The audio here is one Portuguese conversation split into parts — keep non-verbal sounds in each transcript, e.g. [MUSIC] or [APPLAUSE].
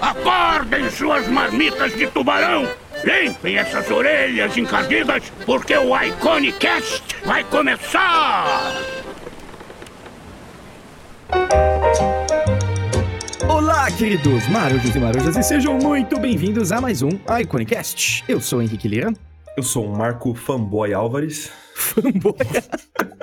Acordem suas marmitas de tubarão! Limpem essas orelhas encardidas, porque o Iconicast vai começar! Olá, queridos marujos e marujas, e sejam muito bem-vindos a mais um Iconicast. Eu sou o Henrique Lira. Eu sou o Marco Fanboy Álvares. Fanboy. [LAUGHS]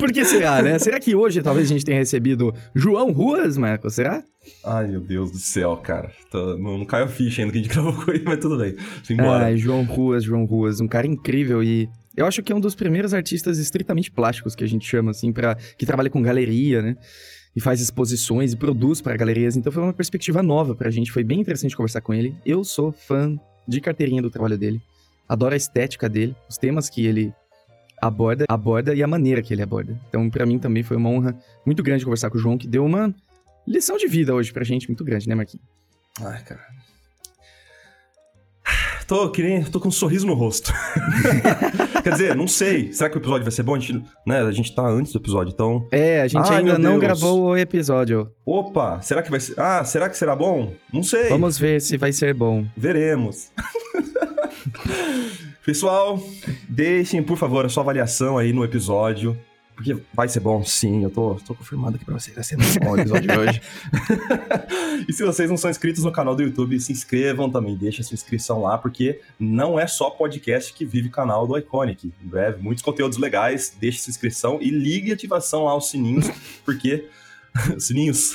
Por que será, né? Será que hoje talvez a gente tenha recebido João Ruas, Marco? Será? Ai, meu Deus do céu, cara. Tô, não, não caiu a ficha ainda que a gente [LAUGHS] gravou com ele, mas tudo bem. Simbora. Ai, João Ruas, João Ruas, um cara incrível e eu acho que é um dos primeiros artistas estritamente plásticos que a gente chama, assim, para que trabalha com galeria, né? E faz exposições e produz para galerias. Então foi uma perspectiva nova pra gente. Foi bem interessante conversar com ele. Eu sou fã de carteirinha do trabalho dele. Adoro a estética dele, os temas que ele aborda, aborda e a maneira que ele aborda. Então, para mim também foi uma honra muito grande conversar com o João, que deu uma lição de vida hoje pra gente muito grande, né, Marquinhos? Ai, cara. Tô, querendo, tô com um sorriso no rosto. [LAUGHS] Quer dizer, não sei. Será que o episódio vai ser bom? A gente, né, a gente tá antes do episódio, então. É, a gente Ai, ainda não Deus. gravou o episódio. Opa, será que vai ser. Ah, será que será bom? Não sei. Vamos ver se vai ser bom. Veremos. [LAUGHS] Pessoal, deixem, por favor, a sua avaliação aí no episódio. Porque vai ser bom, sim. Eu tô, tô confirmado aqui pra vocês. Vai ser muito bom o episódio de hoje. [LAUGHS] e se vocês não são inscritos no canal do YouTube, se inscrevam também. Deixa sua inscrição lá, porque não é só podcast que vive o canal do Iconic. Em breve, muitos conteúdos legais. Deixe sua inscrição e ligue a ativação lá aos sininhos, porque [LAUGHS] sininhos.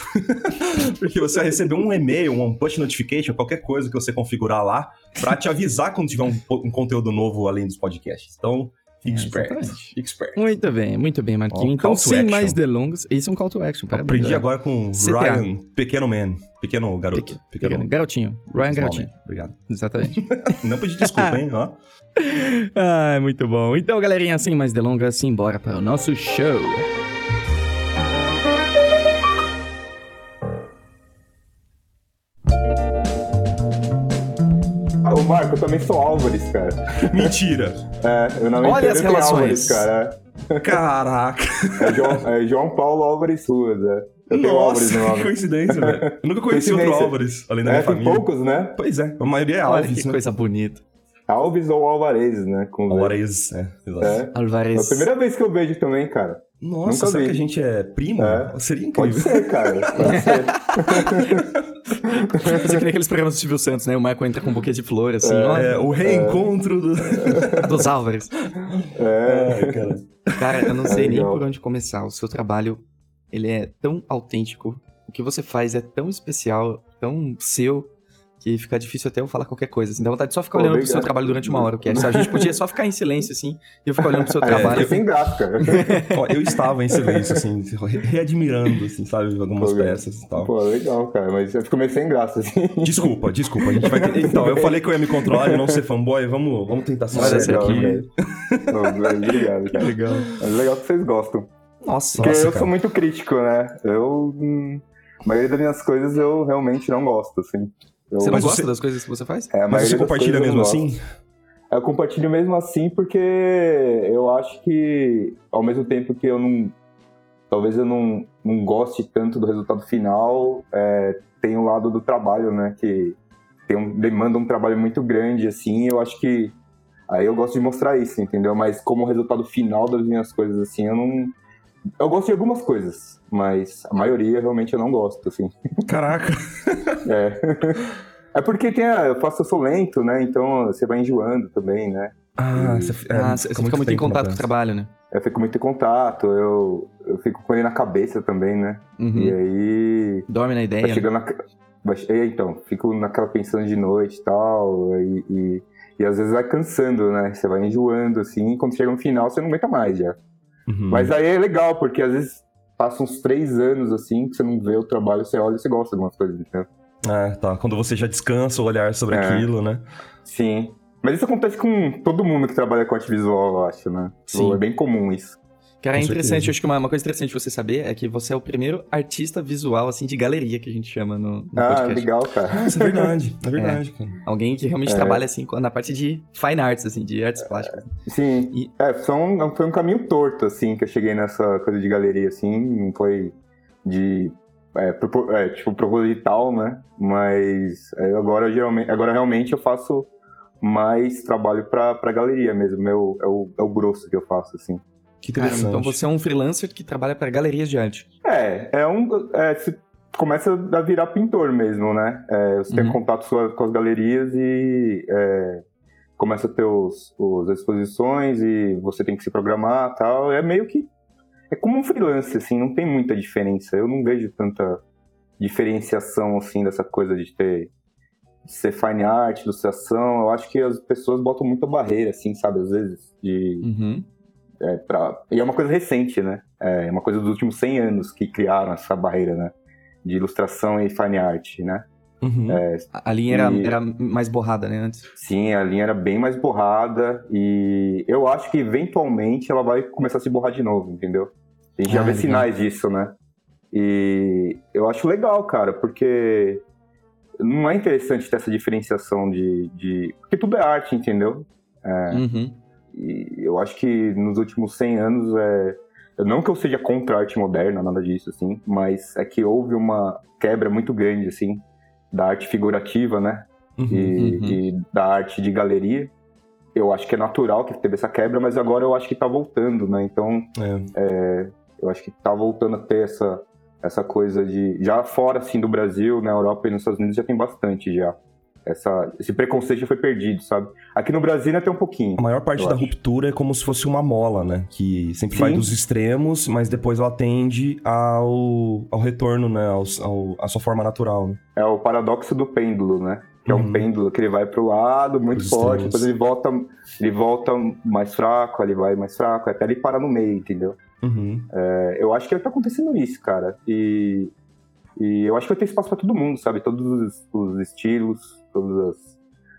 [LAUGHS] Porque você vai receber um e-mail, um push notification, qualquer coisa que você configurar lá, pra te avisar quando tiver um, um conteúdo novo além dos podcasts. Então, fique É, esperto. exatamente. Fique esperto. Muito bem, muito bem, Marquinhos. Ó, então, sem action. mais delongas, isso é um call to action. parabéns. Aprendi agora com CTA. Ryan, pequeno man, pequeno garoto. Pequeno, Pequeno, pequeno, garotinho. Ryan small Garotinho. man. Obrigado. Exatamente. [LAUGHS] Não pedi desculpa, hein? Ó. ah, muito bom. Então, galerinha, sem mais delongas, simbora para o nosso show. Eu também sou Álvares, cara. Mentira. [LAUGHS] É, eu não Olha as relações. Álvares, cara. Caraca. É João, é João Paulo Álvares Ruas, é. Eu tenho Álvares Nossa, no que nome. coincidência, velho. Eu nunca conheci outro. Álvares, além da É, minha tem família. poucos, né? Pois é, a maioria é Olha Alves, que né? coisa bonita. Alves ou Alvarez, né? Com Z. Álvares, é, exato. É. É a Alvarez. primeira vez que eu vejo também, cara. Nossa, Nunca será vi. que a gente é primo? É. Seria Pode incrível. ser, cara. Pode [LAUGHS] ser. Fazer que nem aqueles programas do Silvio Santos, né? O Marco entra com um buquê de flor, assim, ó, É, o reencontro do... [LAUGHS] dos Álvares. É. Cara. Cara, eu não sei nem por onde começar. O seu trabalho, ele é tão autêntico. O que você faz é tão especial, tão seu, que fica difícil até eu falar qualquer coisa. Assim, dá vontade de só ficar Pô, olhando pro seu obrigado. trabalho durante uma hora, o que é. A gente podia só ficar em silêncio, assim, e eu ficar olhando pro seu Aí trabalho. fica sem graça, cara. [LAUGHS] Ó, eu estava em silêncio, assim, re- readmirando, assim, sabe, algumas Pô, peças e tal. Pô, legal, cara. Mas eu fico meio sem graça, assim. Desculpa, desculpa, a gente vai ter... Então, eu falei que eu ia me controlar e não ser fanboy, vamos, vamos tentar ser esse legal, aqui. Não, Obrigado, cara. Legal. É legal que vocês gostam. Nossa, Porque Nossa, eu cara. sou muito crítico, né? Eu. hum, A maioria das minhas coisas eu realmente não gosto, assim. Eu, você não gosta você- das coisas que você faz? É, Mas você compartilha mesmo assim? Eu compartilho mesmo assim porque eu acho que, ao mesmo tempo que eu não. Talvez eu não, não goste tanto do resultado final, é, tem o lado do trabalho, né? Que tem um, demanda um trabalho muito grande, assim. Eu acho que. Aí eu gosto de mostrar isso, entendeu? Mas como resultado final das minhas coisas, assim, eu não. Eu gosto de algumas coisas, mas a maioria realmente eu não gosto, assim. Caraca. [LAUGHS] É. É porque tem a, eu faço, eu sou lento, né? Então você vai enjoando também, né? Ah, você, é, ah, você fica muito em tempo na contato com o trabalho, né? Eu fico muito em contato, eu, eu fico com ele na cabeça também, né? Uhum. E aí. Dorme na Vai ideia. né? chegando na. vai- é, então, fico naquela pensando de noite e tal. E, e, e às vezes vai cansando, né? Você vai enjoando, assim, e quando chega no final você não aguenta mais já. Uhum. Mas aí é legal, porque às vezes passa uns três anos assim, que você não vê o trabalho, você olha e você gosta de algumas coisas, entendeu? É, tá. Quando você já descansa o olhar sobre É. aquilo, né? Sim. Mas isso acontece com todo mundo que trabalha com arte visual, eu acho, né? Sim. É bem comum isso. Cara, é interessante, acho que uma, uma coisa interessante você saber é que você é o primeiro artista visual, assim, de galeria que a gente chama no, no ah, podcast. legal, cara. Nossa, é verdade. [LAUGHS] É verdade, cara. Alguém que realmente É. trabalha, assim, na parte de fine arts, assim, de artes plásticas. Sim. E- É, foi um, foi um caminho torto, assim, que eu cheguei nessa coisa de galeria, assim, não foi de é, propo- é, tipo, proposital, né? Mas é, agora, geralmente, agora realmente eu faço mais trabalho pra, pra galeria mesmo. Meu, é, o, é o grosso que eu faço, assim. Que Cara, então você é um freelancer que trabalha para galerias de arte. É, é um. É, você começa a virar pintor mesmo, né? É, você tem Uhum. contato com as, com as galerias e é, começa a ter os, os exposições e você tem que se programar e tal. É meio que. É como um freelance, assim, não tem muita diferença. Eu não vejo tanta diferenciação, assim, dessa coisa de ter. de ser fine art, ilustração. Eu acho que as pessoas botam muita barreira, assim, sabe? Às vezes, de. Uhum. É, pra... E é uma coisa recente, né? É uma coisa dos últimos 100 anos que criaram essa barreira, né? De ilustração e fine art, né? Uhum. A a linha era, E- era mais borrada, né, antes. Sim, a linha era bem mais borrada e eu acho que eventualmente ela vai começar a se borrar de novo, entendeu? A gente já Ah, vê legal. sinais disso, né? E eu acho legal, cara, porque não é interessante ter essa diferenciação de. de... Porque tudo é arte, entendeu? Uhum. E eu acho que nos últimos 100 anos, é... não que eu seja contra a arte moderna, nada disso, assim, mas é que houve uma quebra muito grande, assim, da arte figurativa, né? Uhum. E, Uhum. e da arte de galeria. Eu acho que é natural que teve essa quebra, mas agora eu acho que tá voltando, né? Então, É. eu acho que tá voltando a ter essa, essa coisa de... Já fora, assim, do Brasil, na Europa e nos Estados Unidos já tem bastante, já. Essa, esse preconceito já foi perdido, sabe? Aqui no Brasil ainda tem um pouquinho. A maior parte da acho. ruptura é como se fosse uma mola, né? Que sempre Sim. vai dos extremos, mas depois ela tende ao, ao retorno, né? Ao, ao- à sua forma natural, né? É o paradoxo do pêndulo, né? Que é Uhum. um pêndulo que ele vai pro lado muito Pros forte, extremos. depois ele volta, ele volta mais fraco, ele vai mais fraco, até ele parar no meio, entendeu? Uhum. É, eu acho que tá acontecendo isso, cara. E, e eu acho que vai ter espaço pra todo mundo, sabe? Todos os, os estilos, todas as.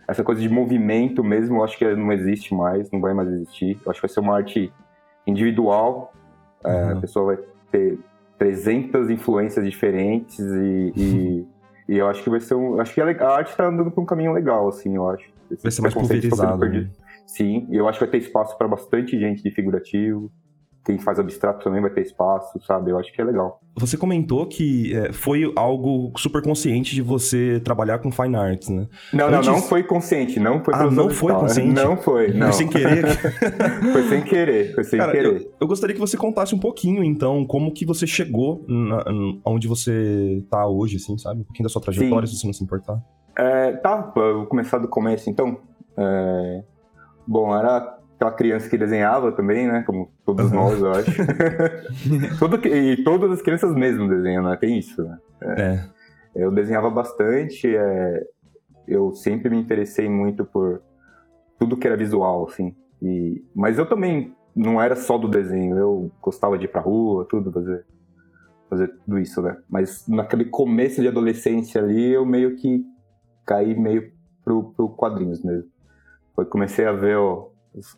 Essa coisa de movimento mesmo, eu acho que não existe mais, não vai mais existir. Eu acho que vai ser uma arte individual. É, Uhum. A pessoa vai ter 300 influências diferentes e, e, [LAUGHS] e eu acho que vai ser um. Acho que a arte tá andando por um caminho legal, assim, eu acho. Esse Vai ser mais pulverizado. né? Sim, e eu acho que vai ter espaço pra bastante gente de figurativo. Quem faz abstrato também vai ter espaço, sabe? Eu acho que é legal. Você comentou que é, foi algo super consciente de você trabalhar com fine arts, né? Não, Antes- não, não foi consciente, não foi Ah, não foi consciente? Não foi, não. Foi sem querer. [LAUGHS] Foi sem querer, foi sem Cara, querer. Eu gostaria que você contasse um pouquinho, então, como que você chegou na, n- onde você tá hoje, assim, sabe? Um pouquinho da sua trajetória, se você não se importar. É, tá, eu vou começar do começo então. É, bom, era aquela criança que desenhava também, né? Como todos Uhum. nós, eu acho. [LAUGHS] E todas as crianças mesmo desenham, né? Tem isso, né? É. Eu desenhava bastante, é, eu sempre me interessei muito por tudo que era visual, assim. E, mas eu também não era só do desenho, eu gostava de ir pra rua, tudo, fazer, fazer tudo isso, né? Mas naquele começo de adolescência ali, eu meio que caí meio pro, pro quadrinhos mesmo. Foi comecei a ver, ó, os-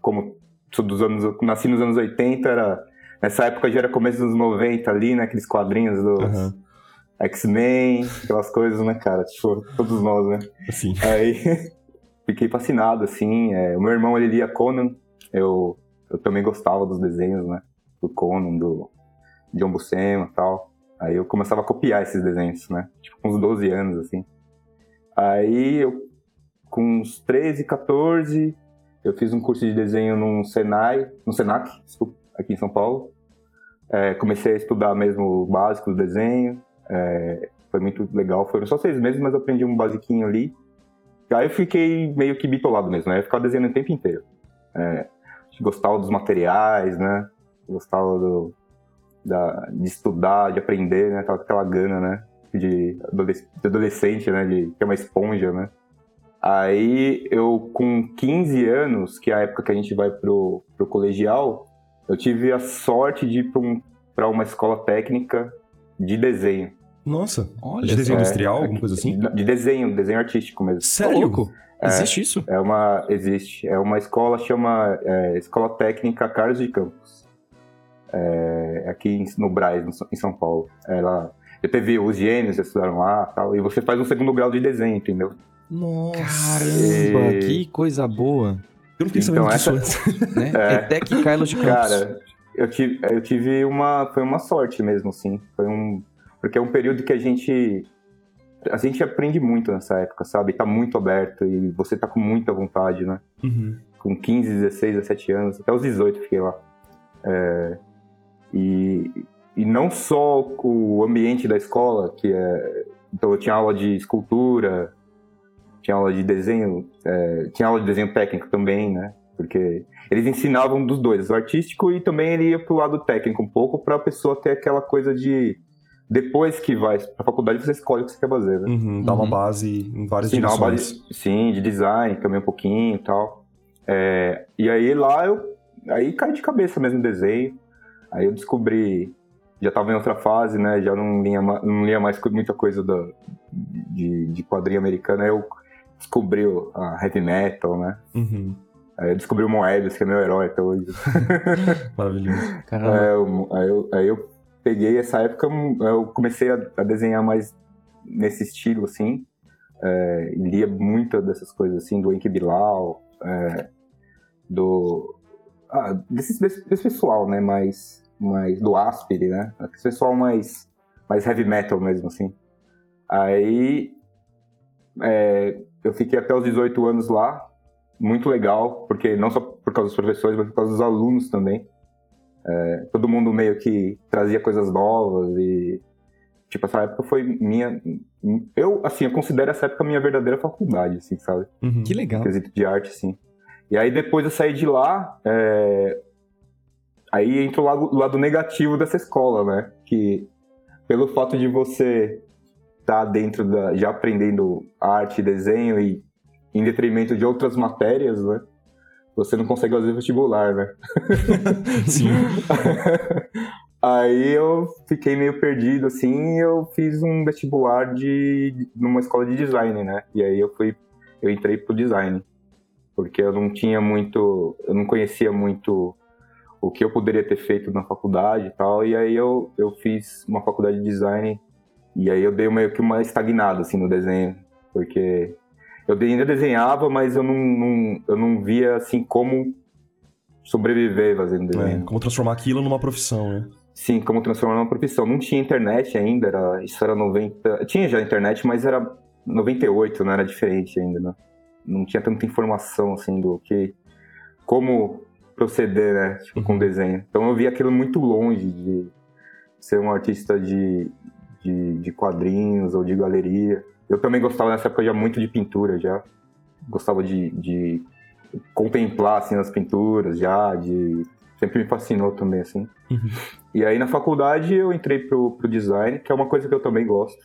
como dos anos, nasci nos anos 80, era, nessa época já era começo dos anos 90 ali, né? Aqueles quadrinhos dos... Aham. X-Men, aquelas coisas, né, cara? Tipo, todos nós, né? Assim. Aí [LAUGHS] fiquei fascinado, assim. é, o meu irmão, ele lia Conan. Eu, eu também gostava dos desenhos, né? Do Conan, do John Buscema e tal. Aí eu começava a copiar esses desenhos, né? Tipo, com uns 12 anos, assim. Aí eu, com uns 13, 14, eu fiz um curso de desenho num Senai, no Senac, aqui em São Paulo. É, comecei a estudar mesmo o básico do desenho. É, foi muito legal. Foram só seis meses, mas eu aprendi um basiquinho ali. Aí eu fiquei meio que bitolado mesmo, né? Eu ficava desenhando o tempo inteiro. É, gostava dos materiais, né? Gostava do, da, de estudar, de aprender, né? Tava com aquela gana, né? De, adolesc- de adolescente, né? De ter uma esponja, né? Aí eu, com 15 anos, que é a época que a gente vai pro, pro colegial, eu tive a sorte de ir pra, um, pra uma escola técnica de desenho. Nossa, Olha de desenho É, industrial, alguma coisa assim? De desenho, desenho artístico mesmo. Tá Sério? louco? Existe isso? É uma. Existe. É uma escola, chama é, Escola Técnica Carlos de Campos. É, aqui em- no Braz, no- em São Paulo. Ela. Já teve os gênios, estudaram lá tal. E você faz um segundo grau de desenho, entendeu? Nossa. Caramba, E- que coisa boa. Eu não fiquei sabendo Então, disso essa- antes. [LAUGHS] Né? É. Etec Carlos de Campos. Cara, eu tive, eu tive uma. Foi uma sorte mesmo, assim. Foi um. porque é um período que a gente a gente aprende muito nessa época, sabe? Tá muito aberto e você tá com muita vontade, né? Uhum. Com 15, 16, 17 anos, até os 18 fiquei lá. É, e, e não só o ambiente da escola, que é. Então eu tinha aula de escultura, tinha aula de desenho, é, tinha aula de desenho técnico também, né? Porque eles ensinavam dos dois, o artístico e também ele ia pro lado técnico um pouco para a pessoa ter aquela coisa de depois que vai pra faculdade você escolhe o que você quer fazer, né? Uhum, dá uma Uhum. base em várias Sim, dá uma direções. base- sim, de design também um pouquinho e tal. É, e aí lá eu aí caí de cabeça mesmo no desenho. Aí eu descobri, já tava em outra fase, né? Já não lia, não lia mais muita coisa da, de, de quadrinho americano. Aí eu descobri o- a heavy metal, né? Uhum, Aí eu descobri o Moebius, que é meu herói até hoje. [LAUGHS] maravilhoso. Caramba. É, eu- aí, eu, aí eu peguei essa época, eu comecei a, a desenhar mais nesse estilo, assim. É, lia muita dessas coisas, assim, do Enki Bilal, é, do... Ah, desse, desse, desse pessoal, né, mais, mais do Aspire, né? Esse pessoal mais, mais heavy metal mesmo, assim. Aí é, eu fiquei até os 18 anos lá, muito legal, porque não só por causa dos professores, mas por causa dos alunos também todo mundo meio que trazia coisas novas e tipo essa época foi minha eu assim eu considero essa época minha verdadeira faculdade assim sabe Uhum. Que legal. quesito de arte assim e aí depois eu saí de lá é, aí entra o lado, o lado negativo dessa escola né que pelo fato de você estar dentro da já aprendendo arte e desenho e em detrimento de outras matérias né você não consegue fazer vestibular né [LAUGHS] Sim. [LAUGHS] Aí eu fiquei meio perdido, assim, e eu fiz um vestibular de numa escola de design, né? E aí eu fui, eu entrei pro design, porque eu não tinha muito, eu não conhecia muito o que eu poderia ter feito na faculdade e tal, e aí eu, eu fiz uma faculdade de design, e aí eu dei meio que uma estagnada, assim, no desenho, porque eu ainda desenhava, mas eu não, não- eu não via, assim, como sobreviver fazendo É, desenho. como transformar aquilo numa profissão, né? Sim, como transformar numa profissão. Não tinha internet ainda, era, isso era 90. Tinha já internet, mas era 98, não era diferente ainda, né? Não tinha tanta informação assim do que. Como proceder, né? Tipo, com Uhum. desenho. Então eu via aquilo muito longe de ser um artista de, de, de quadrinhos ou de galeria. Eu também gostava nessa época já muito de pintura, já. Gostava de, de contemplar assim, as pinturas já, de. Sempre me fascinou também, assim. E aí na faculdade eu entrei pro, pro design, que é uma coisa que eu também gosto.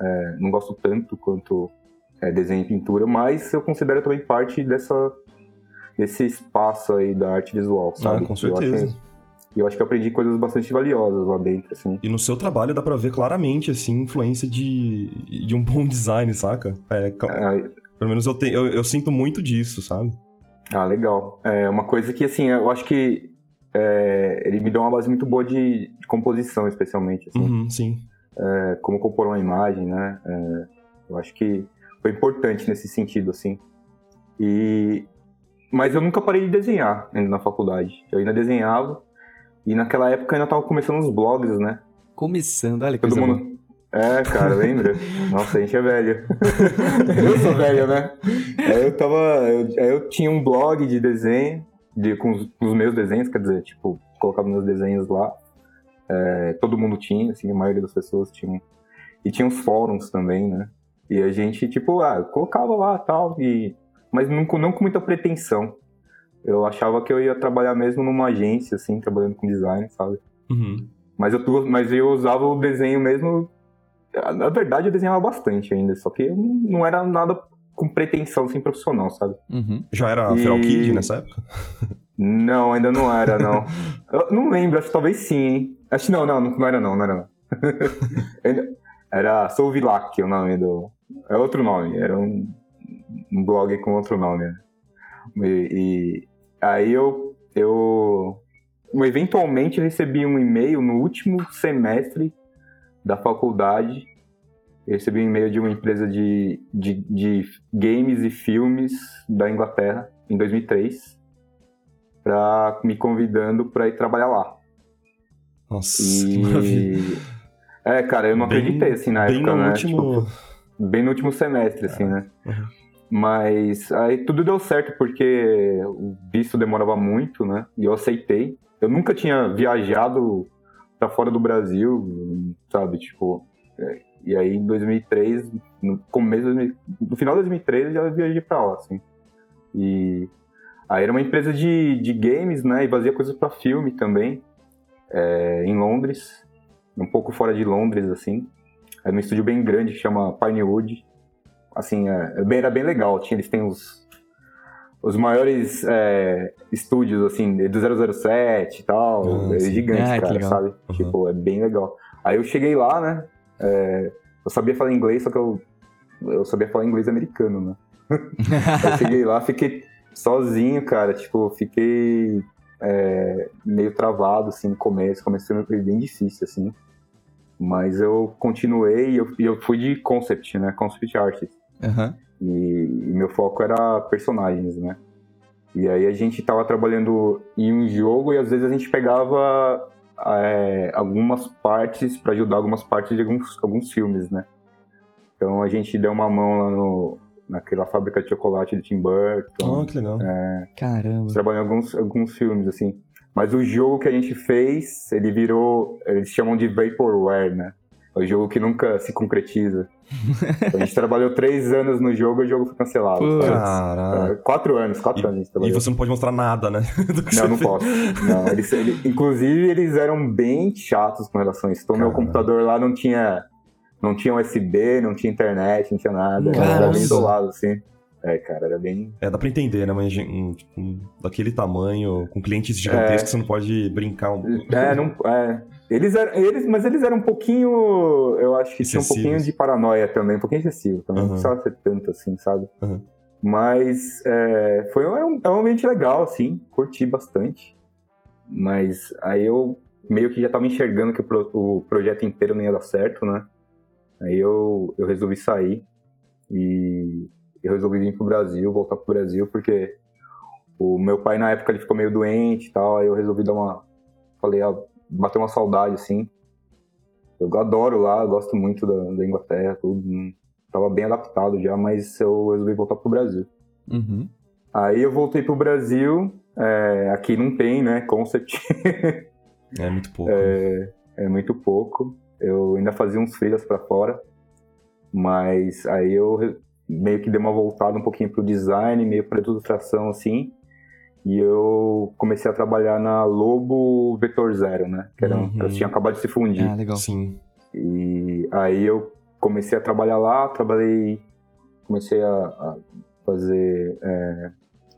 É, não gosto tanto quanto é, desenho e pintura, mas eu considero também parte dessa, desse espaço aí da arte visual, sabe? Ah, com Eu certeza. Que- eu acho que eu aprendi coisas bastante valiosas lá dentro, assim. E no seu trabalho dá pra ver claramente, assim, influência de, de um bom [LAUGHS] design, saca? É, É, pelo menos eu, tenho, eu, eu sinto muito disso, sabe? Ah, legal. É uma coisa que, assim, eu acho que é, ele me deu uma base muito boa de, de composição, especialmente, assim. Uhum, sim. É, como compor uma imagem, né? É, eu acho que foi importante nesse sentido, assim. E... Mas eu nunca parei de desenhar ainda na faculdade. Eu ainda desenhava, e naquela época ainda tava começando os blogs, né? Começando, olha que Todo boa. mundo... É, cara, lembra? [LAUGHS] Nossa, a gente é velho. [LAUGHS] eu sou velho, né? Aí eu tava. Eu, aí eu tinha um blog de desenho, de, com, os, com os meus desenhos, quer dizer, tipo, colocava meus desenhos lá. É, todo mundo tinha, assim, a maioria das pessoas tinha. E tinha uns fóruns também, né? E a gente, tipo, ah, colocava lá tal, e mas não, não com muita pretensão. Eu achava que eu ia trabalhar mesmo numa agência, assim, trabalhando com design, sabe? Uhum. Mas eu, mas eu usava o desenho mesmo. Na verdade, eu desenhava bastante ainda, só que não era nada com pretensão assim, profissional, sabe? Uhum. Já era E- Feral Kid nessa época? Não, ainda não era, não. [LAUGHS] eu não lembro, acho que talvez sim, hein? Acho que não, não, não era não, não era não. [LAUGHS] Era Souvilac o nome do. É outro nome, era um, um blog com outro nome. né? E, e aí eu, eu. Eventualmente recebi um e-mail no último semestre da faculdade. Eu recebi um e-mail de uma empresa de, de, de games e filmes da Inglaterra, em 2003 para me convidando para ir trabalhar lá. Nossa, maravilha. E É, cara, eu não Bem- acreditei, assim, na Bem época, no né? último. Tipo, bem no último semestre, assim, né? Uhum. Mas aí tudo deu certo porque o visto demorava muito, né? E eu aceitei. Eu nunca tinha viajado pra fora do Brasil, sabe? Tipo, é, e aí em 2003, no começo, de 2000 no final de 2003 eu já viajei pra lá, assim. E aí era uma empresa de, de games, né? E fazia coisas pra filme também, é, em Londres, um pouco fora de Londres, assim. Era um estúdio bem grande que chama Pinewood assim, é, é era bem legal. Tinha, eles têm os, os maiores é, estúdios, assim, do 007 e tal. Ah, é gigante, Ah, cara, sabe? Uhum. Tipo, é bem legal. Aí eu cheguei lá, né? é, eu sabia falar inglês, só que eu, eu sabia falar inglês americano, né? [LAUGHS] eu cheguei lá, fiquei sozinho, cara. Tipo, fiquei é, meio travado, assim, no começo. Comecei foi bem difícil, assim. Mas eu continuei e eu, eu fui de concept, né? Concept artist. Aham. E, e meu foco era personagens, né? E aí a gente tava trabalhando em um jogo e às vezes a gente pegava é, algumas partes para ajudar algumas partes de alguns, alguns filmes, né? Então a gente deu uma mão lá no, naquela fábrica de chocolate do Tim Burton. Oh, que legal. Caramba. Trabalhou em alguns, alguns filmes, assim. Mas o jogo que a gente fez, ele virou. Eles chamam de Vaporware, né? É o jogo que nunca se concretiza. [LAUGHS] A gente trabalhou três anos no jogo e o jogo foi cancelado. Caralho. É, Quatro anos, quatro anos a gente E você não pode mostrar nada, né? [LAUGHS] Do que Não, você não fez. posso. Não, eles, ele- inclusive, eles eram bem chatos com relação a isso. Então, meu computador lá não tinha, não tinha USB, não tinha internet, não tinha nada. Era bem isolado, assim. É, cara, era bem. É, dá pra entender, né? Mas um, tipo, daquele tamanho, com clientes gigantescos, você não pode brincar um É, não. É. Eles eram. Eles, mas eles eram um pouquinho. Eu acho que tinha um pouquinho de paranoia também, um pouquinho excessivo. Também não Uhum. precisava ser tanto assim, sabe? Uhum. Mas é, foi um, é um ambiente legal, assim, curti bastante. Mas aí eu meio que já tava enxergando que o, pro- o projeto inteiro não ia dar certo, né? Aí eu, eu resolvi sair e eu resolvi vir pro Brasil, voltar pro Brasil, porque o meu pai na época ele ficou meio doente e tal, aí eu resolvi dar uma. Falei, ah, bater uma saudade, assim. Eu adoro lá, gosto muito da, da Inglaterra, tudo. hum, Tava bem adaptado já, mas eu resolvi voltar pro Brasil. Uhum. Aí eu voltei pro Brasil, é, aqui não tem, né, concept, [LAUGHS] É muito pouco. é muito pouco. Eu ainda fazia uns freelas pra fora, mas aí eu meio que dei uma voltada um pouquinho pro design, meio pra ilustração, assim, e eu comecei a trabalhar na Lobo Vetor Zero, né, que era, um- Uhum. elas tinham acabado de se fundir. Ah, legal. Sim. E aí eu comecei a trabalhar lá, trabalhei, comecei a, a fazer é,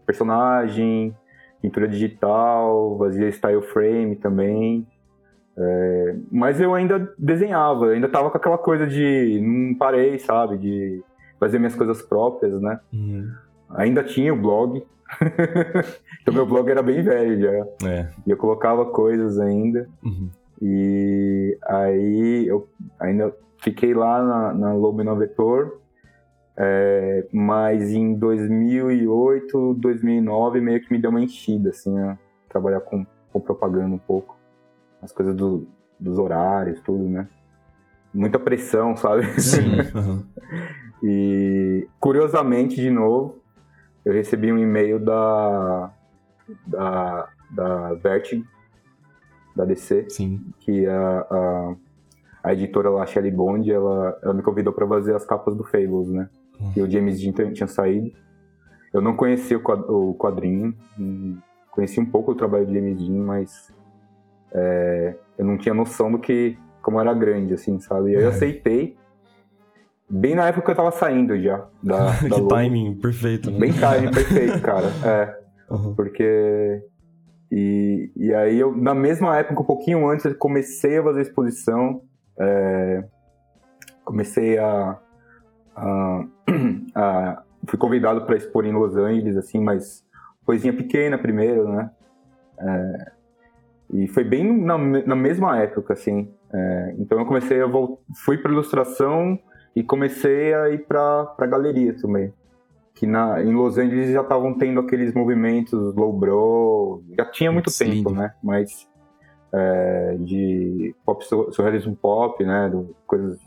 personagem, pintura digital, fazia style frame também. É, mas eu ainda desenhava, eu ainda tava com aquela coisa de não parei, sabe, de fazer minhas coisas próprias, né? Uhum. Ainda tinha o blog. [LAUGHS] então meu blog era bem velho já. É. E eu colocava coisas ainda. Uhum. E aí eu ainda fiquei lá na, na Lobo Inovetor, é, mas em 2008, 2009 meio que me deu uma enchida, assim, a trabalhar com, com propaganda um pouco, as coisas do- dos horários, tudo, né? Muita pressão, sabe? Sim. [LAUGHS] Uhum. E curiosamente, de novo, eu recebi um e-mail da, da, da Vertigo, da DC, Sim. que a, a, a editora lá, Shelley Bond, ela, ela me convidou para fazer as capas do Fables, né? Uhum. E o James Dean tinha- saído. Eu não conhecia o quadrinho, hum, conheci um pouco o trabalho do James Dean, mas é, eu não tinha noção do que, como era grande, assim, sabe? E aí eu É. aceitei, bem na época que eu tava saindo já, da, [LAUGHS] que timing perfeito, né? Bem timing, [LAUGHS] perfeito, cara. É, Uhum. porque. E, e aí eu, na mesma época, um pouquinho antes, eu comecei a fazer exposição. é, comecei a, a, [CLEARS THROAT] a- Fui convidado para expor em Los Angeles, assim, mas coisinha pequena primeiro, né? É, e foi bem na, na mesma época, assim. É, então eu comecei a voltar. Fui para ilustração e comecei a ir para galeria também que na, em Los Angeles já estavam tendo aqueles movimentos lowbrow, já tinha muito Sim. tempo, né? Mas é, de pop, surrealismo pop, né? Do, coisas.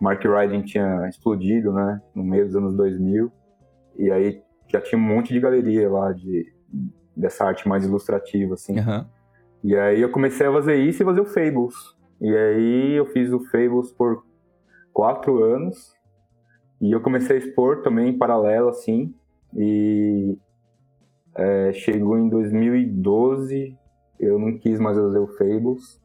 O Mark Ryden tinha explodido, né? No meio dos anos 2000. E aí já tinha um monte de galeria lá de, dessa arte mais ilustrativa, assim. Aham. E aí eu comecei a fazer isso e fazer o Fables. E aí eu fiz o Fables por quatro anos. E eu comecei a expor também em paralelo, assim. E é, chegou em 2012, eu não quis mais fazer o Fables.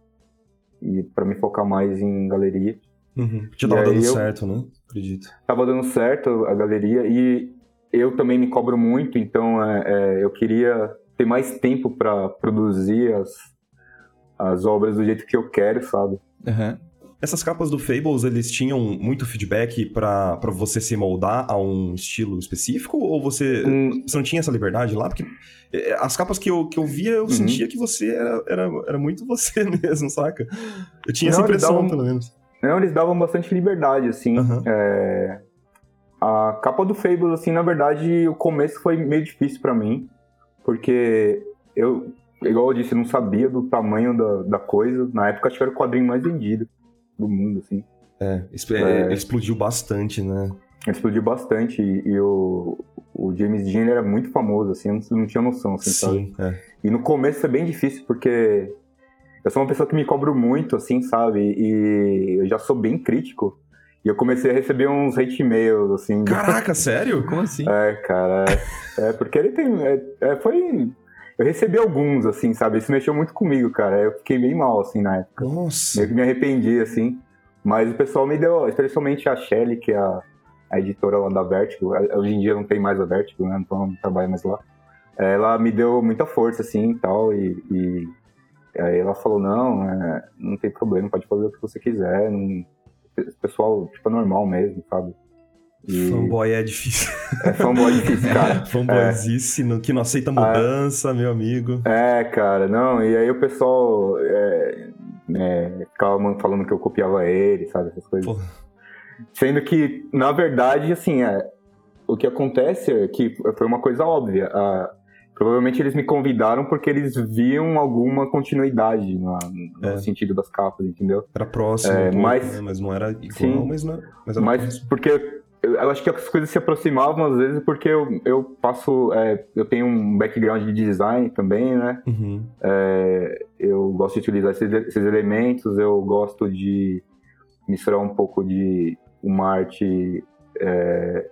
E para me focar mais em galeria. Uhum. Já tava dando eu- certo, né? Acredito. Tava dando certo a galeria e eu também me cobro muito, então é, é, eu queria ter mais tempo para produzir as, as obras do jeito que eu quero, sabe? Aham. Essas capas do Fables, eles tinham muito feedback pra você se moldar a um estilo específico? Ou você, Hum, você não tinha essa liberdade lá? Porque eh, as capas que eu, que eu via, eu Uhum. sentia que você era, era, era muito você [LAUGHS] mesmo, saca? Eu tinha essa Não, eles impressão, davam- pelo menos. Não, eles davam bastante liberdade, assim. Aham. É, A capa do Fables, assim, na verdade, o começo foi meio difícil pra mim, porque eu, igual eu disse, não sabia do tamanho da, da coisa. Na época, acho que era o quadrinho mais vendido do mundo, assim. É, É. é, ele explodiu bastante, né? Explodiu bastante e, e o, o James Dean era muito famoso, assim, eu não, tinha noção, assim, sabe? Sim, é. E no começo foi bem difícil, porque eu sou uma pessoa que me cobro muito, assim, sabe? E eu já sou bem crítico. E eu comecei a receber uns hate mails, assim. Caraca, sério? Como assim? É, cara. É, é porque ele tem. É, é, foi. Eu recebi alguns, assim, sabe? Isso mexeu muito comigo, cara. Eu fiquei bem mal, assim, na época. Nossa. Meio que me arrependi, assim. Mas o pessoal me deu, especialmente a Shelly, que é a, a editora lá da Vertigo. Hoje em dia não tem mais a Vertigo, né? Então não trabalha mais lá. Ela me deu muita força, assim, e tal. E, e aí ela falou, não, é, não tem problema, pode fazer o que você quiser. Não... O pessoal, tipo, é normal mesmo, sabe? E Fanboy é difícil. é fanboy difícil, cara. [LAUGHS] Fanboyzice, no- que não aceita mudança, meu amigo. É, cara, não, e aí o pessoal é, é, ficava falando que eu copiava ele, sabe, essas coisas. Porra. Sendo que, na verdade, assim, é, o que acontece é que foi uma coisa óbvia. ah, provavelmente eles me convidaram porque eles viam alguma continuidade na- no É. sentido das capas, entendeu? Era próximo, É, um pouco, mas- né? mas não era igual, Sim. mas, não, mas era Mas porque eu, eu acho que as coisas se aproximavam às vezes porque eu, eu passo. é, eu tenho um background de design também, né? Uhum. É, eu gosto de utilizar esses, esses elementos, eu gosto de misturar um pouco de uma arte é,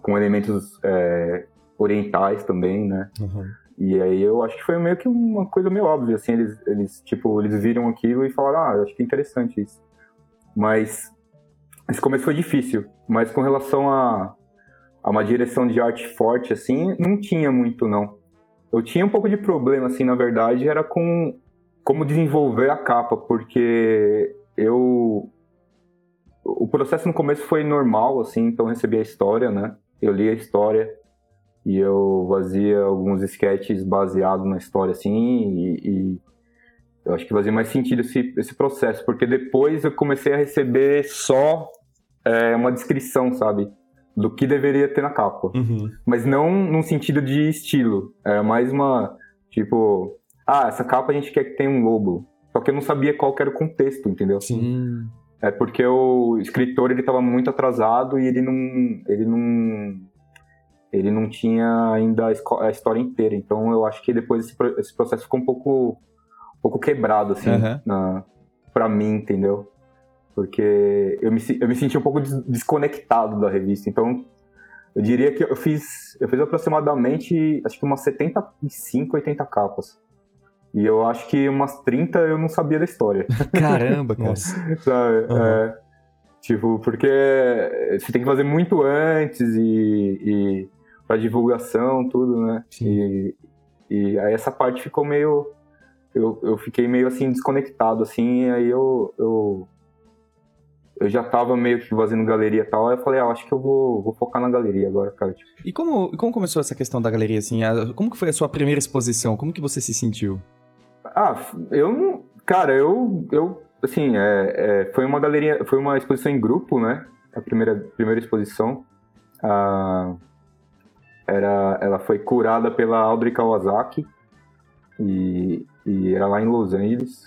com elementos é, orientais também, né? Uhum. E aí eu acho que foi meio que uma coisa meio óbvia, assim, eles, eles tipo, eles viram aquilo e falaram, ah, acho que é interessante isso. Mas esse começo foi difícil, mas com relação a, a uma direção de arte forte, assim, não tinha muito, não. Eu tinha um pouco de problema, assim, na verdade, era com como desenvolver a capa, porque eu... O processo no começo foi normal, assim, então eu recebi a história, né? Eu li a história, e eu fazia alguns sketches baseados na história, assim, e, e eu acho que fazia mais sentido esse, esse processo, porque depois eu comecei a receber só é, uma descrição, sabe, do que deveria ter na capa, Uhum. mas não num sentido de estilo, era mais uma, tipo, ah, essa capa a gente quer que tenha um lobo, só que eu não sabia qual que era o contexto, entendeu? Sim. É porque o escritor ele estava muito atrasado e ele não ele não ele não tinha ainda a, história inteira. Então eu acho que depois esse, esse processo ficou um pouco pouco quebrado assim Aham. na para mim, entendeu? Porque eu me, eu me senti um pouco des- desconectado da revista. Então eu diria que eu fiz eu fiz aproximadamente acho que umas 75, 80 capas. E eu acho que umas 30 eu não sabia da história. [LAUGHS] caramba, cara. [LAUGHS] Sabe? Uhum. É, tipo, porque você tem que fazer muito antes e, e pra divulgação, tudo, né? Sim. E, e aí essa parte ficou meio. Eu, eu fiquei meio assim desconectado, assim, e aí eu, eu. Eu já tava meio que fazendo galeria e tal, aí eu falei, ah, acho que eu vou, vou focar na galeria agora, cara. Tipo, E como, como começou essa questão da galeria, assim? A- como que foi a sua primeira exposição? Como que você se sentiu? Ah, eu não. Cara, eu. eu assim, é, é, foi uma galeria. Foi uma exposição em grupo, né? A primeira, primeira exposição. Ah, era, ela foi curada pela Audrey Kawasaki. E, e era lá em Los Angeles.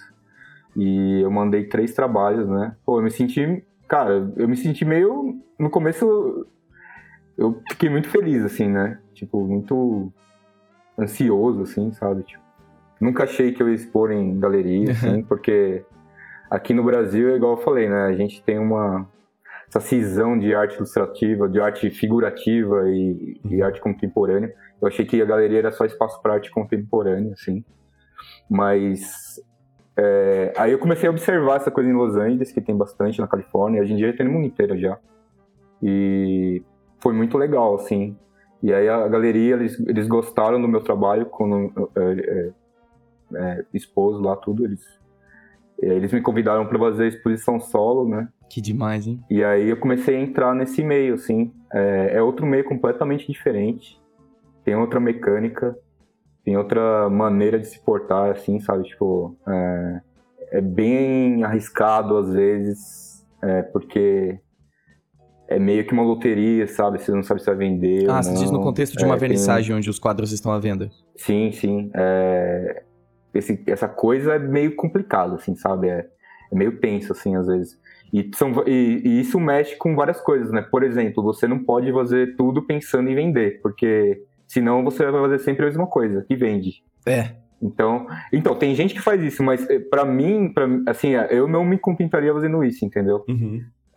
E eu mandei três trabalhos, né? Pô, eu me senti. Cara, eu me senti meio. No começo eu fiquei muito feliz, assim, né? Tipo, muito ansioso, assim, sabe? Tipo, nunca achei que eu ia expor em galeria, assim, porque aqui no Brasil, é igual eu falei, né? A gente tem uma essa cisão de arte ilustrativa, de arte figurativa e, e arte contemporânea. Eu achei que a galeria era só espaço para arte contemporânea, assim. Mas é, aí eu comecei a observar essa coisa em Los Angeles, que tem bastante na Califórnia, hoje em dia tem no mundo inteiro já. E foi muito legal, assim. E aí a galeria, eles, eles gostaram do meu trabalho quando é, é, é, expôs lá tudo. Eles, eles me convidaram para fazer a exposição solo, né? Que demais, hein? E aí eu comecei a entrar nesse meio, assim. É, é outro meio completamente diferente. Tem outra mecânica, tem outra maneira de se portar, assim, sabe? Tipo, é, é bem arriscado às vezes, é, porque é meio que uma loteria, sabe? Você não sabe se vai vender. Ah, ou você diz no contexto de uma É, vernissagem tem- onde os quadros estão à venda. Sim, sim. É, esse- essa coisa é meio complicado, assim, sabe? É, é meio tenso, assim, às vezes. E, são, e, e isso mexe com várias coisas, né? Por exemplo, você não pode fazer tudo pensando em vender, porque senão você vai fazer sempre a mesma coisa, que vende. É. Então, então tem gente que faz isso, mas eh, pra mim, pra, assim, eh, eu não me contentaria fazendo isso, entendeu?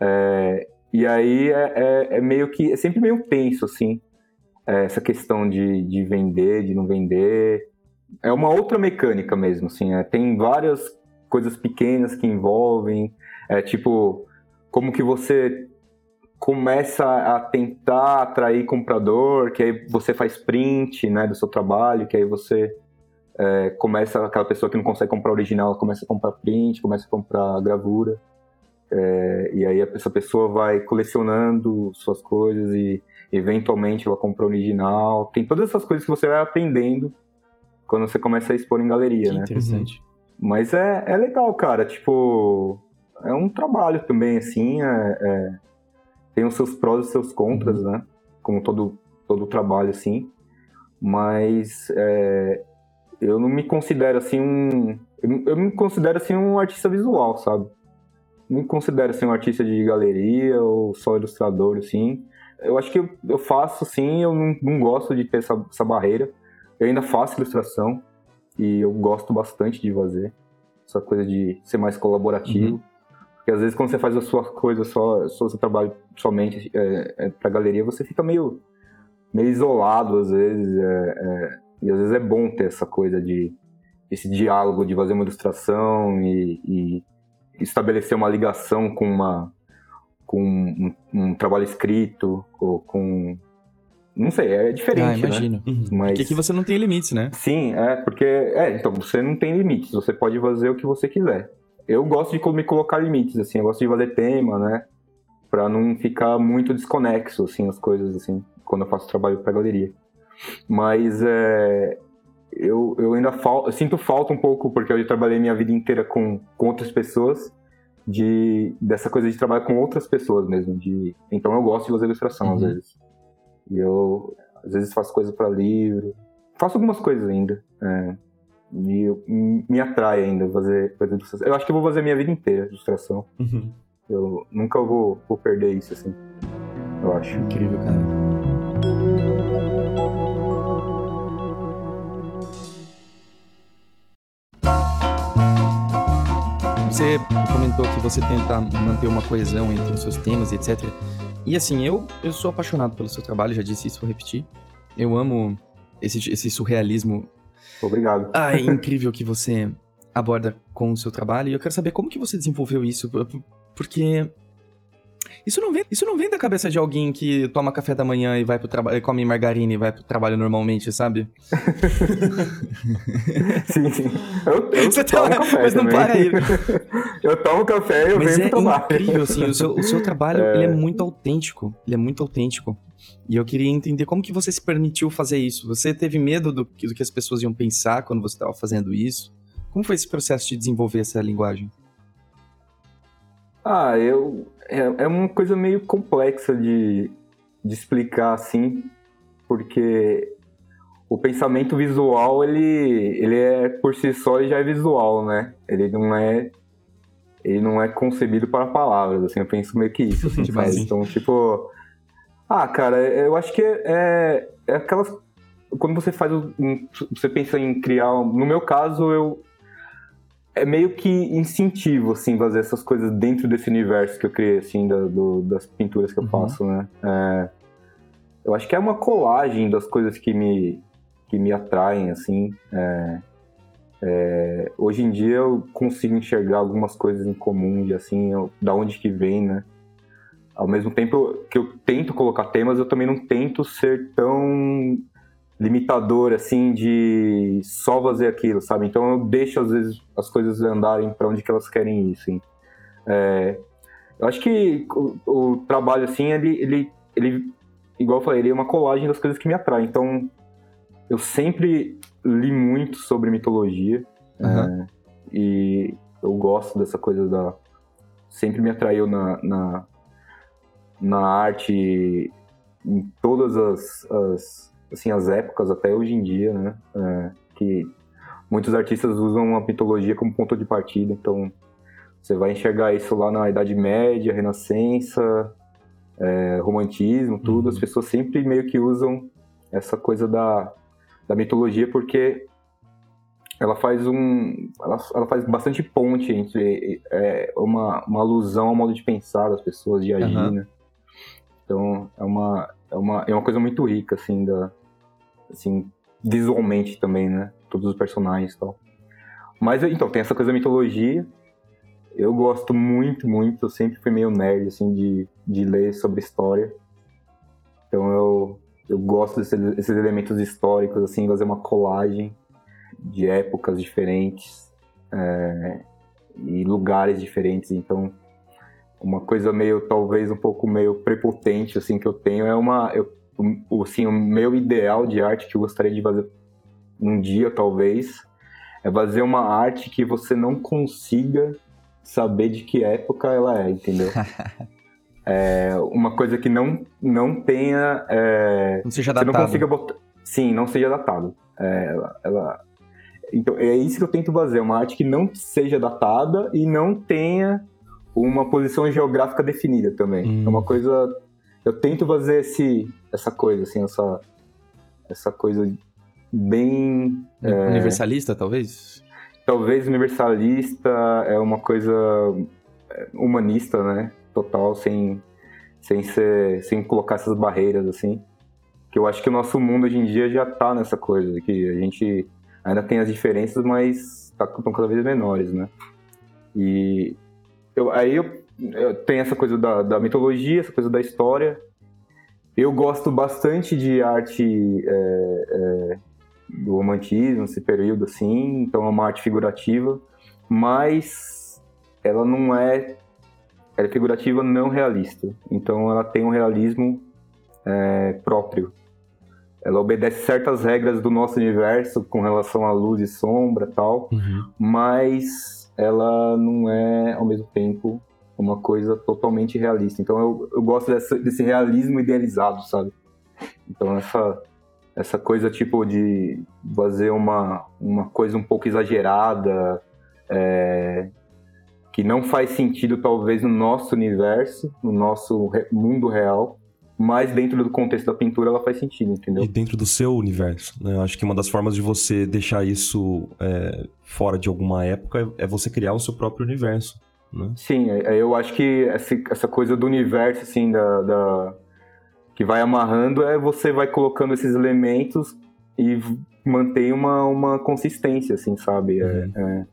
É, e aí é, é- é meio que é sempre meio tenso, assim, é, essa questão de, de vender, de não vender. É uma outra mecânica mesmo, assim. é, tem várias coisas pequenas que envolvem, é, tipo, como que você começa a tentar atrair comprador, que aí você faz print, né, do seu trabalho, que aí você é, começa, aquela pessoa que não consegue comprar original, começa a comprar print, começa a comprar gravura. É, e aí essa pessoa vai colecionando suas coisas e eventualmente ela compra original. Tem todas essas coisas que você vai aprendendo quando você começa a expor em galeria, Que né? interessante. Mas é, é legal, cara. Tipo, é um trabalho também, assim. é- é- tem os seus prós e seus contras, né? Como todo, todo trabalho, assim. Mas é, eu não me considero, assim, um... Eu, eu me considero, assim, um artista visual, sabe? Não me considero, assim, um artista de galeria ou só ilustrador, assim. Eu acho que eu, eu faço, assim, eu não, não gosto de ter essa, essa barreira. Eu ainda faço ilustração e eu gosto bastante de fazer essa coisa de ser mais colaborativo. Porque às vezes quando você faz a sua coisa só, só seu trabalho somente é, é, pra galeria, você fica meio, meio isolado às vezes. é, é, e às vezes é bom ter essa coisa de esse diálogo de fazer uma ilustração e, e estabelecer uma ligação com uma com um, um trabalho escrito ou com não sei, é diferente, Ah, né? imagino. Mas Porque aqui você não tem limites, né? Sim, é, porque. É, então, você não tem limites, você pode fazer o que você quiser. Eu gosto de me colocar limites, assim, eu gosto de fazer tema, né? Pra não ficar muito desconexo, assim, as coisas, assim, quando eu faço trabalho pra galeria. Mas é. Eu, eu ainda fal, eu sinto falta um pouco, porque eu trabalhei minha vida inteira com, com outras pessoas, de, dessa coisa de trabalhar com outras pessoas mesmo. De, então eu gosto de fazer ilustração, às Uhum. vezes. E eu, às vezes, faço coisa pra livro. Faço algumas coisas ainda. é, e eu- me atrai ainda fazer, fazer ilustração. Eu acho que eu vou fazer minha vida inteira ilustração. Eu nunca vou, vou perder isso, assim. Eu acho. Incrível, cara. Você comentou que você tenta manter uma coesão entre os seus temas etc. E assim, eu, eu sou apaixonado pelo seu trabalho, já disse isso, vou repetir. Eu amo esse, esse surrealismo Obrigado. ah, é incrível que você aborda com o seu trabalho. E eu quero saber como que você desenvolveu isso, por- por- porque isso não vem, isso não vem da cabeça de alguém que toma café da manhã e vai pro trabalho, come margarina e vai pro trabalho normalmente, sabe? [LAUGHS] Sim, sim. Eu, eu Você tomo tá- café mas não também. para aí. [LAUGHS] eu tomo café e eu Mas venho é pro trabalho. incrível, assim, o seu, o seu trabalho, [LAUGHS] ele é muito autêntico, ele é muito autêntico. E eu queria entender como que você se permitiu fazer isso. Você teve medo do, que- do que as pessoas iam pensar quando você estava fazendo isso? Como foi esse processo de desenvolver essa linguagem? Ah, eu. É, é uma coisa meio complexa de, de explicar assim, porque o pensamento visual, ele, ele é por si só e já é visual, né? Ele não é ele não é concebido para palavras, assim, eu penso meio que isso, [LAUGHS] assim, sabe? Então, tipo, ah, cara, eu acho que é, é aquelas quando você faz você pensa em criar, no meu caso, eu é meio que instintivo, assim, fazer essas coisas dentro desse universo que eu criei, assim, da, do, das pinturas que eu uhum. faço, né? É, eu acho que é uma colagem das coisas que me, que me atraem, assim. É, é, hoje em dia eu consigo enxergar algumas coisas em comum, de assim, eu, da onde que vem, né? Ao mesmo tempo que eu tento colocar temas, eu também não tento ser tão limitador, assim, de só fazer aquilo, sabe? Então eu deixo, às vezes, as coisas andarem para onde que elas querem ir, assim. É, eu acho que o, o, trabalho, assim, ele, ele, ele, igual eu falei, ele é uma colagem das coisas que me atraem. Então, eu sempre li muito sobre mitologia. Uhum. É, e eu gosto dessa coisa da... Sempre me atraiu na, na, na arte em todas as, as assim, as épocas até hoje em dia, né? É, que muitos artistas usam a mitologia como ponto de partida, então você vai enxergar isso lá na Idade Média, Renascença, é, Romantismo, tudo. Uhum. As pessoas sempre meio que usam essa coisa da, da mitologia porque ela faz um ela, ela faz bastante ponte entre é, uma, uma alusão ao modo de pensar das pessoas de agir uhum. né? Então é uma é uma é uma coisa muito rica assim da assim, visualmente também, né? Todos os personagens e tal. Mas, então, tem essa coisa da mitologia. Eu gosto muito, muito. Eu sempre fui meio nerd, assim, de, de ler sobre história. Então, eu, eu gosto desses, desses elementos históricos, assim, fazer uma colagem de épocas diferentes é, e lugares diferentes. Então, uma coisa meio, talvez, um pouco meio prepotente, assim, que eu tenho é uma... Eu o, assim, o meu ideal de arte que eu gostaria de fazer um dia, talvez, é fazer uma arte que você não consiga saber de que época ela é, entendeu? [LAUGHS] é uma coisa que não, não tenha... É, não seja datado. Você não consiga botar... Sim, não seja datado. É, ela, ela, então, é isso que eu tento fazer, uma arte que não seja datada e não tenha uma posição geográfica definida também. Hum. É uma coisa eu tento fazer esse, essa coisa, assim, essa, essa coisa bem... É, universalista, é, talvez? Talvez universalista, é uma coisa é, humanista, né? Total, sem, sem, ser, sem colocar essas barreiras, assim. Que eu acho que o nosso mundo hoje em dia já tá nessa coisa, que a gente ainda tem as diferenças, mas tá, estão cada vez menores, né? E eu, aí eu tem essa coisa da, da, mitologia, essa coisa da história. Eu gosto bastante de arte é, é, do romantismo, esse período assim, então é uma arte figurativa, mas ela não é, ela é figurativa não realista, então ela tem um realismo é, próprio. Ela obedece certas regras do nosso universo com relação à luz e sombra tal, uhum. mas ela não é ao mesmo tempo uma coisa totalmente realista. Então eu, eu gosto dessa, desse realismo idealizado, sabe? Então essa essa coisa tipo de fazer uma, uma coisa um pouco exagerada, é, que não faz sentido talvez no nosso universo, no nosso mundo real, mas dentro do contexto da pintura ela faz sentido, entendeu? E dentro do seu universo, né? Eu acho que uma das formas de você deixar isso é, fora de alguma época é você criar o seu próprio universo. Né? Sim, é, é, eu acho que essa coisa do universo, assim, da, da, que vai amarrando é você vai colocando esses elementos e mantém uma, uma consistência, assim, sabe? É, uhum.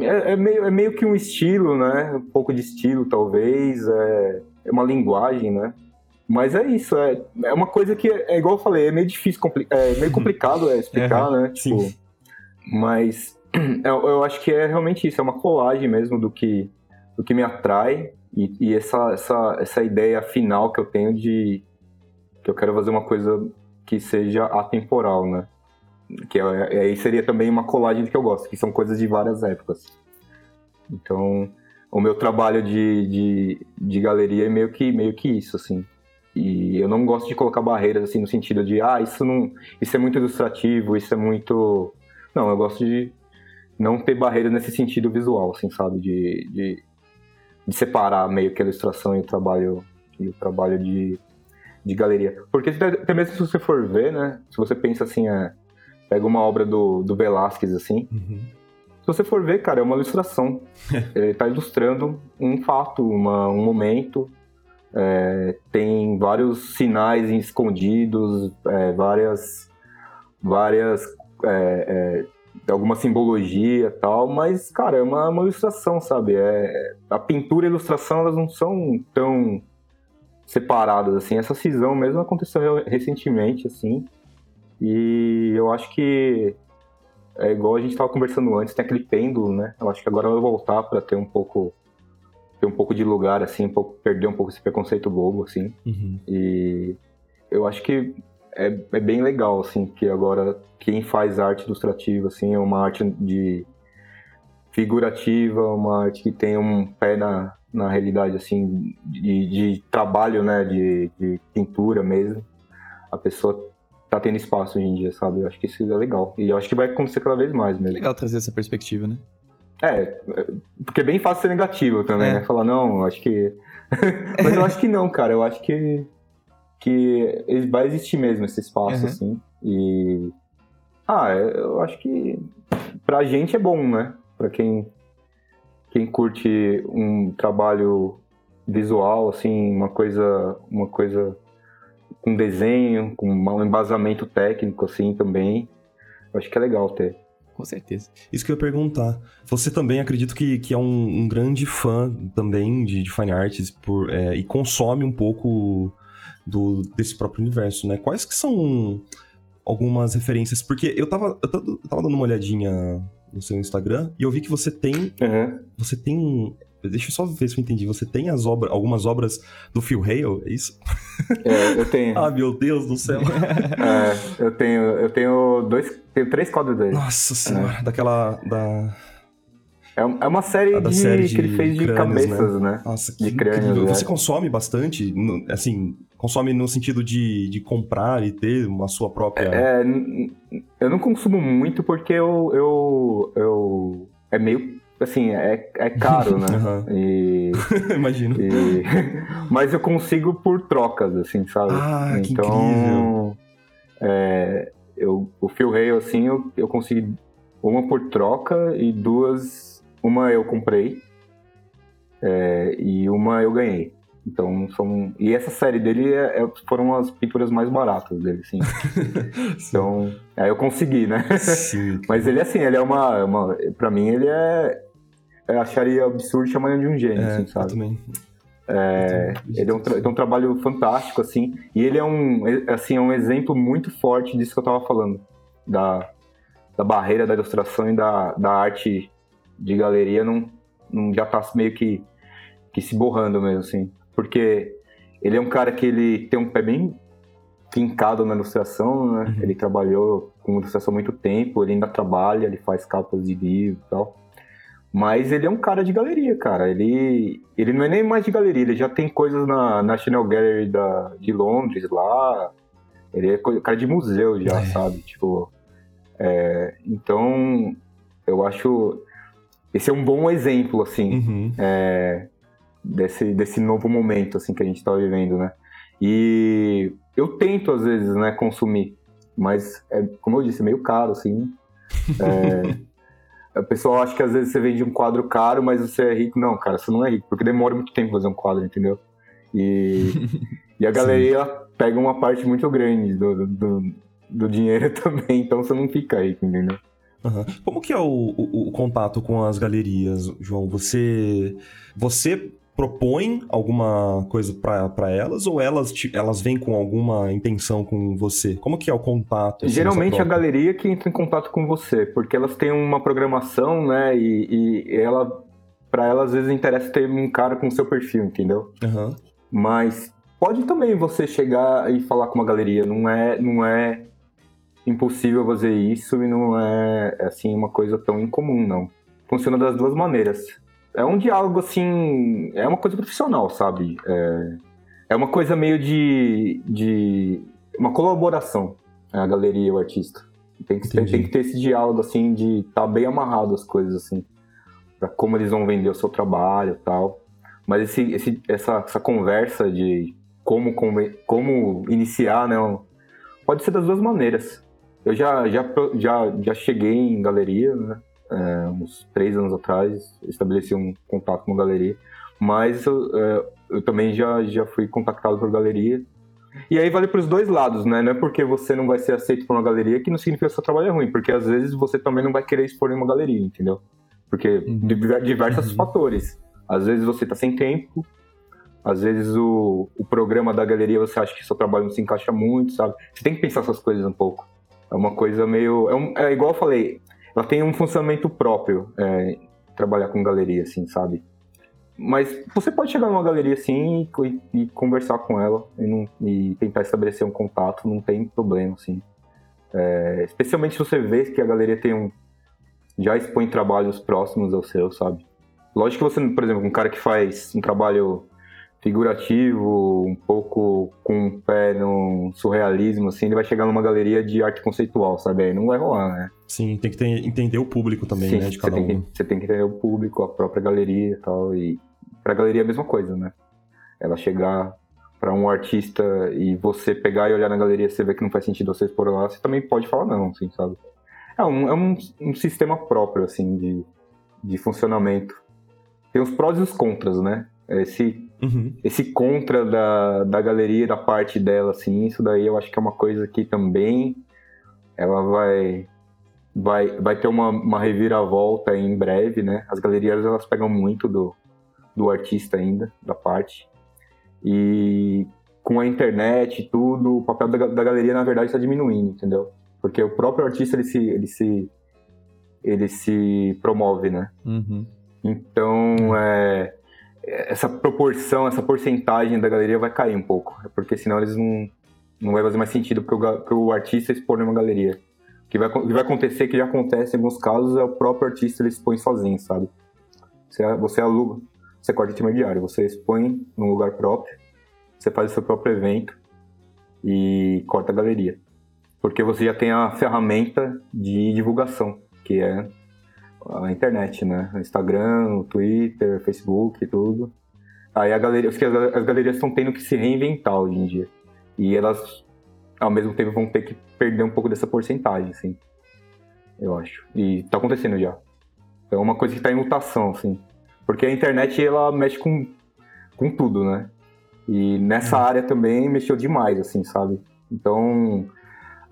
É, é, é, meio, é meio que um estilo, né? Um pouco de estilo, talvez. É, é uma linguagem, né? Mas é isso, é, é uma coisa que, é igual eu falei, é meio difícil, é meio complicado é, explicar, né? Tipo, sim. mas [CLEARS THROAT] eu, eu, acho que é realmente isso, é uma colagem mesmo do que, do que me atrai e, e, essa, essa, essa ideia final que eu tenho de que eu quero fazer uma coisa que seja atemporal, né? Que é, aí seria também uma colagem que eu gosto, que são coisas de várias épocas. Então, o meu trabalho de, de, de galeria é meio que, meio que isso, assim. E eu não gosto de colocar barreiras assim no sentido de ah isso não isso é muito ilustrativo isso é muito não eu gosto de não ter barreiras nesse sentido visual assim sabe de, de, de separar meio que a ilustração e o trabalho e o trabalho de, de galeria porque até mesmo se você for ver né se você pensa assim é, pega uma obra do, do Velázquez assim Uhum. se você for ver, cara, é uma ilustração. [LAUGHS] Ele está ilustrando um fato, uma, um momento. É, tem vários sinais escondidos, é, várias, várias, é, é, alguma simbologia tal, mas, cara, é uma, uma ilustração, sabe? É, a pintura e a ilustração, elas não são tão separadas, assim. Essa cisão mesmo aconteceu recentemente, assim, e eu acho que é igual a gente estava conversando antes, tem aquele pêndulo, né? Eu acho que agora vai voltar para ter um pouco ter um pouco de lugar assim, um pouco, perder um pouco esse preconceito bobo assim. Uhum. E eu acho que é, é bem legal assim que agora quem faz arte ilustrativa assim é uma arte de figurativa, uma arte que tem um pé na, na realidade assim de, de trabalho, né, de, de pintura mesmo. A pessoa tá tendo espaço hoje em dia, sabe? Eu acho que isso é legal. E eu acho que vai acontecer cada vez mais mesmo. Legal trazer essa perspectiva, né? É, porque é bem fácil ser negativo também, É. né? Falar, não, acho que. [LAUGHS] Mas eu acho que não, cara. Eu acho que. Que vai existir mesmo esse espaço, Uhum. assim. E. Ah, eu acho que. Pra gente é bom, né? Pra quem. Quem curte um trabalho visual, assim, uma coisa. Uma coisa com desenho, com um embasamento técnico, assim, também. Eu acho que é legal ter. Com certeza. Isso que eu ia perguntar. Você também acredito que, que é um, um grande fã também de, de fine arts por, é, e consome um pouco do, desse próprio universo, né? Quais que são algumas referências? Porque eu tava, eu tava eu tava dando uma olhadinha no seu Instagram e eu vi que você tem. Uhum. Você tem. Deixa eu só ver se eu entendi. Você tem as obras, algumas obras do Phil Hale, é isso? É, eu tenho. [LAUGHS] Ah, meu Deus do céu. [LAUGHS] É, eu tenho, eu tenho dois, tenho três quadros dele. Nossa senhora, daquela. Da... É, é uma série, de, série de que ele fez de crânios, cabeças, né? Nossa, que De crânios, é. Você consome bastante? assim, consome no sentido de, de comprar e ter uma sua própria. É, n- eu não consumo muito porque eu, eu, eu é meio assim é, é caro, né? [LAUGHS] Aham. E, [LAUGHS] Imagino. e- [LAUGHS] mas eu consigo por trocas, assim, sabe? Ah, então, é, eu, o Phil Hale, assim, eu, eu consegui uma por troca e duas. Uma eu comprei é, e uma eu ganhei. Então são. E essa série dele é- é- foram as pinturas mais baratas dele, assim. Então. Aí eu consegui, né? Sim. Mas ele, assim, ele é uma. uma pra mim, ele é. Eu acharia absurdo chamar ele de um gênio, É, assim, eu sabe? também. É, ele é um, tem um trabalho fantástico, assim, e ele é um, é, assim, é um exemplo muito forte disso que eu tava falando, da, da barreira da ilustração e da, da arte de galeria não, não já tá meio que, que se borrando mesmo, assim, porque ele é um cara que ele tem um pé bem fincado na ilustração, né, Uhum. ele trabalhou com ilustração há muito tempo, ele ainda trabalha, ele faz capas de livro e tal, mas ele é um cara de galeria, cara. Ele, ele não é nem mais de galeria, ele já tem coisas na National Gallery da, de Londres lá. Ele é cara de museu já, É. sabe? Tipo. é, então, eu acho. Esse é um bom exemplo, assim, Uhum. é, desse, desse novo momento, assim, que a gente tá vivendo, né? E eu tento, às vezes, né, consumir. Mas, é, como eu disse, é meio caro, assim. [LAUGHS] É, a pessoa acha que às vezes você vende um quadro caro, mas você é rico. Não, cara, você não é rico, porque demora muito tempo fazer um quadro, entendeu? E, [LAUGHS] e a galeria pega uma parte muito grande do, do, do dinheiro [LAUGHS] também, então você não fica rico, entendeu? Aham. Como que é o, o- o contato com as galerias, João? Você você propõe alguma coisa pra pra elas ou elas te- elas vêm com alguma intenção com você? Como que é o contato? assim, Geralmente a galeria que entra em contato com você, porque elas têm uma programação, né? E, e ela, para elas, às vezes interessa ter um cara com o seu perfil, entendeu? Aham. Mas pode também você chegar e falar com uma galeria, não é, não é impossível fazer isso e não é assim uma coisa tão incomum, não. Funciona das duas maneiras. É um diálogo assim, é uma coisa profissional, sabe? É, é uma coisa meio de, de uma colaboração, né, a galeria e o artista. Tem que, tem, tem que ter esse diálogo, assim, de estar tá bem amarrado as coisas, assim, para como eles vão vender o seu trabalho e tal. Mas esse, esse, essa, essa conversa de como, como, como iniciar, né, pode ser das duas maneiras. Eu já, já, já, já cheguei em galeria, né, é, uns três anos atrás, estabeleci um contato com a galeria, mas eu, é, eu também já, já fui contactado por galeria e aí vale para os dois lados, né? Não é porque você não vai ser aceito por uma galeria que não significa que o seu trabalho é ruim, porque às vezes você também não vai querer expor em uma galeria, entendeu? Porque uhum. de diversos uhum. fatores. Às vezes você está sem tempo, às vezes o, o programa da galeria você acha que seu trabalho não se encaixa muito, sabe? Você tem que pensar essas coisas um pouco. É uma coisa meio. É, um, é igual eu falei, ela tem um funcionamento próprio, é, trabalhar com galeria, assim, sabe? Mas você pode chegar numa galeria assim e, e conversar com ela e, não, e, tentar estabelecer um contato, não tem problema, assim. É, especialmente se você vê que a galeria tem um. já expõe trabalhos próximos ao seu, sabe? Lógico que você, por exemplo, um cara que faz um trabalho figurativo, um pouco com um pé no surrealismo, assim, ele vai chegar numa galeria de arte conceitual, sabe? Aí não vai rolar, né? Sim, tem que ter, entender o público também, Sim, né, de cada você um. Tem que, você tem que entender o público, a própria galeria e tal, e pra galeria é a mesma coisa, né? Ela chegar para um artista e você pegar e olhar na galeria, você vê que não faz sentido você expor lá, você também pode falar não, assim, sabe? É um, é um, um sistema próprio, assim, de, de funcionamento. Tem os prós e os contras, né? Esse, uhum. esse contra da, da galeria, da parte dela, assim, isso daí eu acho que é uma coisa que também ela vai vai, vai ter uma, uma reviravolta em breve, né? As galerias elas pegam muito do, do artista ainda, da parte. E com a internet e tudo, o papel da, da galeria na verdade está diminuindo, entendeu? Porque o próprio artista ele se ele se ele se promove, né? Uhum. Então, é, essa proporção, essa porcentagem da galeria vai cair um pouco. Porque senão eles não, não vai fazer mais sentido para o artista expor numa galeria. O que vai, que vai acontecer, que já acontece em alguns casos, é o próprio artista ele expõe sozinho, sabe? Você, você aluga, você corta intermediário, você expõe num lugar próprio, você faz o seu próprio evento e corta a galeria. Porque você já tem a ferramenta de divulgação, que é a internet, né? Instagram, Twitter, Facebook e tudo. Aí a galeria, as, as galerias estão tendo que se reinventar hoje em dia. E elas, ao mesmo tempo, vão ter que perder um pouco dessa porcentagem, assim. Eu acho. E tá acontecendo já. É uma coisa que tá em mutação, assim. Porque a internet, ela mexe com, com tudo, né? E nessa é. área também mexeu demais, assim, sabe? Então,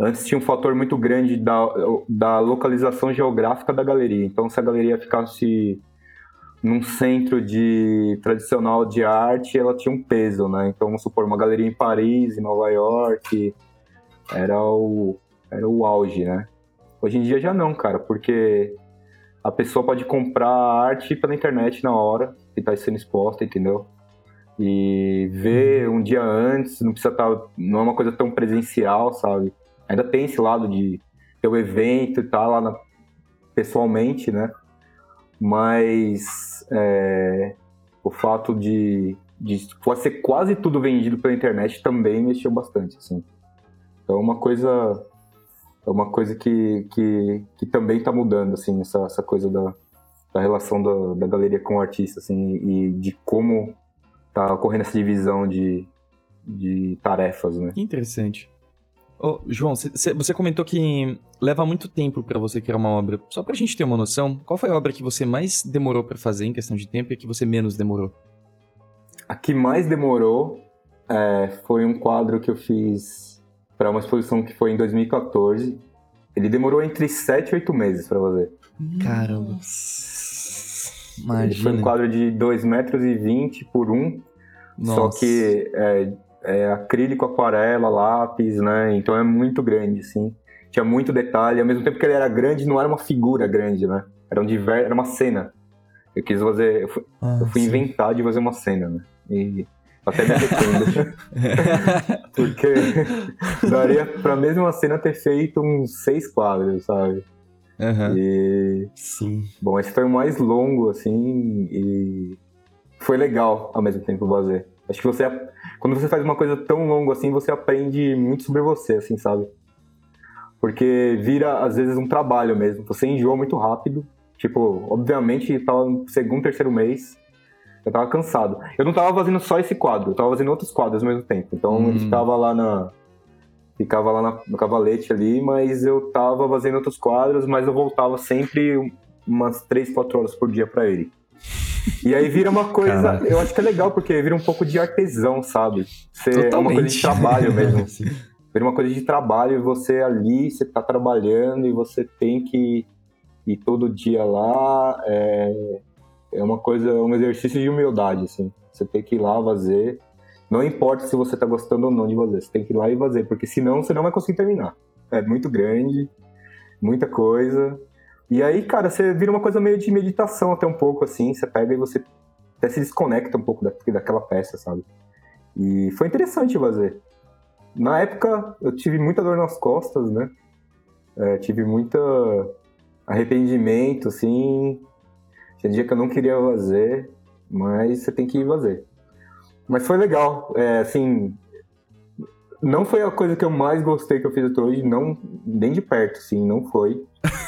Antes tinha um fator muito grande da, da localização geográfica da galeria. Então, se a galeria ficasse num centro de tradicional de arte, ela tinha um peso, né? Então, vamos supor, uma galeria em Paris, em Nova York, era o, era o auge, né? Hoje em dia já não, cara, porque a pessoa pode comprar arte pela internet na hora que está sendo exposta, entendeu? E ver um dia antes, não precisa estar, tá, não é uma coisa tão presencial, sabe? Ainda tem esse lado de ter o evento e tal lá na, pessoalmente, né? Mas é, o fato de, de ser quase tudo vendido pela internet também mexeu bastante, assim. Então é uma coisa é uma coisa que, que, que também está mudando, assim, essa, essa coisa da, da relação da, da galeria com o artista, assim, e de como tá ocorrendo essa divisão de, de tarefas, né? Interessante. Ô, João, você comentou que leva muito tempo para você criar uma obra. Só pra gente ter uma noção, qual foi a obra que você mais demorou para fazer em questão de tempo e a que você menos demorou? A que mais demorou é, foi um quadro que eu fiz para uma exposição que foi em 2014. Ele demorou entre 7 e 8 meses para fazer. Caramba. Imagina. Ele foi um quadro de 2,20 metros e 20 por 1. Nossa. Só que é, é, acrílico, aquarela, lápis, né? Então é muito grande, assim. Tinha muito detalhe. Ao mesmo tempo que ele era grande, não era uma figura grande, né? Era, um diver... era uma cena. Eu quis fazer... Eu fui, ah, eu fui inventar de fazer uma cena, né? E até me arrependo. [LAUGHS] [LAUGHS] Porque daria pra mesma cena ter feito uns seis quadros, sabe? Uhum. E... Sim. Bom, esse foi o mais longo, assim, e foi legal ao mesmo tempo fazer. Acho que você, quando você faz uma coisa tão longa assim, você aprende muito sobre você, assim, sabe? Porque vira, às vezes, um trabalho mesmo. Você enjoa muito rápido. Tipo, obviamente, tava no segundo, terceiro mês, eu tava cansado. Eu não tava fazendo só esse quadro, eu tava fazendo outros quadros ao mesmo tempo. Então, Hum. ele ficava lá na... Ficava lá na- no cavalete ali, mas eu tava fazendo outros quadros, mas eu voltava sempre umas três, quatro horas por dia pra ele. E aí vira uma coisa, Caraca. eu acho que é legal, porque vira um pouco de artesão, sabe? Você, é uma coisa de Totalmente. trabalho [LAUGHS] mesmo. Sim. Vira uma coisa de trabalho e você ali, você tá trabalhando e você tem que ir todo dia lá. É, é uma coisa, um exercício de humildade, assim. Você tem que ir lá fazer. Não importa se você tá gostando ou não de fazer, você tem que ir lá e fazer, porque senão você não vai conseguir terminar. É muito grande, muita coisa. E aí, cara, você vira uma coisa meio de meditação até um pouco, assim. Você pega e você até se desconecta um pouco da, daquela peça, sabe? E foi interessante fazer. Na época, eu tive muita dor nas costas, né? É, tive muita arrependimento, assim. Tinha dia que eu não queria fazer, mas você tem que ir fazer. Mas foi legal, é, assim. Não foi a coisa que eu mais gostei que eu fiz até hoje, não, nem de perto, assim, não foi. [LAUGHS]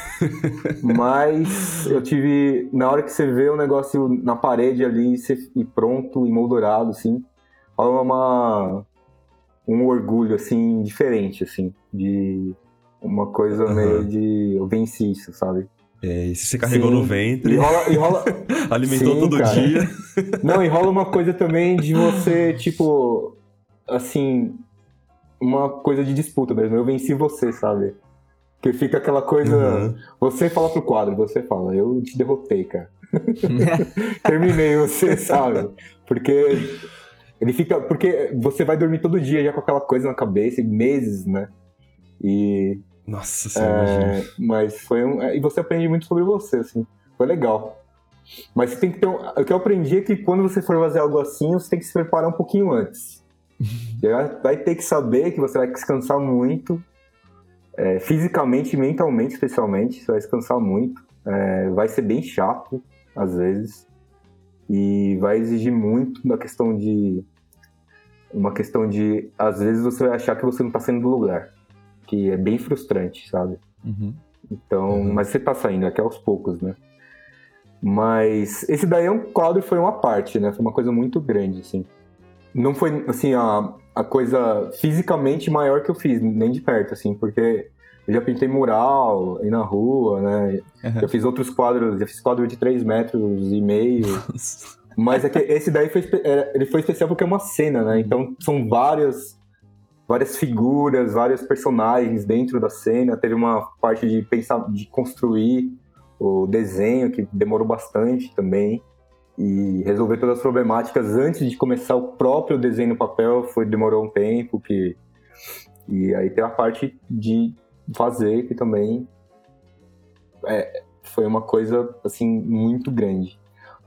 Mas eu tive. Na hora que você vê o negócio na parede ali e pronto, emoldurado, assim, rola uma. Um orgulho, assim, diferente, assim, de uma coisa Aham. meio de. Eu venci isso, sabe? É, e se você carregou Sim. no E ventre, rola. E rola [LAUGHS] alimentou Sim, todo cara. dia. não, e rola uma coisa também de você, tipo. Assim. Uma coisa de disputa mesmo. Eu venci você, sabe? Que fica aquela coisa. Uhum. Você fala pro quadro, você fala, eu te derrotei, cara. [LAUGHS] Terminei você, [LAUGHS] sabe? Porque ele fica. Porque você vai dormir todo dia já com aquela coisa na cabeça, meses, né? E. Nossa senhora, é, mas foi um. E você aprende muito sobre você, assim. Foi legal. Mas você tem que ter um, O que eu aprendi é que quando você for fazer algo assim, você tem que se preparar um pouquinho antes. [LAUGHS] Vai ter que saber que você vai descansar muito. É, fisicamente e mentalmente, especialmente. Você vai descansar muito. É, vai ser bem chato, às vezes. E vai exigir muito da questão de. Uma questão de. Às vezes você vai achar que você não tá saindo do lugar. Que é bem frustrante, sabe? Uhum. Então, Uhum. mas você tá saindo aqui aos poucos, né? Mas esse daí é um quadro, foi uma parte, né? Foi uma coisa muito grande, assim. Não foi, assim, a, a coisa fisicamente maior que eu fiz, nem de perto, assim, porque eu já pintei mural aí na rua, né? Uhum. Já fiz outros quadros, já fiz quadro de 3 metros e meio. [LAUGHS] Mas é que esse daí foi, ele foi especial porque é uma cena, né? Então são várias, várias figuras, vários personagens dentro da cena. Teve uma parte de pensar, de construir o desenho que demorou bastante também e resolver todas as problemáticas antes de começar o próprio desenho no papel foi demorou um tempo que e aí tem a parte de fazer que também é, foi uma coisa assim muito grande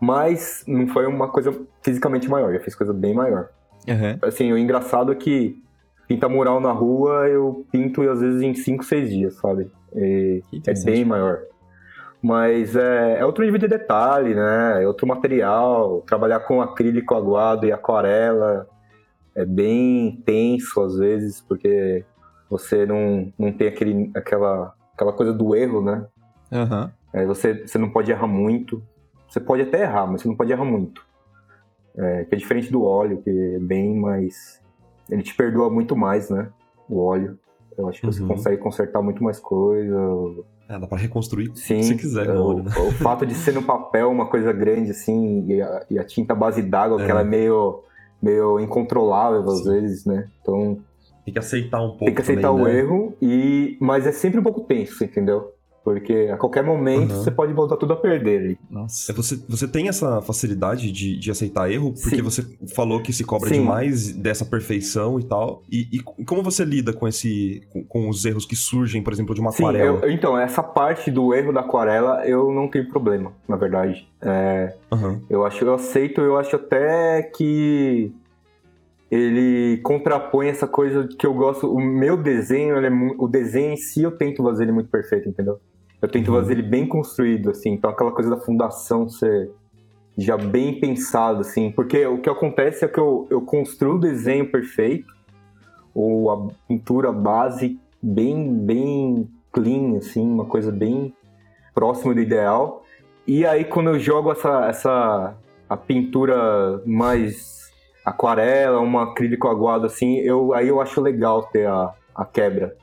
mas não foi uma coisa fisicamente maior, eu fiz coisa bem maior. Uhum. Assim, o engraçado é que pintar mural na rua eu pinto às vezes em 5, 6 dias, sabe? É bem maior. Mas é, é outro nível de detalhe, né? É outro material. Trabalhar com acrílico aguado e aquarela é bem tenso às vezes, porque você não, não tem aquele, aquela, aquela coisa do erro, né? Aham. É, você, você não pode errar muito. Você pode até errar, mas você não pode errar muito. É, que é diferente do óleo, que é bem mais. Ele te perdoa muito mais, né? O óleo. Eu acho que você Uhum. consegue consertar muito mais coisa. É, dá pra reconstruir Sim. se quiser o, óleo, né? o fato de ser no papel uma coisa grande, assim, e a, e a tinta base d'água, É. que ela é meio, meio incontrolável às Sim. vezes, né? Então Tem que aceitar um pouco. tem que aceitar também, o né? erro, e mas é sempre um pouco tenso, entendeu? Porque a qualquer momento Uhum. você pode voltar tudo a perder ali. Nossa. É, Você, você tem essa facilidade de, de aceitar erro, porque Sim. você falou que se cobra Sim. demais dessa perfeição e tal. E, e como você lida com esse com, com os erros que surgem, por exemplo, de uma Sim, aquarela? eu- então, essa parte do erro da aquarela eu não tenho problema, na verdade. É, Aham. eu acho, eu aceito, eu acho até que ele contrapõe essa coisa que eu gosto. O meu desenho, ele é o desenho em si, eu tento fazer ele muito perfeito, entendeu? Eu tento Uhum. fazer ele bem construído, assim. Então, aquela coisa da fundação ser já bem pensado, assim. Porque o que acontece é que eu, eu construo o desenho perfeito, ou a pintura base bem, bem clean, assim, uma coisa bem próxima do ideal. E aí quando eu jogo essa, essa a pintura mais aquarela, um acrílico aguado assim, eu, aí eu acho legal ter a, a quebra.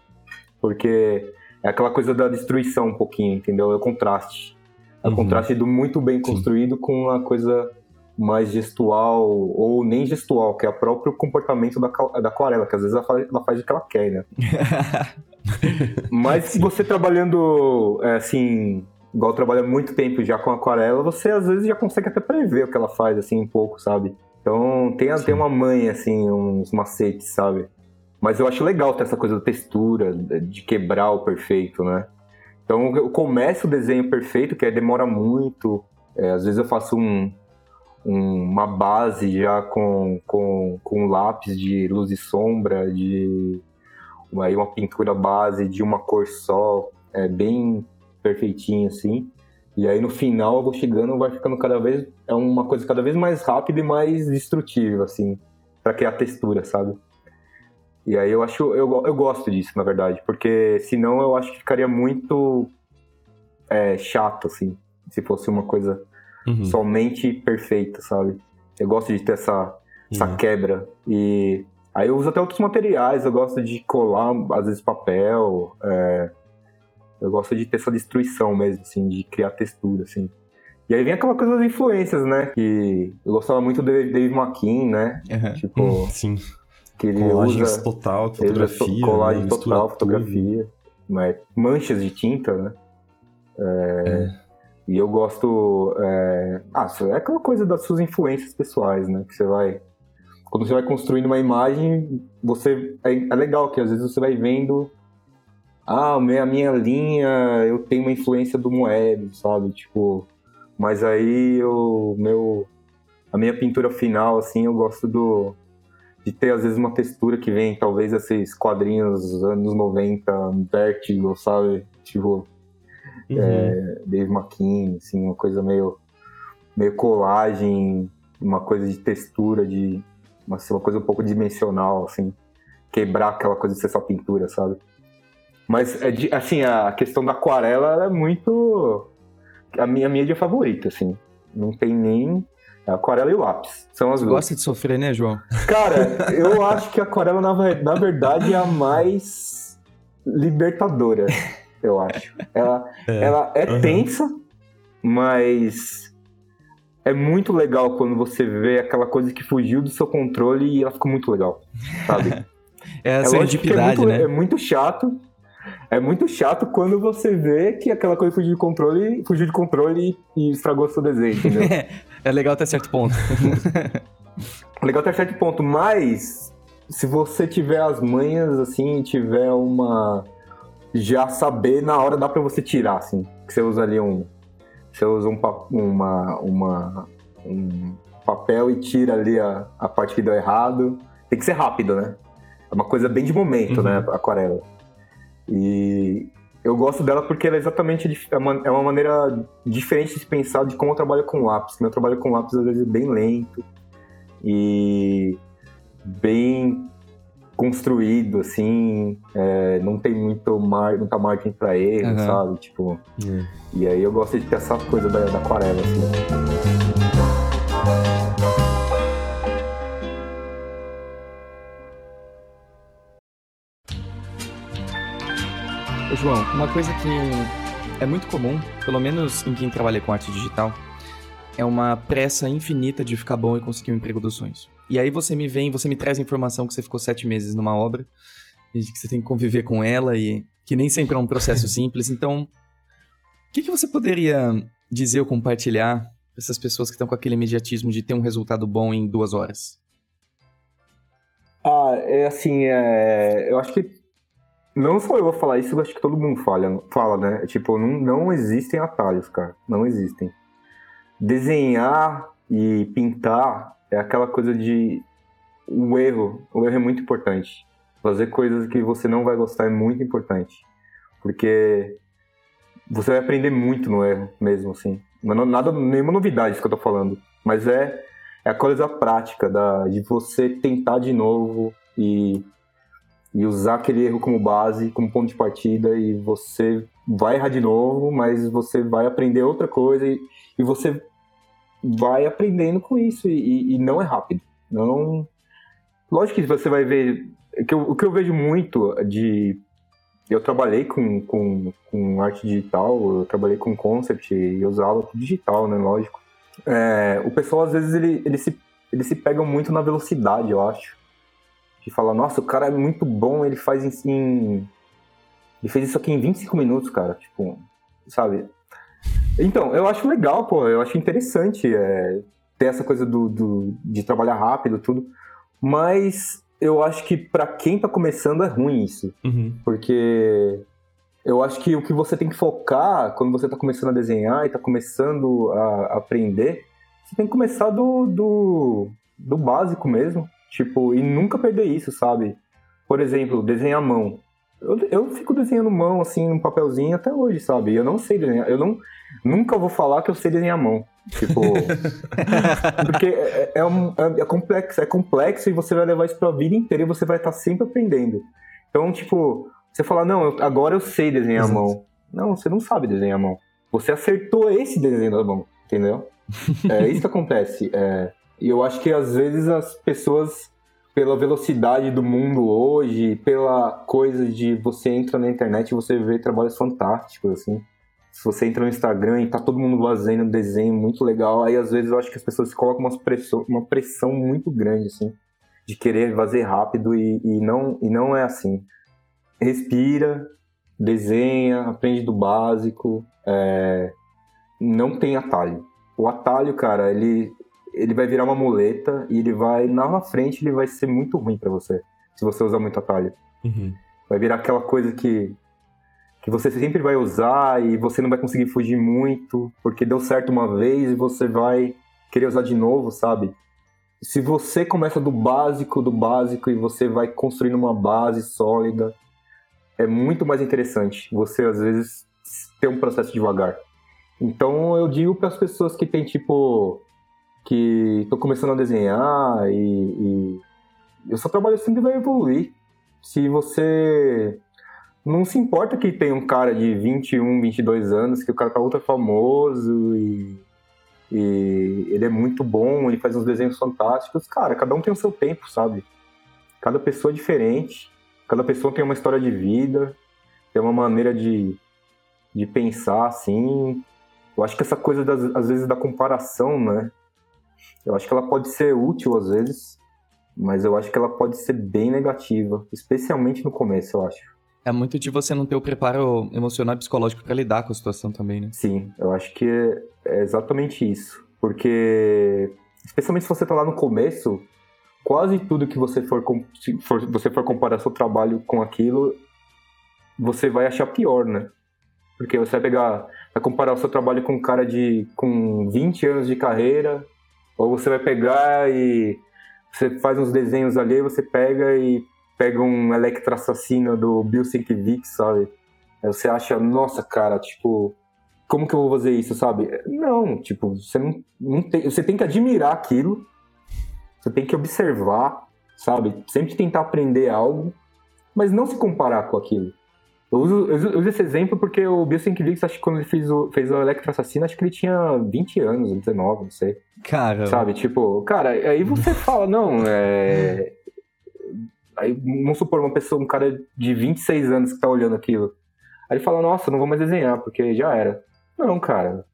Porque é aquela coisa da destruição um pouquinho, entendeu? É o contraste. É o uhum. contraste do muito bem construído Sim. com uma coisa mais gestual, ou nem gestual, que é o próprio comportamento da, da aquarela, que às vezes ela faz, ela faz o que ela quer, né? [LAUGHS] Mas se você trabalhando, é, assim, igual trabalha muito tempo já com aquarela, você às vezes já consegue até prever o que ela faz, assim, um pouco, sabe? Então tem, tem uma manha, assim, uns macetes, sabe? Mas eu acho legal ter essa coisa da textura, de quebrar o perfeito, né? Então eu começo o desenho perfeito, que aí demora muito. É, às vezes eu faço um, um, uma base já com, com, com lápis de luz e sombra, de aí uma pintura base de uma cor só, é bem perfeitinho assim. E aí no final eu vou chegando, vai ficando cada vez é uma coisa cada vez mais rápida e mais destrutiva assim, para criar textura, sabe? E aí eu acho eu, eu gosto disso, na verdade, porque senão eu acho que ficaria muito é, chato assim, se fosse uma coisa uhum. somente perfeita, sabe? Eu gosto de ter essa essa uhum. quebra e aí eu uso até outros materiais, eu gosto de colar às vezes papel, é, eu gosto de ter essa destruição mesmo, assim, de criar textura, assim. E aí vem aquela coisa das influências, né? Que eu gostava muito do Dave McKean, né? Uhum. Tipo, sim. Que ele Colagens usa, total, fotografia. Colagem né? total, fotografia. Mas manchas de tinta, né? É, é. E eu gosto. É... Ah, é aquela coisa das suas influências pessoais, né? Que você vai. Quando você vai construindo uma imagem, você. É, é legal que às vezes você vai vendo ah, a minha linha, eu tenho uma influência do Moebius, sabe? Tipo, mas aí o meu a minha pintura final assim, eu gosto do de ter às vezes uma textura que vem talvez esses quadrinhos anos 90, Vertigo, sabe? Tipo, uhum. é, Dave McKean, assim, uma coisa meio meio colagem, uma coisa de textura, de uma, uma coisa um pouco dimensional, assim, quebrar aquela coisa de ser só pintura, sabe? Mas, é assim, a questão da aquarela é muito. A minha mídia favorita, assim. Não tem nem. A aquarela e o lápis. São as duas. gosta de sofrer, né, João? [LAUGHS] Cara, eu acho que a aquarela, na, na verdade, é a mais libertadora, eu acho. Ela é, ela é uhum. tensa, mas é muito legal quando você vê aquela coisa que fugiu do seu controle e ela ficou muito legal, sabe? [LAUGHS] é a é serendipidade, é muito, né? É muito chato, é muito chato quando você vê que aquela coisa fugiu de controle, fugiu de controle e, estragou seu desenho, entendeu? [LAUGHS] é legal até certo ponto. [LAUGHS] legal até certo ponto, mas se você tiver as manhas, assim, tiver uma... Já saber, na hora dá pra você tirar, assim. Que você usa ali um... Você usa um, uma, uma, um papel e tira ali a, a parte que deu errado. Tem que ser rápido, né? É uma coisa bem de momento, né, uhum. né? Aquarela. E eu gosto dela porque ela é exatamente é uma, é uma maneira diferente de pensar de como eu trabalho com lápis. Meu trabalho com lápis às vezes é bem lento e bem construído, assim, é, não tem muito mar, muita margem para erro, uhum. sabe? Tipo, uhum. e aí eu gosto de ter essa coisa da, da aquarela, assim. João, uma coisa que é muito comum, pelo menos em quem trabalha com arte digital, é uma pressa infinita de ficar bom e conseguir um emprego dos sonhos. E aí você me vem, você me traz a informação que você ficou sete meses numa obra, e que você tem que conviver com ela, e que nem sempre é um processo [LAUGHS] simples. Então, o que, que você poderia dizer ou compartilhar para essas pessoas que estão com aquele imediatismo de ter um resultado bom em duas horas? Ah, é assim, é... eu acho que não só eu vou falar isso, eu acho que todo mundo fala, fala né? Tipo, não, não existem atalhos, cara. Não existem. Desenhar e pintar é aquela coisa de. O erro. O erro é muito importante. Fazer coisas que você não vai gostar é muito importante. Porque você vai aprender muito no erro mesmo, assim. Não é nada, nenhuma novidade que eu tô falando. Mas é, é a coisa prática da, de você tentar de novo e, e usar aquele erro como base, como ponto de partida, e você vai errar de novo, mas você vai aprender outra coisa e, e você vai aprendendo com isso e, e não é rápido. Não, lógico que você vai ver. Que eu, o que eu vejo muito de. Eu trabalhei com, com, com arte digital, eu trabalhei com concept e usava digital, né? Lógico. É, o pessoal, às vezes, ele, ele, se, ele se pega muito na velocidade, eu acho. De falar, nossa, o cara é muito bom, ele faz em, em. Ele fez isso aqui em 25 minutos, cara. Tipo, sabe? Então, eu acho legal, pô, eu acho interessante é, ter essa coisa do, do, de trabalhar rápido, tudo. Mas eu acho que para quem tá começando é ruim isso. Uhum. Porque eu acho que o que você tem que focar quando você tá começando a desenhar e tá começando a aprender, você tem que começar do, do, do básico mesmo. Tipo, e nunca perder isso, sabe? Por exemplo, desenhar mão. Eu, eu fico desenhando mão, assim, um papelzinho até hoje, sabe? Eu não sei desenhar. Eu não, nunca vou falar que eu sei desenhar mão. Tipo. [LAUGHS] porque é, é, um, é, é, complexo, é complexo e você vai levar isso pra vida inteira e você vai estar sempre aprendendo. Então, tipo, você fala, não, eu, agora eu sei desenhar à mão. Não, você não sabe desenhar à mão. Você acertou esse desenho da mão, entendeu? [LAUGHS] É isso que acontece. É, e eu acho que às vezes as pessoas pela velocidade do mundo hoje, pela coisa de você entra na internet e você vê trabalhos fantásticos, assim. Se você entra no Instagram e tá todo mundo fazendo um desenho muito legal, aí às vezes eu acho que as pessoas colocam uma pressão, uma pressão muito grande, assim, de querer fazer rápido e, e, não, e não é assim. Respira, desenha, aprende do básico, é... não tem atalho. O atalho, cara, ele ele vai virar uma muleta e ele vai, na frente, ele vai ser muito ruim para você, se você usar muito atalho. Uhum. Vai virar aquela coisa que, que você sempre vai usar e você não vai conseguir fugir muito, porque deu certo uma vez e você vai querer usar de novo, sabe? Se você começa do básico, do básico, e você vai construindo uma base sólida, é muito mais interessante você, às vezes, ter um processo devagar. Então, eu digo para as pessoas que têm, tipo, que estou começando a desenhar e, e o seu trabalho sempre vai evoluir. Se você não se importa que tem um cara de 21, 22 anos, que o cara tá ultra famoso e, e ele é muito bom, ele faz uns desenhos fantásticos. Cara, cada um tem o seu tempo, sabe? Cada pessoa é diferente, cada pessoa tem uma história de vida, tem uma maneira de, de pensar, assim. Eu acho que essa coisa, das, às vezes, da comparação, né? Eu acho que ela pode ser útil às vezes, mas eu acho que ela pode ser bem negativa, especialmente no começo, eu acho. É muito de você não ter o preparo emocional e psicológico para lidar com a situação também, né? Sim, eu acho que é exatamente isso. Porque, especialmente se você tá lá no começo, quase tudo que você for, for, você for comparar seu trabalho com aquilo, você vai achar pior, né? Porque você vai pegar, vai comparar o seu trabalho com um cara de com 20 anos de carreira ou você vai pegar e você faz uns desenhos ali, você pega e pega um Electra Assassino do Bill Sienkiewicz, sabe? Aí você acha, nossa, cara, tipo, como que eu vou fazer isso, sabe? Não, tipo, você não, não tem, você tem que admirar aquilo, você tem que observar, sabe? Sempre tentar aprender algo, mas não se comparar com aquilo. Eu uso, eu uso esse exemplo porque o Bill Sienkiewicz, acho que quando ele fez o, fez o Electro Assassino, acho que ele tinha 20 anos, 19, não sei. Cara. Sabe, tipo, cara, aí você [LAUGHS] fala, não, é. Aí, vamos supor, uma pessoa, um cara de 26 anos que tá olhando aquilo. Aí ele fala, nossa, não vou mais desenhar, porque já era. Não, cara.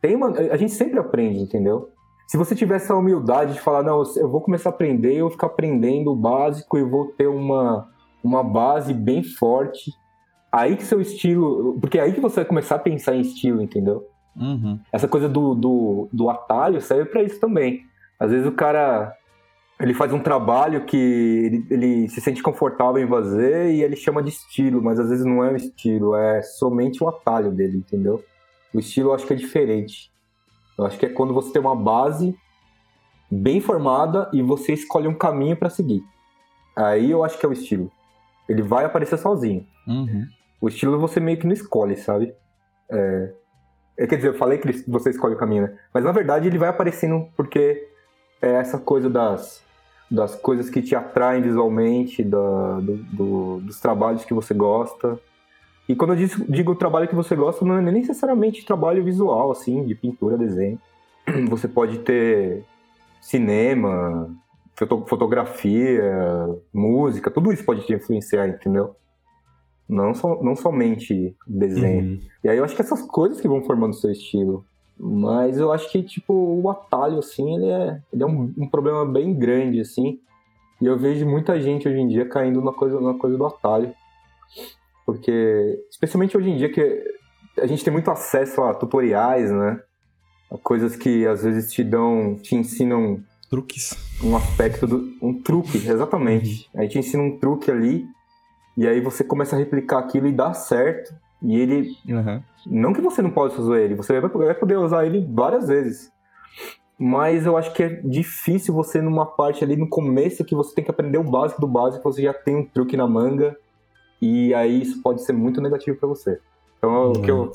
Tem uma... A gente sempre aprende, entendeu? Se você tiver essa humildade de falar, não, eu vou começar a aprender, eu vou ficar aprendendo o básico e vou ter uma, uma base bem forte aí que seu estilo. Porque é aí que você vai começar a pensar em estilo, entendeu? Uhum. Essa coisa do, do, do atalho serve para isso também. Às vezes o cara ele faz um trabalho que ele, ele, se sente confortável em fazer e ele chama de estilo, mas às vezes não é um estilo, é somente o atalho dele, entendeu? O estilo eu acho que é diferente. Eu acho que é quando você tem uma base bem formada e você escolhe um caminho para seguir. Aí eu acho que é o estilo. Ele vai aparecer sozinho. Uhum. O estilo você meio que não escolhe, sabe? É... É, quer dizer, eu falei que você escolhe o caminho, né? Mas na verdade ele vai aparecendo porque é essa coisa das, das coisas que te atraem visualmente, da, do, do, dos trabalhos que você gosta. E quando eu digo, digo trabalho que você gosta, não é nem necessariamente trabalho visual, assim, de pintura, desenho. [CLEARS THROAT] Você pode ter cinema, fotografia, música, tudo isso pode te influenciar, entendeu? Não, so, não somente desenho. Uhum. E aí eu acho que essas coisas que vão formando o seu estilo. Mas eu acho que, tipo, o atalho, assim, ele é, ele é um, um, problema bem grande, assim. E eu vejo muita gente hoje em dia caindo na coisa, na coisa do atalho. Porque, especialmente hoje em dia que a gente tem muito acesso a tutoriais, né? A coisas que às vezes te dão, te ensinam truques. Um aspecto do um truque, exatamente. Uhum. Aí te ensina um truque ali e aí você começa a replicar aquilo e dá certo. E ele. Uhum. Não que você não possa usar ele, você vai poder usar ele várias vezes. Mas eu acho que é difícil você, numa parte ali no começo, que você tem que aprender o básico do básico, você já tem um truque na manga. E aí isso pode ser muito negativo para você. Então uhum. o, que eu, o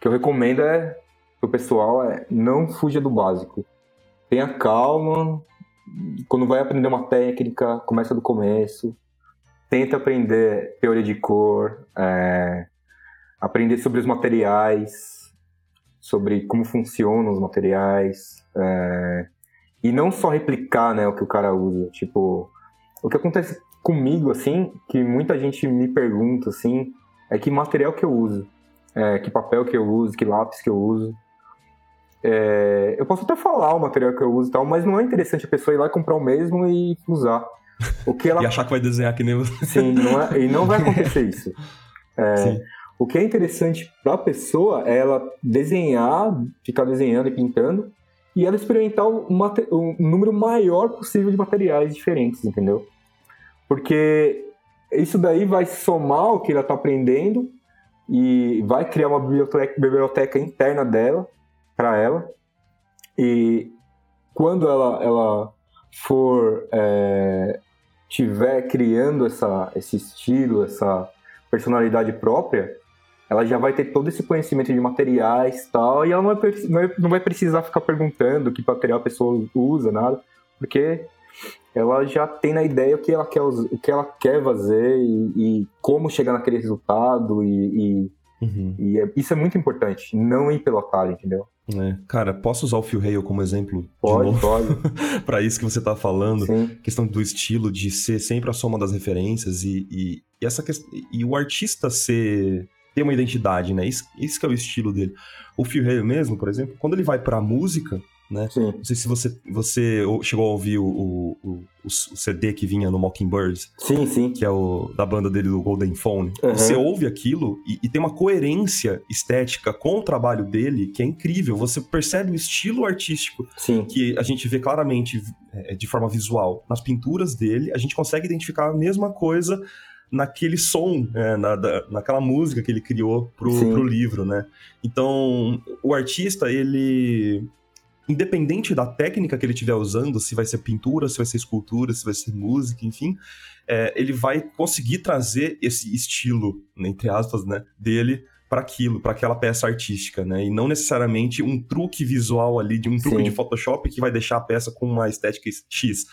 que eu recomendo é pro pessoal é não fuja do básico. Tenha calma. Quando vai aprender uma técnica, começa do começo tenta aprender teoria de cor, é, aprender sobre os materiais, sobre como funcionam os materiais, é, e não só replicar né, o que o cara usa. Tipo, o que acontece comigo, assim, que muita gente me pergunta, assim, é que material que eu uso, é, que papel que eu uso, que lápis que eu uso. É, eu posso até falar o material que eu uso e tal, mas não é interessante a pessoa ir lá comprar o mesmo e usar. O que [LAUGHS] ela... e achar que vai desenhar que nem você. Sim, não é... e não vai [LAUGHS] acontecer isso. É, o que é interessante para a pessoa é ela desenhar, ficar desenhando e pintando, e ela experimentar o, o número maior possível de materiais diferentes, entendeu? Porque isso daí vai somar o que ela está aprendendo e vai criar uma biblioteca, biblioteca interna dela, para ela. E quando ela, ela for é, tiver criando essa, esse estilo, essa personalidade própria, ela já vai ter todo esse conhecimento de materiais tal, e ela não vai, não vai precisar ficar perguntando que material a pessoa usa, nada, porque ela já tem na ideia o que ela quer, o que ela quer fazer e, e como chegar naquele resultado, e, e, uhum. e é, isso é muito importante, não ir pelo atalho, entendeu? É. Cara, posso usar o Phil Hale como exemplo? Pode, pode. [LAUGHS] para isso que você tá falando. Sim. Questão do estilo, de ser sempre a soma das referências e, e, e essa questão, e o artista ser ter uma identidade, né? Isso, isso que é o estilo dele. O Phil Hale mesmo, por exemplo, quando ele vai pra música, né? Sim. Não sei se você, você chegou a ouvir o, o, o, o CD que vinha no Mockingbird. Sim, sim. Que é o da banda dele do Golden Phone. Uhum. Você ouve aquilo e, e, tem uma coerência estética com o trabalho dele que é incrível. Você percebe o estilo artístico sim. que a gente vê claramente é, de forma visual nas pinturas dele. A gente consegue identificar a mesma coisa naquele som, é, na, da, naquela música que ele criou pro, pro livro, né? Então, o artista, ele independente da técnica que ele estiver usando, se vai ser pintura, se vai ser escultura, se vai ser música, enfim, é, ele vai conseguir trazer esse estilo, entre aspas, né, dele para aquilo, para aquela peça artística, né? E não necessariamente um truque visual ali, de um truque Sim. de Photoshop que vai deixar a peça com uma estética X.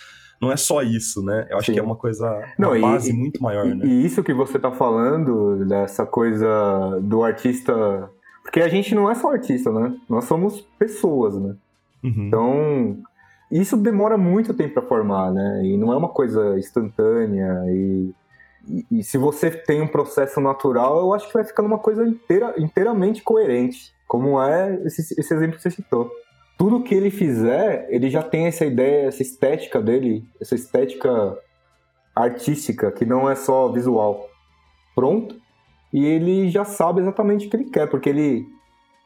Não é só isso, né? Eu acho Sim. que é uma coisa, uma não, base e, muito maior, e, né? E isso que você tá falando, dessa coisa do artista... Porque a gente não é só artista, né? Nós somos pessoas, né? Uhum. Então, isso demora muito tempo para formar, né? E não é uma coisa instantânea. E, e, e, se você tem um processo natural, eu acho que vai ficando uma coisa inteira, inteiramente coerente, como é esse, esse exemplo que você citou. Tudo que ele fizer, ele já tem essa ideia, essa estética dele, essa estética artística, que não é só visual. Pronto. E ele já sabe exatamente o que ele quer, porque ele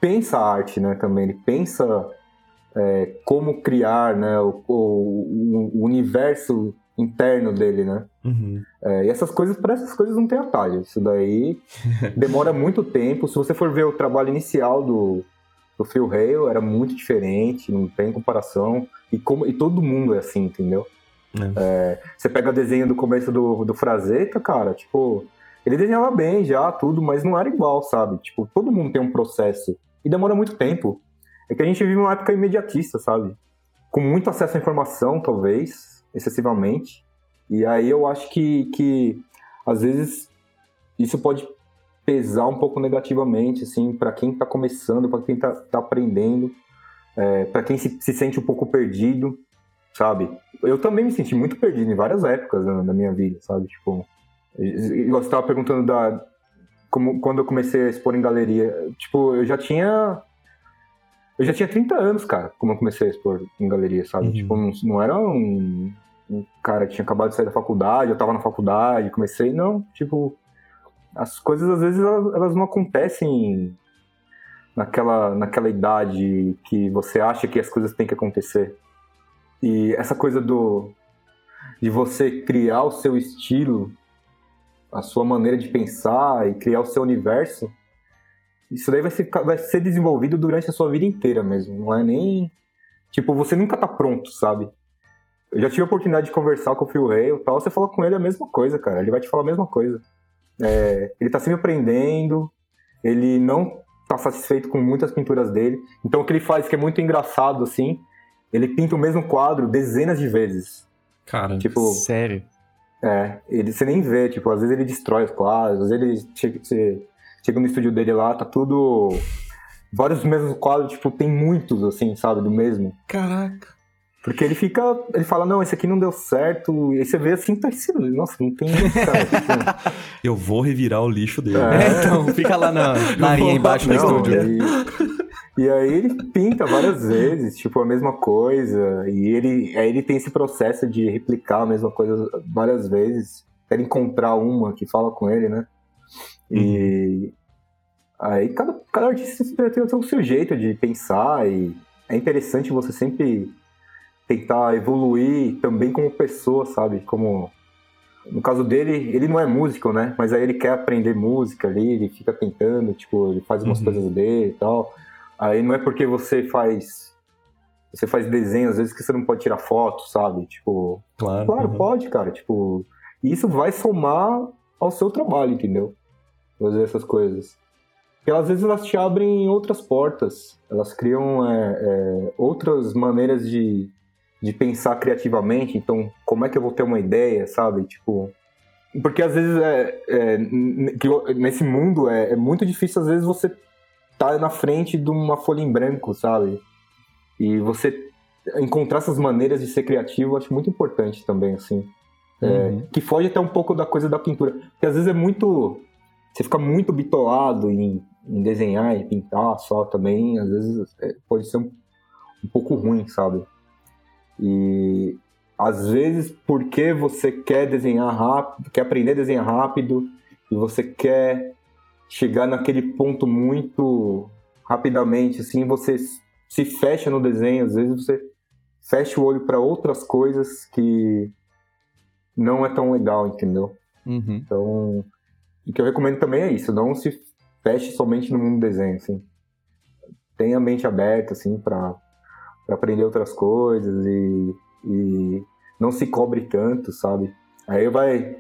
pensa a arte, né, também. Ele pensa é, como criar né, o, o, o, universo interno dele, né? Uhum. É, e essas coisas, para essas coisas não tem atalho. Isso daí [LAUGHS] demora muito tempo. Se você for ver o trabalho inicial do, do Phil Hale, era muito diferente, não tem comparação. E, como, e todo mundo é assim, entendeu? É. É, você pega o desenho do começo do, do Frazetta, cara, tipo, ele desenhava bem já, tudo, mas não era igual, sabe? Tipo, todo mundo tem um processo E demora muito tempo. É que a gente vive uma época imediatista, sabe? Com muito acesso à informação, talvez, excessivamente. E aí eu acho que, que às vezes, isso pode pesar um pouco negativamente, assim, para quem está começando, para quem está tá aprendendo, é, para quem se, se, sente um pouco perdido, sabe? Eu também me senti muito perdido em várias épocas da, da minha vida, sabe? Tipo, você estava perguntando da como, quando eu comecei a expor em galeria, tipo, eu já tinha eu já tinha 30 anos, cara, como eu comecei a expor em galeria, sabe? Uhum. Tipo, não, não era um, um, cara que tinha acabado de sair da faculdade, eu tava na faculdade, comecei, não, tipo, as coisas às vezes elas, elas não acontecem naquela, naquela idade que você acha que as coisas têm que acontecer. E essa coisa do de você criar o seu estilo, a sua maneira de pensar e criar o seu universo, isso daí vai ser, vai ser desenvolvido durante a sua vida inteira mesmo. Não é nem. Tipo, você nunca tá pronto, sabe? Eu já tive a oportunidade de conversar com o Phil Hale e tal. Você fala com ele a mesma coisa, cara. Ele vai te falar a mesma coisa. É, ele tá sempre aprendendo. Ele não tá satisfeito com muitas pinturas dele. Então o que ele faz, que é muito engraçado, assim, ele pinta o mesmo quadro dezenas de vezes. Cara, tipo, sério? É, ele, você nem vê, tipo, às vezes ele destrói os quadros, às vezes ele chega, você chega no estúdio dele lá, tá tudo. Vários mesmos quadros, tipo, tem muitos, assim, sabe, do mesmo. Caraca. Porque ele fica. Ele fala, não, esse aqui não deu certo. E aí você vê assim, tá esse. Nossa, não tem. [LAUGHS] Cara, Eu vou revirar o lixo dele. É, é então, fica lá na, [LAUGHS] na embaixo do estúdio. E, e, aí ele pinta várias vezes, tipo, a mesma coisa. E ele, aí ele tem esse processo de replicar a mesma coisa várias vezes. Quer encontrar uma que fala com ele, né? E. Uhum. Aí cada, cada artista tem o seu jeito de pensar e é interessante você sempre tentar evoluir também como pessoa, sabe? Como no caso dele, ele não é músico, né? Mas aí ele quer aprender música ali, ele fica tentando, tipo, ele faz umas uhum. coisas dele e tal. Aí não é porque você faz você faz desenho às vezes que você não pode tirar foto, sabe? Tipo, claro, claro, uhum. pode, cara, tipo, isso vai somar ao seu trabalho, entendeu? Fazer essas coisas. Porque às vezes elas te abrem outras portas, elas criam é, é, outras maneiras de de pensar criativamente, então como é que eu vou ter uma ideia, sabe? Tipo, porque às vezes é, é que nesse mundo é, é, muito difícil às vezes você tá na frente de uma folha em branco, sabe? E você encontrar essas maneiras de ser criativo, eu acho muito importante também, assim. É, uhum. que foge até um pouco da coisa da pintura. Porque às vezes é muito. Você fica muito bitolado em, em desenhar e pintar só também, às vezes é, pode ser um, um pouco ruim, sabe? E às vezes, porque você quer desenhar rápido, quer aprender a desenhar rápido, e você quer chegar naquele ponto muito rapidamente, assim, você se fecha no desenho, às vezes você fecha o olho para outras coisas que não é tão legal, entendeu? Uhum. Então, o que eu recomendo também é isso, não se feche somente no mundo do desenho, assim. Tenha a mente aberta, assim, para aprender outras coisas e, e não se cobre tanto, sabe? Aí vai.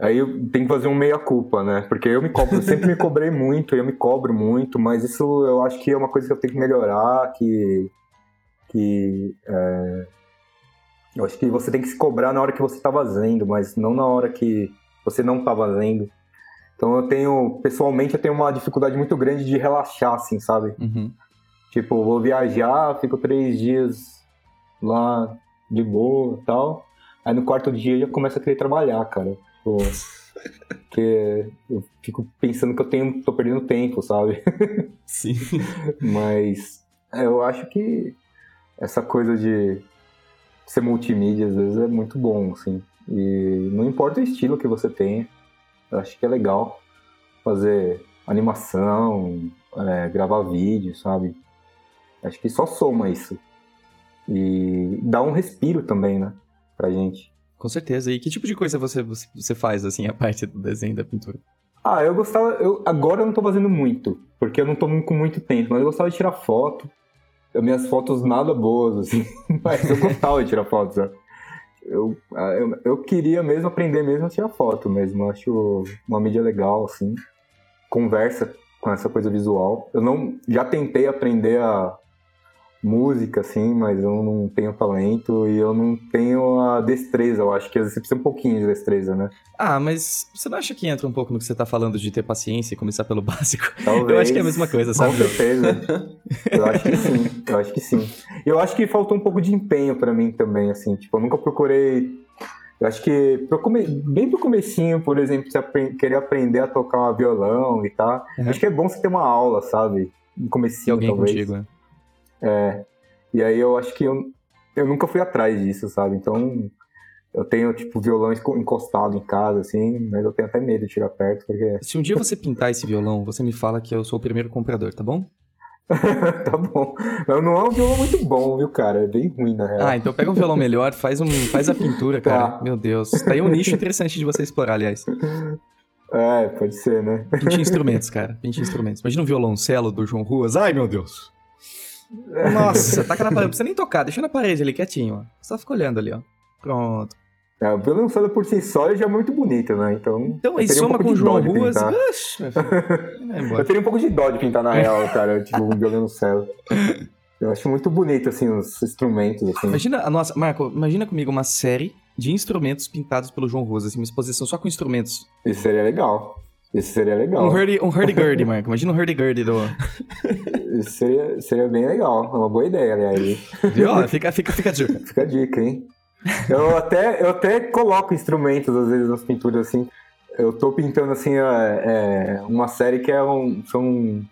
Aí eu tenho que fazer um meia-culpa, né? Porque eu me cobro, eu sempre me cobrei muito, eu me cobro muito, mas isso eu acho que é uma coisa que eu tenho que melhorar, que. que é, eu acho que você tem que se cobrar na hora que você está fazendo, mas não na hora que você não está fazendo. Então eu tenho, pessoalmente, eu tenho uma dificuldade muito grande de relaxar, assim, sabe? Uhum. Tipo, vou viajar, fico três dias lá de boa e tal. Aí no quarto dia eu já começo a querer trabalhar, cara. Tipo, [LAUGHS] porque eu fico pensando que eu tenho, tô perdendo tempo, sabe? [LAUGHS] Sim. Mas é, eu acho que essa coisa de ser multimídia às vezes é muito bom, assim. E não importa o estilo que você tenha, eu acho que é legal fazer animação, é, gravar vídeo, sabe? Acho que só soma isso. E dá um respiro também, né? Pra gente. Com certeza. E que tipo de coisa você, você faz, assim, a parte do desenho da pintura? Ah, eu gostava. Eu, agora eu não tô fazendo muito, porque eu não tô com muito tempo, mas eu gostava de tirar foto. Eu, minhas fotos nada boas, assim, [LAUGHS] mas eu gostava de tirar fotos, né? Eu, eu, eu, queria mesmo aprender mesmo a tirar foto mesmo. Eu acho uma mídia legal, assim. Conversa com essa coisa visual. Eu não já tentei aprender a música, assim, mas eu não tenho talento e eu não tenho a destreza. Eu acho que às vezes você precisa um pouquinho de destreza, né? Ah, mas você não acha que entra um pouco no que você tá falando de ter paciência e começar pelo [LAUGHS] básico? Talvez. Eu acho que é a mesma coisa, sabe? Com certeza. [LAUGHS] Eu acho que sim. Eu acho que sim. Eu acho que faltou um pouco de empenho pra mim também, assim. Tipo, eu nunca procurei. Eu acho que bem pro comecinho, por exemplo, você apre... querer aprender a tocar um violão e tal. Uhum. Acho que é bom você ter uma aula, sabe? No E comecinho, alguém talvez. contigo, né? É. E aí eu acho que eu, eu nunca fui atrás disso, sabe? Então eu tenho, tipo, violão encostado em casa, assim, mas eu tenho até medo de tirar perto, porque. Se um dia você pintar esse violão, você me fala que eu sou o primeiro comprador, tá bom? [LAUGHS] tá bom. Mas não é um violão muito bom, viu, cara? É bem ruim, na real. Ah, então pega um violão melhor, faz, um, faz a pintura, cara. Tá. Meu Deus. Tá aí um nicho interessante de você explorar, aliás. É, pode ser, né? Pinte [LAUGHS] instrumentos, cara. Pinte instrumentos. Imagina um violoncelo do João Ruas. Ai, meu Deus. Nossa, taca na parede. Não precisa nem tocar, deixa na parede ali quietinho, ó. Só fica olhando ali, ó. Pronto. É, o violoncelo por si só ele já é muito bonito, né? Então. Então aí um soma pouco com o João Ruas. Oxe, [LAUGHS] Eu teria um pouco de dó de pintar na real, cara. tipo, um violoncelo. Eu acho muito bonito, assim, os instrumentos, assim. Imagina, a nossa, Marco, imagina comigo uma série de instrumentos pintados pelo João Ruas, assim, uma exposição só com instrumentos. Isso seria legal. Isso seria legal. Um hurdy, um hurdy-gurdy, Marco. Imagina um hurdy-gurdy do... Isso seria, seria bem legal. É uma boa ideia, aliás. Viu? Ó, fica, fica, fica a dica. [LAUGHS] Fica a dica, hein? Eu até, eu até coloco instrumentos, às vezes, nas pinturas, assim. Eu tô pintando, assim, é, uma série que é um, são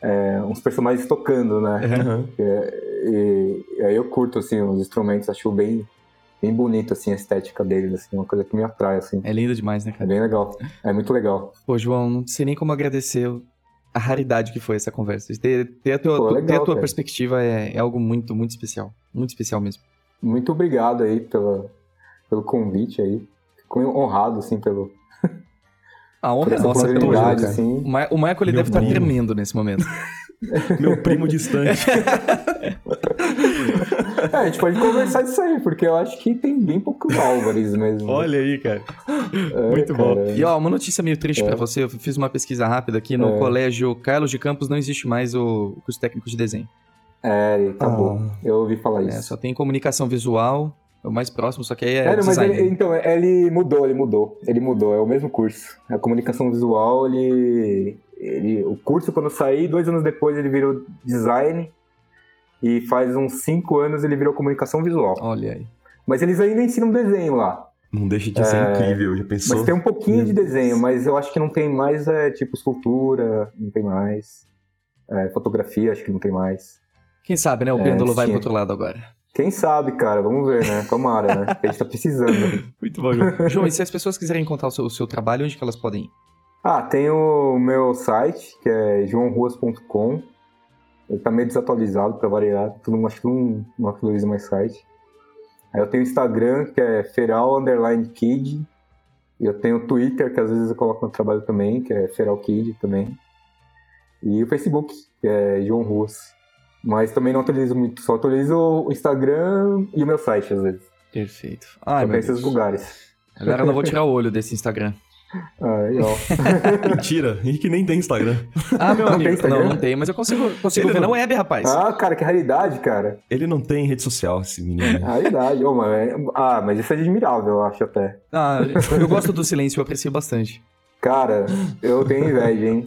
é, uns personagens tocando, né? Aham. E, e aí eu curto, assim, os instrumentos. Acho bem, bem bonito, assim, a estética deles, assim. Uma coisa que me atrai, assim. É lindo demais, né, É cara? bem legal. É muito legal. Pô, João, não sei nem como agradecer a raridade que foi essa conversa. Ter, ter a tua, Pô, ter legal, a tua cara. perspectiva é, é algo muito, muito especial. Muito especial mesmo. Muito obrigado aí pela, pelo convite aí. Fico honrado, assim, pelo, A honra é nossa, pelo João, oportunidade, cara. assim. O, Ma o Michael, ele Meu deve estar primo. tremendo nesse momento. [LAUGHS] [LAUGHS] Meu primo distante. [LAUGHS] É, a gente pode conversar disso aí, porque eu acho que tem bem poucos Álvares mesmo. Olha aí, cara. É, muito bom. E ó, uma notícia meio triste É. pra você, eu fiz uma pesquisa rápida aqui no É. colégio Carlos de Campos, não existe mais o curso técnico de desenho. É, acabou. Ah. Eu ouvi falar É, isso. só tem comunicação visual, é o mais próximo, só que aí é, É, não, mas design. ele, então, ele mudou, ele mudou. Ele mudou, é o mesmo curso. A comunicação visual, ele. ele o curso, quando eu saí, dois anos depois ele virou design. E faz uns cinco anos ele virou comunicação visual. Olha aí. Mas eles ainda ensinam desenho lá. Não deixa de ser É, incrível, já pensou? Mas tem um pouquinho de desenho, mas eu acho que não tem mais, é, tipo, escultura, não tem mais. É, fotografia, acho que não tem mais. Quem sabe, né? O É, pêndulo vai pro outro lado agora. Quem sabe, cara? Vamos ver, né? Tomara, né? A gente tá precisando. [LAUGHS] Muito bom, João. João, e se as pessoas quiserem contar o seu, o seu trabalho, onde que elas podem ir? Ah, tem o meu site, que é joãoruas.com. Ele tá meio desatualizado pra variar. Mundo, acho que não, não atualiza mais site. Aí eu tenho o Instagram, que é feral underline kid. E eu tenho o Twitter, que às vezes eu coloco no trabalho também, que é feral kid também. E o Facebook, que é João Ruas. Mas também não atualizo muito, só atualizo o Instagram e o meu site, às vezes. Perfeito. Só meu esses lugares. Agora eu não vou tirar o olho desse Instagram. Ah, legal. [LAUGHS] Mentira, Henrique nem tem Instagram. Ah, meu [LAUGHS] Não amigo. tem Instagram? não, não tem, mas eu consigo, consigo Ele ver não- na web, rapaz. ah, cara, que raridade, cara. Ele não tem rede social, esse menino. [LAUGHS] Raridade. Ô, mas é- Ah, mas isso é admirável, eu acho até. Ah, eu gosto do silêncio, eu aprecio bastante. Cara, eu tenho inveja, hein?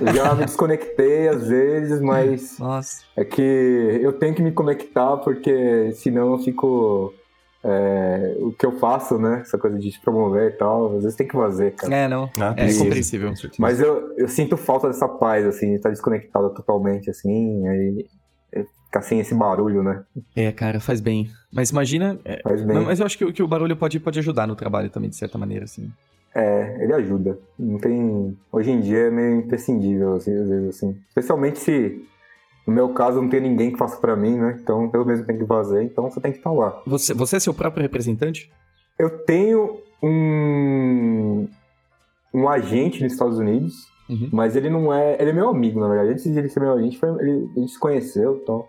Eu já me desconectei às vezes, mas Nossa. é que eu tenho que me conectar porque senão eu fico. É, o que eu faço, né? Essa coisa de te promover e tal, às vezes tem que fazer, cara. É, não. Ah, É precisa, compreensível. Mas eu, eu sinto falta dessa paz, assim, de estar desconectado totalmente, assim, aí é, ficar sem esse barulho, né? É, cara, faz bem. Mas imagina. é, Faz bem. mas eu acho que, o- que o barulho pode, pode ajudar no trabalho também, de certa maneira, assim. É, ele ajuda. Não tem. Hoje em dia é meio imprescindível, assim, às vezes, assim. Especialmente se, no meu caso, não tem ninguém que faça pra mim, né? Então eu mesmo tenho que fazer, então você tem que estar lá. Você, você é seu próprio representante? Eu tenho um. um agente nos Estados Unidos, Uhum. mas ele não é. Ele é meu amigo, na verdade. Antes de ele ser meu agente, foi, ele, a gente se conheceu então.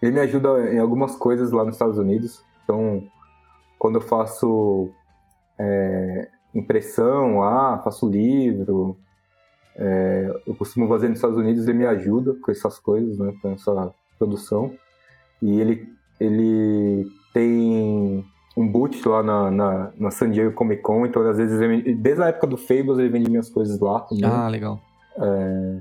Ele me ajuda em algumas coisas lá nos Estados Unidos. Então, quando eu faço é, impressão lá, faço livro, É, eu costumo fazer nos Estados Unidos, ele me ajuda com essas coisas, né? Com essa produção. E ele, ele tem um boot lá na, na, na San Diego Comic Con, então às vezes, ele, desde a época do Fables, ele vende minhas coisas lá também. Ah, legal. É,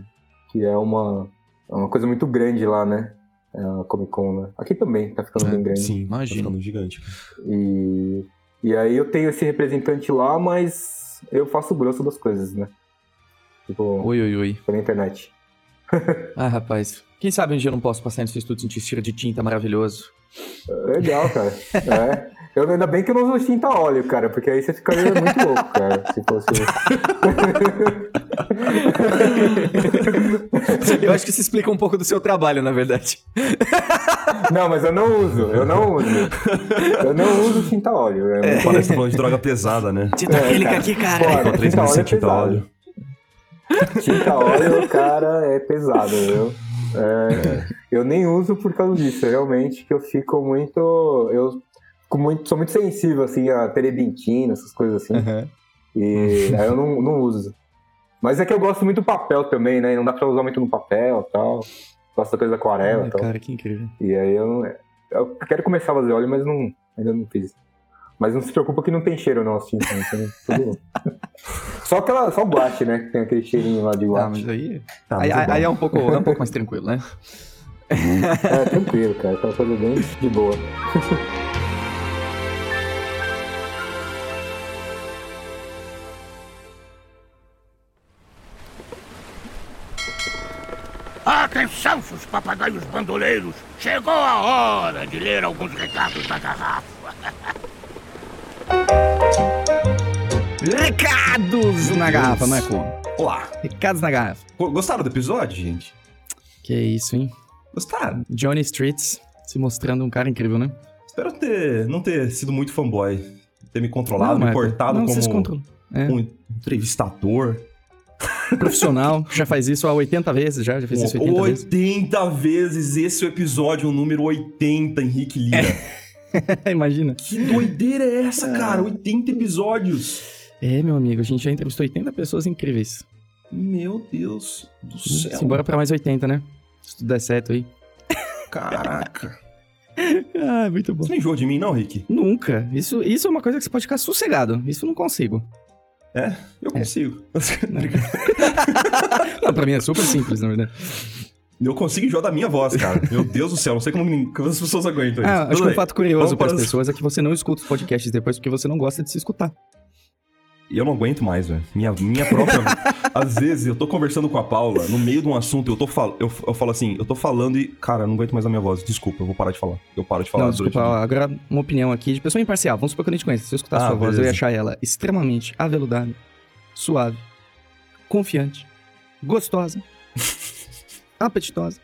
que é uma, é uma coisa muito grande lá, né? É a Comic Con, né? Aqui também tá ficando É, bem grande. Sim, Imagino. tá gigante. E, e aí eu tenho esse representante lá, mas eu faço o grosso das coisas, né? Tipo, Oi, oi, oi. pela internet. [LAUGHS] Ah, rapaz. Quem sabe um dia eu não posso passar no seu estúdio e sentir esse cheiro de tinta maravilhoso. Legal, cara. é. Eu, ainda bem que eu não uso tinta a óleo, cara, porque aí você ficaria muito louco, cara, se fosse... [LAUGHS] Eu acho que isso explica um pouco do seu trabalho, na verdade. Não, mas eu não uso, eu não uso. Eu não uso tinta a óleo. É, muito- Parece que tá falando de droga pesada, né? Tinta É, acrílica aqui, cara. Foda. Tinta óleo é tinta óleo. Tinta óleo, cara, é pesado, viu? É, eu nem uso por causa disso, realmente, que eu fico muito. Eu fico muito, sou muito sensível, assim, a terebintina, essas coisas assim. E aí eu não, não uso. Mas é que eu gosto muito do papel também, né? Não dá pra usar muito no papel e tal. Gosto da coisa da aquarela Ai, e tal. cara, que incrível. E aí eu, eu quero começar a fazer óleo, mas não, ainda não fiz. Mas não se preocupa que não tem cheiro não, assim. Então, tudo... [LAUGHS] só, aquela, só o guache, né? Que tem aquele cheirinho lá de Ah, guache. mas aí. Tá, aí, muito bom. aí é, um pouco, é um pouco mais tranquilo, né? [LAUGHS] É, tranquilo, cara. Aquela coisa bem de boa. Atenção, seus papagaios bandoleiros! Chegou a hora de ler alguns recados da garrafa. [LAUGHS] Recados na garrafa, não é como? Olá. Recados na garrafa. Go- Gostaram do episódio, gente? Que isso, hein? Gostaram? Johnny Streets se mostrando um cara incrível, né? Espero ter, não ter sido muito fanboy. Ter me controlado, Não, me Michael, portado não, como controla. É. um entrevistador. Profissional, já faz isso há 80 vezes, já, já fez isso 80 vezes. 80 vezes. Esse é o episódio número 80, Henrique Lira. [LAUGHS] Imagina. Que doideira é essa, cara? 80 episódios. É, meu amigo, a gente já entrevistou 80 pessoas incríveis. Meu Deus do céu. Simbora pra mais 80, né? Se tudo der certo aí. Caraca. [LAUGHS] Ah, muito bom. Você não enjoou de mim, não, Rick? Nunca. Isso, isso é uma coisa que você pode ficar sossegado. Isso eu não consigo. Eu consigo. [LAUGHS] Não, pra mim é super simples, na verdade. Eu consigo enjoar da minha voz, cara. Meu Deus do céu, não sei como, como as pessoas aguentam isso. Ah, acho Tudo que um fato curioso para as pessoas é que você não escuta os podcasts depois porque você não gosta de se escutar. E eu não aguento mais, velho. Minha, minha própria. [LAUGHS] Às vezes eu tô conversando com a Paula, no meio de um assunto, eu tô fal... eu, eu falo assim, eu tô falando e, cara, eu não aguento mais a minha voz. Desculpa, eu vou parar de falar. Eu paro de falar não, desculpa, ó, agora uma opinião aqui de pessoa imparcial. Vamos supor que eu nem te conheço. Se eu escutar a Ah, sua voz, eu ia beleza. achar ela extremamente aveludada, suave, confiante, gostosa, apetitosa.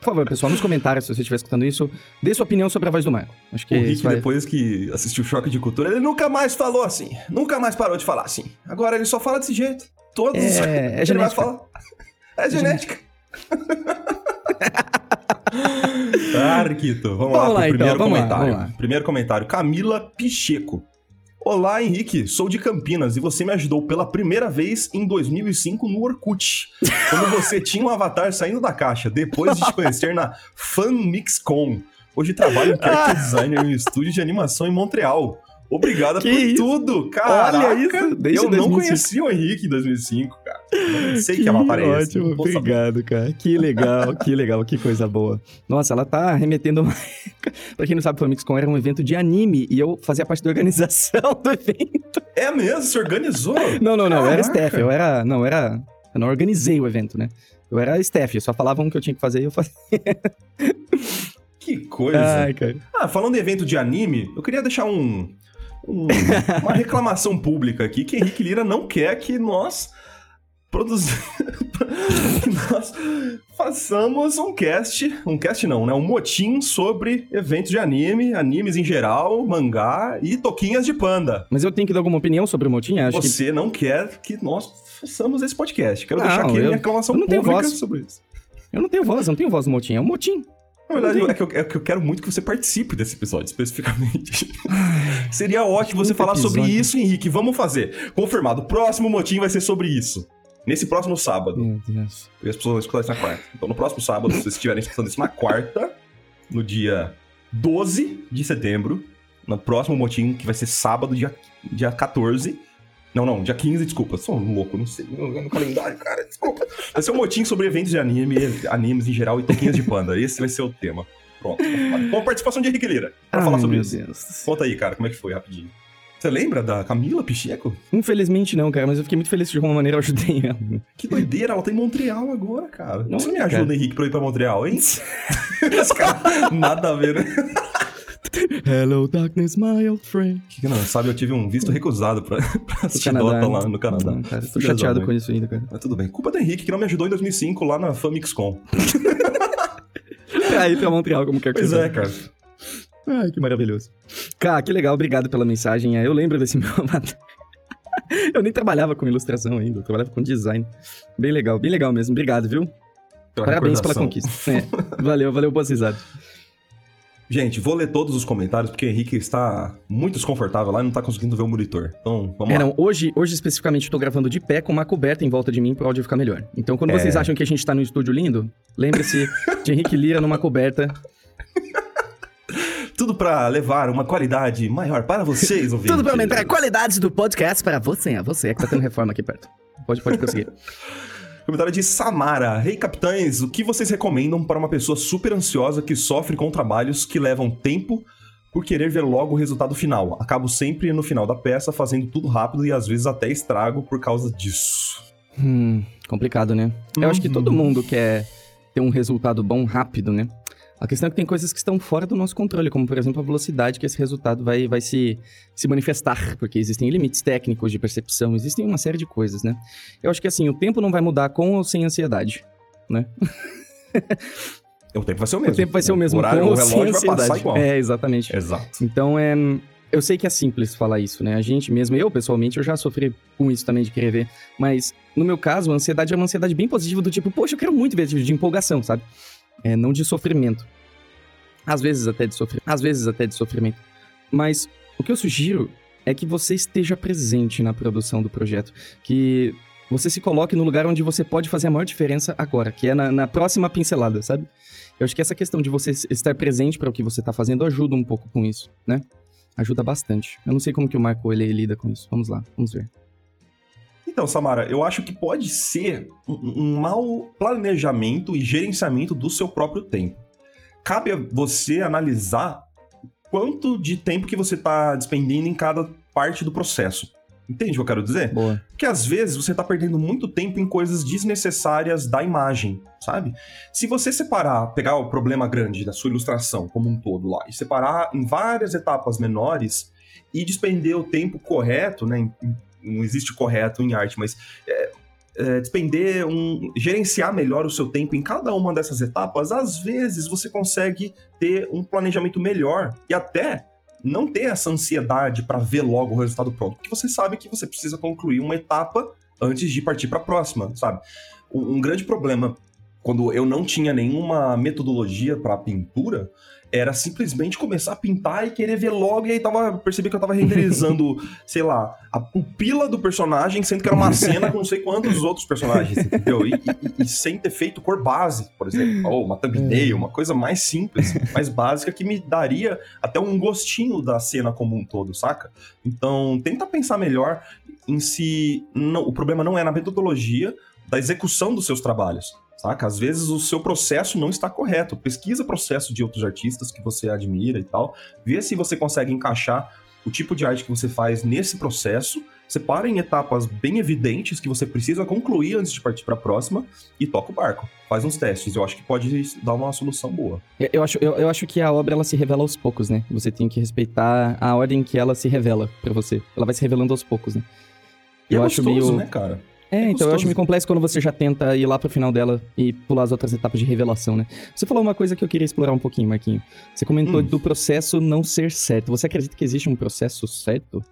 Por favor, pessoal, nos comentários, se você estiver escutando isso, dê sua opinião sobre a voz do Michael. Acho que O Rick, vai... depois que assistiu Choque de Cultura, ele nunca mais falou assim. Nunca mais parou de falar assim. Agora ele só fala desse jeito. Todos É- os- é [LAUGHS] genética. falar. É genética. [LAUGHS] ah, Riquito, vamos, Vamos lá lá, pro então, primeiro lá, comentário. vamos lá. Primeiro comentário, Camila Picheco. Olá, Henrique. Sou de Campinas e você me ajudou pela primeira vez em 2005 no Orkut. Quando você [LAUGHS] tinha um avatar saindo da caixa, depois de te conhecer na FanMixCon. Hoje trabalho em [LAUGHS] character designer em um estúdio de animação em Montreal. Obrigada Que por isso? tudo, caraca. Olha isso, desde eu não 2005. conhecia o Henrique em 2005, cara. Eu não sei que, avatar é ótimo, não vou saber. obrigado, cara. Que legal, que legal, que coisa boa. Nossa, ela tá remetendo... [LAUGHS] pra quem não sabe, o Famixcon era um evento de anime e eu fazia parte da organização [LAUGHS] do evento. É mesmo? Você organizou? Não, não, não, eu era staff, eu era... Não, era... Eu não organizei o evento, né? Eu era staff, só falavam o que eu tinha que fazer e eu fazia. [LAUGHS] Que coisa. Ai, cara. Ah, falando em evento de anime, eu queria deixar um, um- uma reclamação pública aqui que Henrique Lira não quer que nós produzimos [LAUGHS] que nós façamos um cast, um cast não, né, um motim sobre eventos de anime, animes em geral, mangá e toquinhas de panda. Mas eu tenho que dar alguma opinião sobre o Motim? Acho que... Você não quer que nós façamos esse podcast. Quero Não, deixar aqui a eu- minha reclamação eu não tenho pública voz. sobre isso. Eu não tenho voz, eu não tenho voz no Motim, é um Motim. Na verdade, é que, eu, é que eu quero muito que você participe desse episódio, especificamente. [LAUGHS] Seria ótimo você falar sobre episódio. isso, Henrique. Vamos fazer. Confirmado. Próximo motim vai ser sobre isso. Nesse próximo sábado. Meu Deus. E as pessoas vão escutar isso na quarta. Então, no próximo sábado, se vocês estiverem escutando isso na quarta, no dia 12 de setembro, no próximo motim, que vai ser sábado, dia, dia 14. Não, não, dia 15, desculpa. Sou um louco, não sei. No calendário, cara, desculpa. Vai ser um motim sobre eventos de anime, animes em geral e toquinhas de panda. Esse vai ser o tema. Pronto. Com a participação de Henrique Lira. Pra Ai, falar sobre meu isso. Deus. Conta aí, cara, como é que foi, rapidinho. Você lembra da Camila Picheco? Infelizmente não, cara, mas eu fiquei muito feliz de alguma maneira eu ajudei ela. Que doideira, ela tá em Montreal agora, cara. Não, Você me cara. ajuda, Henrique, pra eu ir pra Montreal, hein? [LAUGHS] Cara, nada a ver, né? Hello, darkness, my old friend. Que não sabe, eu tive um visto recusado pra, [LAUGHS] pra assistir Canadá, Dota né? lá no Canadá. Não, cara, tô chateado com isso ainda, cara. Mas tudo bem. Culpa do Henrique, que não me ajudou em 2005 lá na FamixCon. Pra [LAUGHS] ir pra Montreal, como quer que Pois seja. é, cara. Ai, que maravilhoso. Cara, que legal, obrigado pela mensagem. Eu lembro desse [LAUGHS] meu avatar. Eu nem trabalhava com ilustração ainda, eu trabalhava com design. Bem legal, bem legal mesmo. Obrigado, viu? Pela Parabéns pela conquista. É, valeu, valeu, boas risadas. Gente, vou ler todos os comentários, porque o Henrique está muito desconfortável lá e não tá conseguindo ver o monitor. Então, vamos É, lá. não, hoje, hoje especificamente eu tô gravando de pé com uma coberta em volta de mim pro áudio ficar melhor. Então, quando É. vocês acham que a gente tá num estúdio lindo, lembre-se de Henrique Lira numa coberta. [LAUGHS] Tudo pra levar uma qualidade maior para vocês, [LAUGHS] ouvintes. Tudo pra aumentar a qualidade do podcast para você. É você que tá tendo reforma aqui perto. Pode, pode prosseguir. [LAUGHS] Comentário de Samara. Rei capitães, o que vocês recomendam para uma pessoa super ansiosa que sofre com trabalhos que levam tempo por querer ver logo o resultado final? Acabo sempre no final da peça fazendo tudo rápido e às vezes até estrago por causa disso. Hum, complicado, né? Eu acho que Uhum. todo mundo quer ter um resultado bom rápido, né? A questão é que tem coisas que estão fora do nosso controle, como por exemplo a velocidade que esse resultado vai, vai se, se manifestar, porque existem limites técnicos de percepção, existem uma série de coisas, né? Eu acho que assim, o tempo não vai mudar com ou sem ansiedade. [LAUGHS] O tempo vai ser o mesmo. O tempo vai ser o mesmo horário, com o ou sem relógio vai ansiedade. passar igual. É, exatamente. Exato. Então, é, eu sei que é simples falar isso, né? A gente mesmo, eu pessoalmente, eu já sofri com isso também de querer ver. Mas, no meu caso, a ansiedade é uma ansiedade bem positiva, do tipo, poxa, eu quero muito ver, de empolgação, sabe? É, não de sofrimento. Às vezes até de sofrimento. Às vezes até de sofrimento. Mas, o que eu sugiro é que você esteja presente na produção do projeto. Que você se coloque no lugar onde você pode fazer a maior diferença agora, que é na, na próxima pincelada, sabe? Eu acho que essa questão de você estar presente para o que você está fazendo ajuda um pouco com isso, né? Ajuda bastante. Eu não sei como que o Marco ele lida com isso. Vamos lá, vamos ver. Então, Samara, eu acho que pode ser um, um mau planejamento e gerenciamento do seu próprio tempo. Cabe a você analisar quanto de tempo que você está despendendo em cada parte do processo. Entende o que eu quero dizer? Boa. Porque às vezes você tá perdendo muito tempo em coisas desnecessárias da imagem, sabe? Se você separar, pegar o problema grande da sua ilustração como um todo lá e separar em várias etapas menores e despender o tempo correto, né? em- Não existe correto em arte, mas é, é, despender um. gerenciar melhor o seu tempo em cada uma dessas etapas, às vezes você consegue ter um planejamento melhor e até não ter essa ansiedade para ver logo o resultado pronto, porque você sabe que você precisa concluir uma etapa antes de partir para a próxima, sabe? Um, um grande problema quando eu não tinha nenhuma metodologia para pintura era simplesmente começar a pintar e querer ver logo e aí tava percebi que eu tava renderizando, [LAUGHS] sei lá, a pupila do personagem, sendo que era uma cena com não sei quantos outros personagens, entendeu? E, e- e sem ter feito cor base, por exemplo, ou uma thumbnail, uma coisa mais simples, mais básica que me daria até um gostinho da cena como um todo, saca? Então, tenta pensar melhor em se não, o problema não é na metodologia da execução dos seus trabalhos, saca? Às vezes o seu processo não está correto. Pesquisa o processo de outros artistas que você admira e tal, vê se você consegue encaixar o tipo de arte que você faz nesse processo, separa em etapas bem evidentes que você precisa concluir antes de partir para a próxima e toca o barco. Faz uns testes, eu acho que pode dar uma solução boa. Eu, acho, eu, eu acho que a obra ela se revela aos poucos, né? Você tem que respeitar a ordem que ela se revela pra você. Ela vai se revelando aos poucos, né? E Eu é acho gostoso, meio- né, cara? É, É então eu acho meio complexo quando você já tenta ir lá pro final dela e pular as outras etapas de revelação, né? Você falou uma coisa que eu queria explorar um pouquinho, Marquinho. Você comentou Hum. do processo não ser certo. Você acredita que existe um processo certo?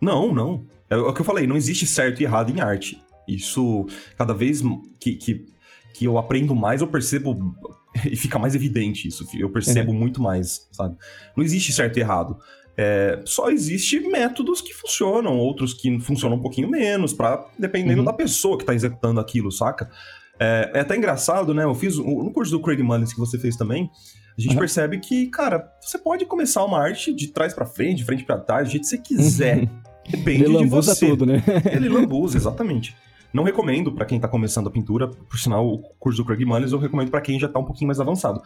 Não, não. É o que eu falei, não existe certo e errado em arte. Isso, cada vez que, que, que eu aprendo mais, eu percebo. [LAUGHS] E fica mais evidente isso. Eu percebo muito mais, sabe? Não existe certo e errado. É, só existe métodos que funcionam, outros que funcionam um pouquinho menos, para dependendo Uhum. da pessoa que tá executando aquilo, saca? É, é até engraçado, né? Eu fiz no curso do Craig Mullins que você fez também. A gente Uhum. percebe que, cara, você pode começar uma arte de trás pra frente, de frente pra trás, do jeito que você quiser. Depende Ele de você. tudo, né? Ele lambuza, exatamente. Não recomendo pra quem tá começando a pintura, por sinal, o curso do Craig Mullins eu recomendo pra quem já tá um pouquinho mais avançado.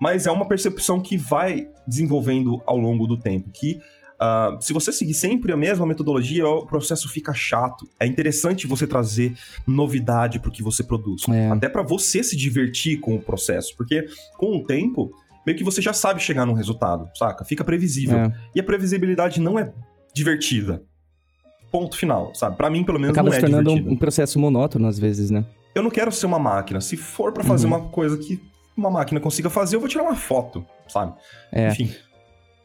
Mas é uma percepção que vai desenvolvendo ao longo do tempo, que ah, se você seguir sempre a mesma metodologia, o processo fica chato. É interessante você trazer novidade pro que você produz. É. Até pra você se divertir com o processo, porque com o tempo, meio que você já sabe chegar num resultado, saca? Fica previsível. É. E a previsibilidade não é divertida. Ponto final, sabe? Pra mim, pelo menos, Acaba não é se tornando um, processo monótono às vezes, né? Eu não quero ser uma máquina. Se for pra fazer Uhum. uma coisa que uma máquina consiga fazer, eu vou tirar uma foto, sabe? É. Enfim.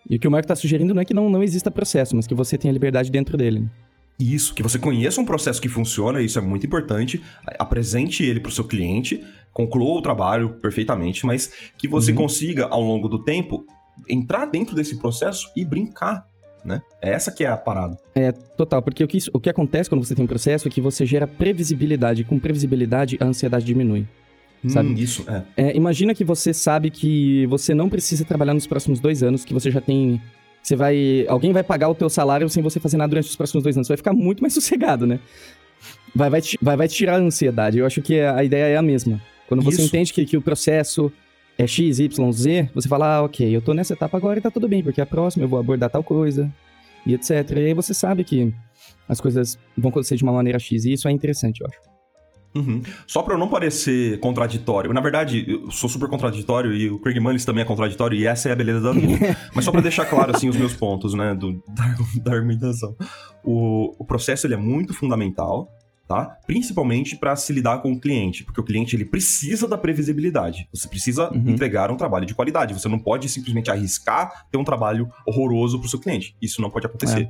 E o que o Marco tá sugerindo não é que não, não exista processo, mas que você tenha liberdade dentro dele. Isso, que você conheça um processo que funciona, isso é muito importante. Apresente ele pro seu cliente, conclua o trabalho perfeitamente, mas que você Uhum. consiga, ao longo do tempo, entrar dentro desse processo e brincar, né? Essa que é a parada. É, total, porque o que, o que acontece quando você tem um processo é que você gera previsibilidade. Com previsibilidade, a ansiedade diminui. Sabe? Hum, isso, é. É, imagina que você sabe que você não precisa trabalhar nos próximos dois anos, que você já tem. Você vai. Alguém vai pagar o teu salário sem você fazer nada durante os próximos dois anos. Você vai ficar muito mais [LAUGHS] sossegado, né? Vai, vai, te, vai, vai te tirar a ansiedade. Eu acho que a ideia é a mesma. Quando você Isso. entende que, que o processo é X, Y, Z, você fala, ah, ok, eu tô nessa etapa agora e tá tudo bem, porque a próxima eu vou abordar tal coisa, e etc. E aí você sabe que as coisas vão acontecer de uma maneira X, e isso é interessante, eu acho. Uhum. Só pra eu não parecer contraditório. Na verdade, eu sou super contraditório e o Craig Mullins também é contraditório e essa é a beleza da Lu. [LAUGHS] Mas só pra deixar claro, assim, os meus pontos, né, do, da, da argumentação. O, o processo, ele é muito fundamental, tá? Principalmente pra se lidar com o cliente, porque o cliente, ele precisa da previsibilidade. Você precisa Uhum. entregar um trabalho de qualidade. Você não pode simplesmente arriscar ter um trabalho horroroso pro seu cliente. Isso não pode acontecer.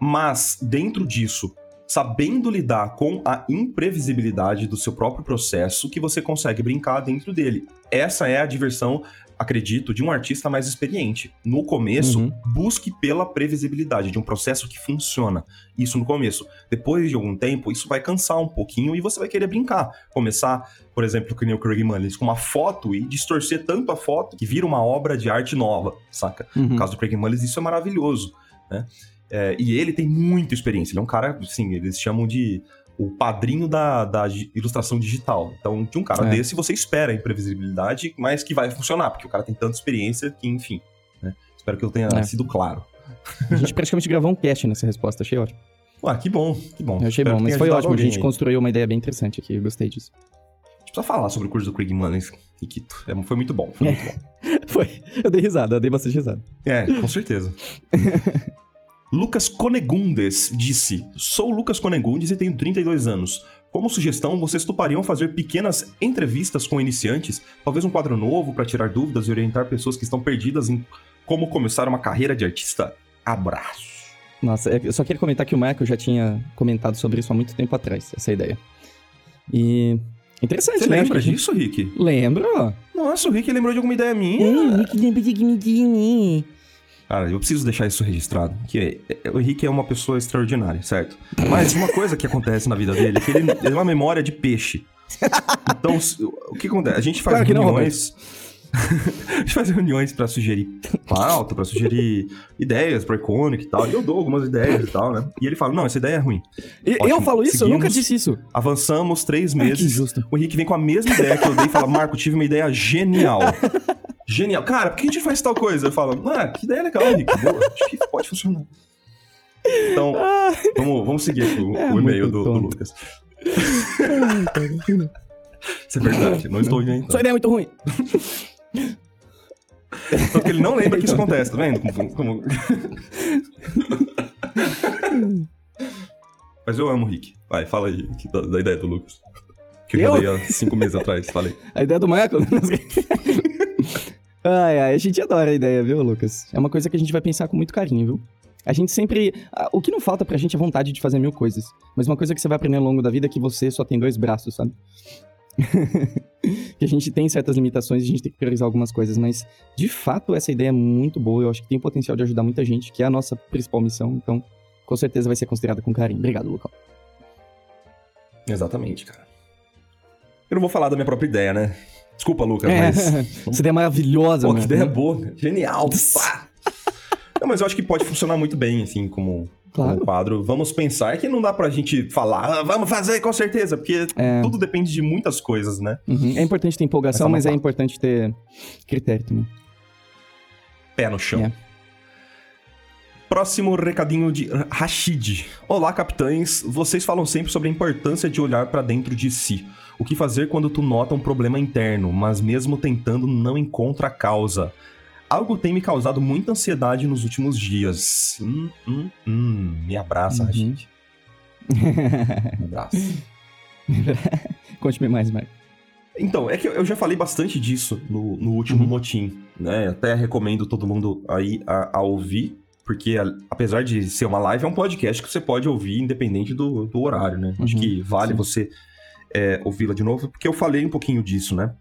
Mas, dentro disso, sabendo lidar com a imprevisibilidade do seu próprio processo, que você consegue brincar dentro dele. Essa é a diversão, acredito, de um artista mais experiente. No começo, Uhum. busque pela previsibilidade de um processo que funciona. Isso no começo. Depois de algum tempo, isso vai cansar um pouquinho e você vai querer brincar. Começar, por exemplo, que nem o Craig Mullins, com uma foto e distorcer tanto a foto que vira uma obra de arte nova, saca? Uhum. No caso do Craig Mullins, isso é maravilhoso, né? É, e ele tem muita experiência. Ele é um cara, assim, eles chamam de o padrinho da, da ilustração digital. Então, de um cara É. desse, você espera a imprevisibilidade, mas que vai funcionar, porque o cara tem tanta experiência que, enfim, né? Espero que eu tenha É. sido claro. A gente praticamente gravou um cast nessa resposta, achei ótimo. Ah, que bom, que bom. Eu achei Espero bom, mas foi ótimo. A gente aí. construiu uma ideia bem interessante aqui, eu gostei disso. A gente precisa falar sobre o curso do Craig Mullins, Kikito. É, foi muito bom, foi muito bom. [LAUGHS] Foi. Eu dei risada, eu dei bastante risada. É, com certeza. [LAUGHS] Lucas Conegundes disse: Sou Lucas Conegundes e tenho 32 anos. Como sugestão, vocês topariam fazer pequenas entrevistas com iniciantes? Talvez um quadro novo para tirar dúvidas e orientar pessoas que estão perdidas em como começar uma carreira de artista? Abraço. Nossa, é- eu só queria comentar que o Michael já tinha comentado sobre isso há muito tempo atrás, essa ideia. E. Interessante, Você né? lembra que- disso, Rick? Lembro. Nossa, o Rick lembrou de alguma ideia minha. Hum, que lembra de mim. Cara, eu preciso deixar isso registrado. Que é- o Henrique é uma pessoa extraordinária, certo? Mas uma coisa que acontece na vida dele é que ele, ele é uma memória de peixe. Então, o que acontece? A gente faz Claro reuniões. [LAUGHS] a gente faz reuniões pra sugerir pauta, pra sugerir ideias pro Iconic e tal. E eu dou algumas ideias e tal, né? E ele fala: não, essa ideia é ruim. E- Eu Ótimo. falo isso? Eu nunca Seguimos. disse isso. Avançamos três Ai, que meses. injusto. o Henrique vem com a mesma ideia que eu dei e fala: Marco, tive uma ideia genial. Genial. Cara, por que a gente faz tal coisa? Eu falo, ah, que ideia legal, Henrique. Boa, acho que pode funcionar. Então, [LAUGHS] vamos, vamos seguir aqui o, É o e-mail do, do. Lucas. Isso é verdade, não estou inventando. Sua ideia é muito ruim. Só que ele não lembra que isso acontece, tá vendo? Como- como- Mas eu amo o Rick. Vai, fala aí que da, da ideia do Lucas. Que eu, Eu? já dei há cinco meses atrás, falei. A ideia do Michael. [LAUGHS] ai, ai, a gente adora a ideia, viu, Lucas? É uma coisa que a gente vai pensar com muito carinho, viu? A gente sempre. ah, O que não falta pra gente é vontade de fazer mil coisas. Mas uma coisa que você vai aprender ao longo da vida é que você só tem dois braços, sabe? [LAUGHS] que a gente tem certas limitações e a gente tem que priorizar algumas coisas, mas de fato essa ideia é muito boa, eu acho que tem potencial de ajudar muita gente, que é a nossa principal missão, então com certeza vai ser considerada com carinho. Obrigado, Lucão. Exatamente, cara. Eu não vou falar da minha própria ideia, né? Desculpa, Lucas, É, mas. [LAUGHS] essa ideia é maravilhosa, Pô, mano. que ideia boa, genial. Não, mas eu acho que pode funcionar muito bem, assim, como, como Claro. quadro. Vamos pensar que não dá pra gente falar, "Ah, vamos fazer com certeza, porque É. tudo depende de muitas coisas, né? Uhum. É importante ter empolgação, é mas é importante ter critério também. Pé no chão. É. Próximo recadinho de Rashid. Olá, capitães. Vocês falam sempre sobre a importância de olhar pra dentro de si. O que fazer quando tu nota um problema interno, mas mesmo tentando não encontra a causa? Algo tem me causado muita ansiedade nos últimos dias. Hum, hum, hum. Me abraça, Uhum. Rashid. [LAUGHS] Me abraça. [LAUGHS] Conte-me mais, Marco. Então, é que eu já falei bastante disso no, no último Uhum. motim, né? Até recomendo todo mundo aí a, a ouvir, porque a- apesar de ser uma live, é um podcast que você pode ouvir independente do, do horário, né? Acho Uhum, que vale sim. você é, ouvi-la de novo, porque eu falei um pouquinho disso, né?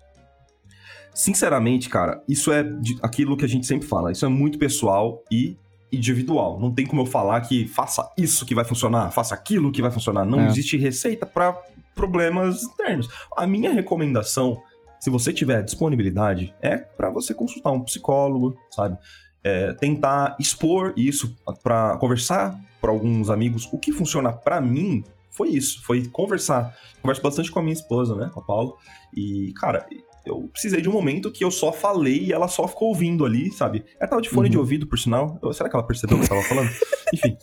Sinceramente, cara, isso é de- aquilo que a gente sempre fala, isso é muito pessoal e individual. Não tem como eu falar que faça isso que vai funcionar, faça aquilo que vai funcionar. Não É. existe receita para problemas internos. A minha recomendação, se você tiver disponibilidade, é para você consultar um psicólogo, sabe? É, tentar expor isso para conversar para alguns amigos. O que funciona para mim foi isso, foi conversar. Converso bastante com a minha esposa, né, com a Paula. E, cara, eu precisei de um momento que eu só falei e ela só ficou ouvindo ali, sabe? Ela tava de fone Uhum. de ouvido, por sinal. Será que ela percebeu o que eu tava falando? [LAUGHS] Enfim.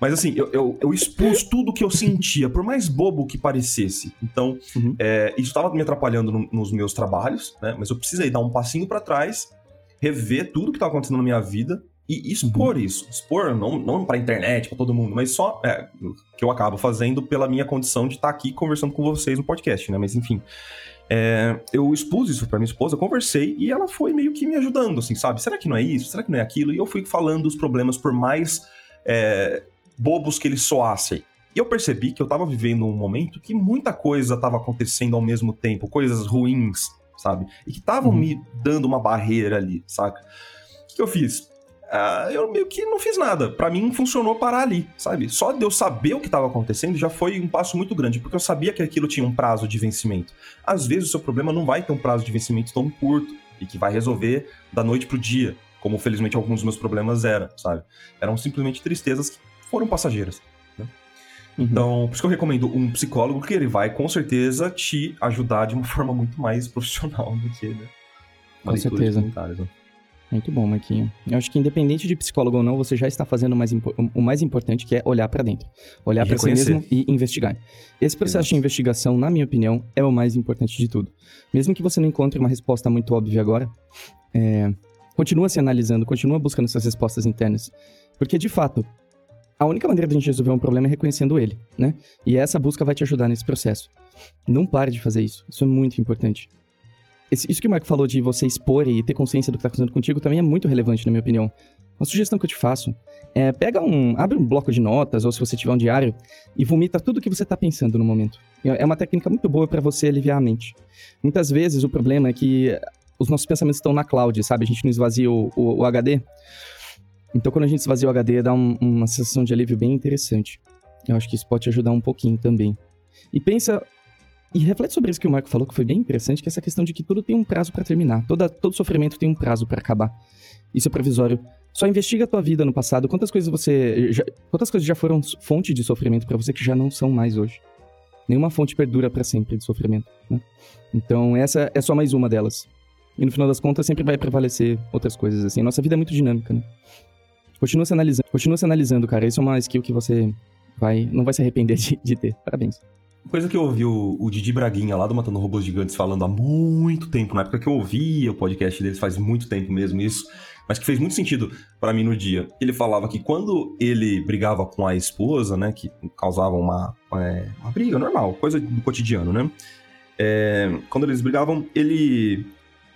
Mas assim, eu, eu, eu expus tudo que eu sentia, por mais bobo que parecesse. Então, Uhum. é, isso estava me atrapalhando no- nos meus trabalhos, né? Mas eu precisei dar um passinho para trás, rever tudo que estava acontecendo na minha vida e expor isso. Expor não, não pra internet, pra todo mundo, mas só é, que eu acabo fazendo pela minha condição de estar aqui conversando com vocês no podcast, né? Mas enfim. É, eu expus isso pra minha esposa, conversei e ela foi meio que me ajudando, assim, sabe? Será que não é isso? Será que não é aquilo? E eu fui falando os problemas por mais é, bobos que eles soassem. E eu percebi que eu tava vivendo um momento que muita coisa tava acontecendo ao mesmo tempo, coisas ruins, sabe? E que estavam Uhum. me dando uma barreira ali, saca? O que, que eu fiz? Ah, eu meio que não fiz nada. Pra mim funcionou parar ali, sabe? Só de eu saber o que estava acontecendo já foi um passo muito grande, porque eu sabia que aquilo tinha um prazo de vencimento. Às vezes o seu problema não vai ter um prazo de vencimento tão curto e que vai resolver da noite pro dia, como felizmente alguns dos meus problemas eram, sabe? Eram simplesmente tristezas que foram passageiras. Uhum. Então, por isso que eu recomendo um psicólogo que ele vai com certeza te ajudar de uma [LAUGHS] forma muito mais profissional do que, né? Com certeza. né? Muito bom, Marquinho. Eu acho que independente de psicólogo ou não, você já está fazendo o mais, o mais importante, que é olhar pra dentro. Olhar pra si mesmo e investigar. Esse processo Exato. de investigação, na minha opinião, é o mais importante de tudo. Mesmo que você não encontre uma resposta muito óbvia agora, é, continua se analisando, continua buscando suas respostas internas. Porque, de fato, a única maneira de a gente resolver um problema é reconhecendo ele, né? E essa busca vai te ajudar nesse processo. Não pare de fazer isso. Isso é muito importante. Isso que o Marco falou de você expor e ter consciência do que está acontecendo contigo também é muito relevante, na minha opinião. Uma sugestão que eu te faço é pega um. abre um bloco de notas, ou se você tiver um diário, e vomita tudo o que você está pensando no momento. É é uma técnica muito boa para você aliviar a mente. Muitas vezes o problema é que os nossos pensamentos estão na cloud, sabe? A gente não esvazia o, o- o HD. Então, quando a gente esvazia o HD, dá um- uma sensação de alívio bem interessante. Eu acho que isso pode te ajudar um pouquinho também. E pensa e reflete sobre isso que o Marco falou, que foi bem interessante, que é essa questão de que tudo tem um prazo pra terminar. Toda, todo sofrimento tem um prazo pra acabar. Isso é provisório. Só investiga a tua vida no passado. Quantas coisas você. já- quantas coisas já foram fonte de sofrimento pra você que já não são mais hoje? Nenhuma fonte perdura pra sempre de sofrimento, né? Então, essa é só mais uma delas. E no final das contas, sempre vai prevalecer outras coisas, assim. Nossa vida é muito dinâmica, né? Continua se analisando, continua se analisando, cara. Isso é uma skill que você vai, não vai se arrepender de, de ter. Parabéns. Coisa que eu ouvi o, o Didi Braguinha lá do Matando Robôs Gigantes falando há muito tempo, na época que eu ouvia o podcast deles, faz muito tempo mesmo isso, mas que fez muito sentido pra mim no dia. Ele falava que quando ele brigava com a esposa, né, que causava uma, é, uma briga normal, coisa do cotidiano, né? É, quando eles brigavam, ele,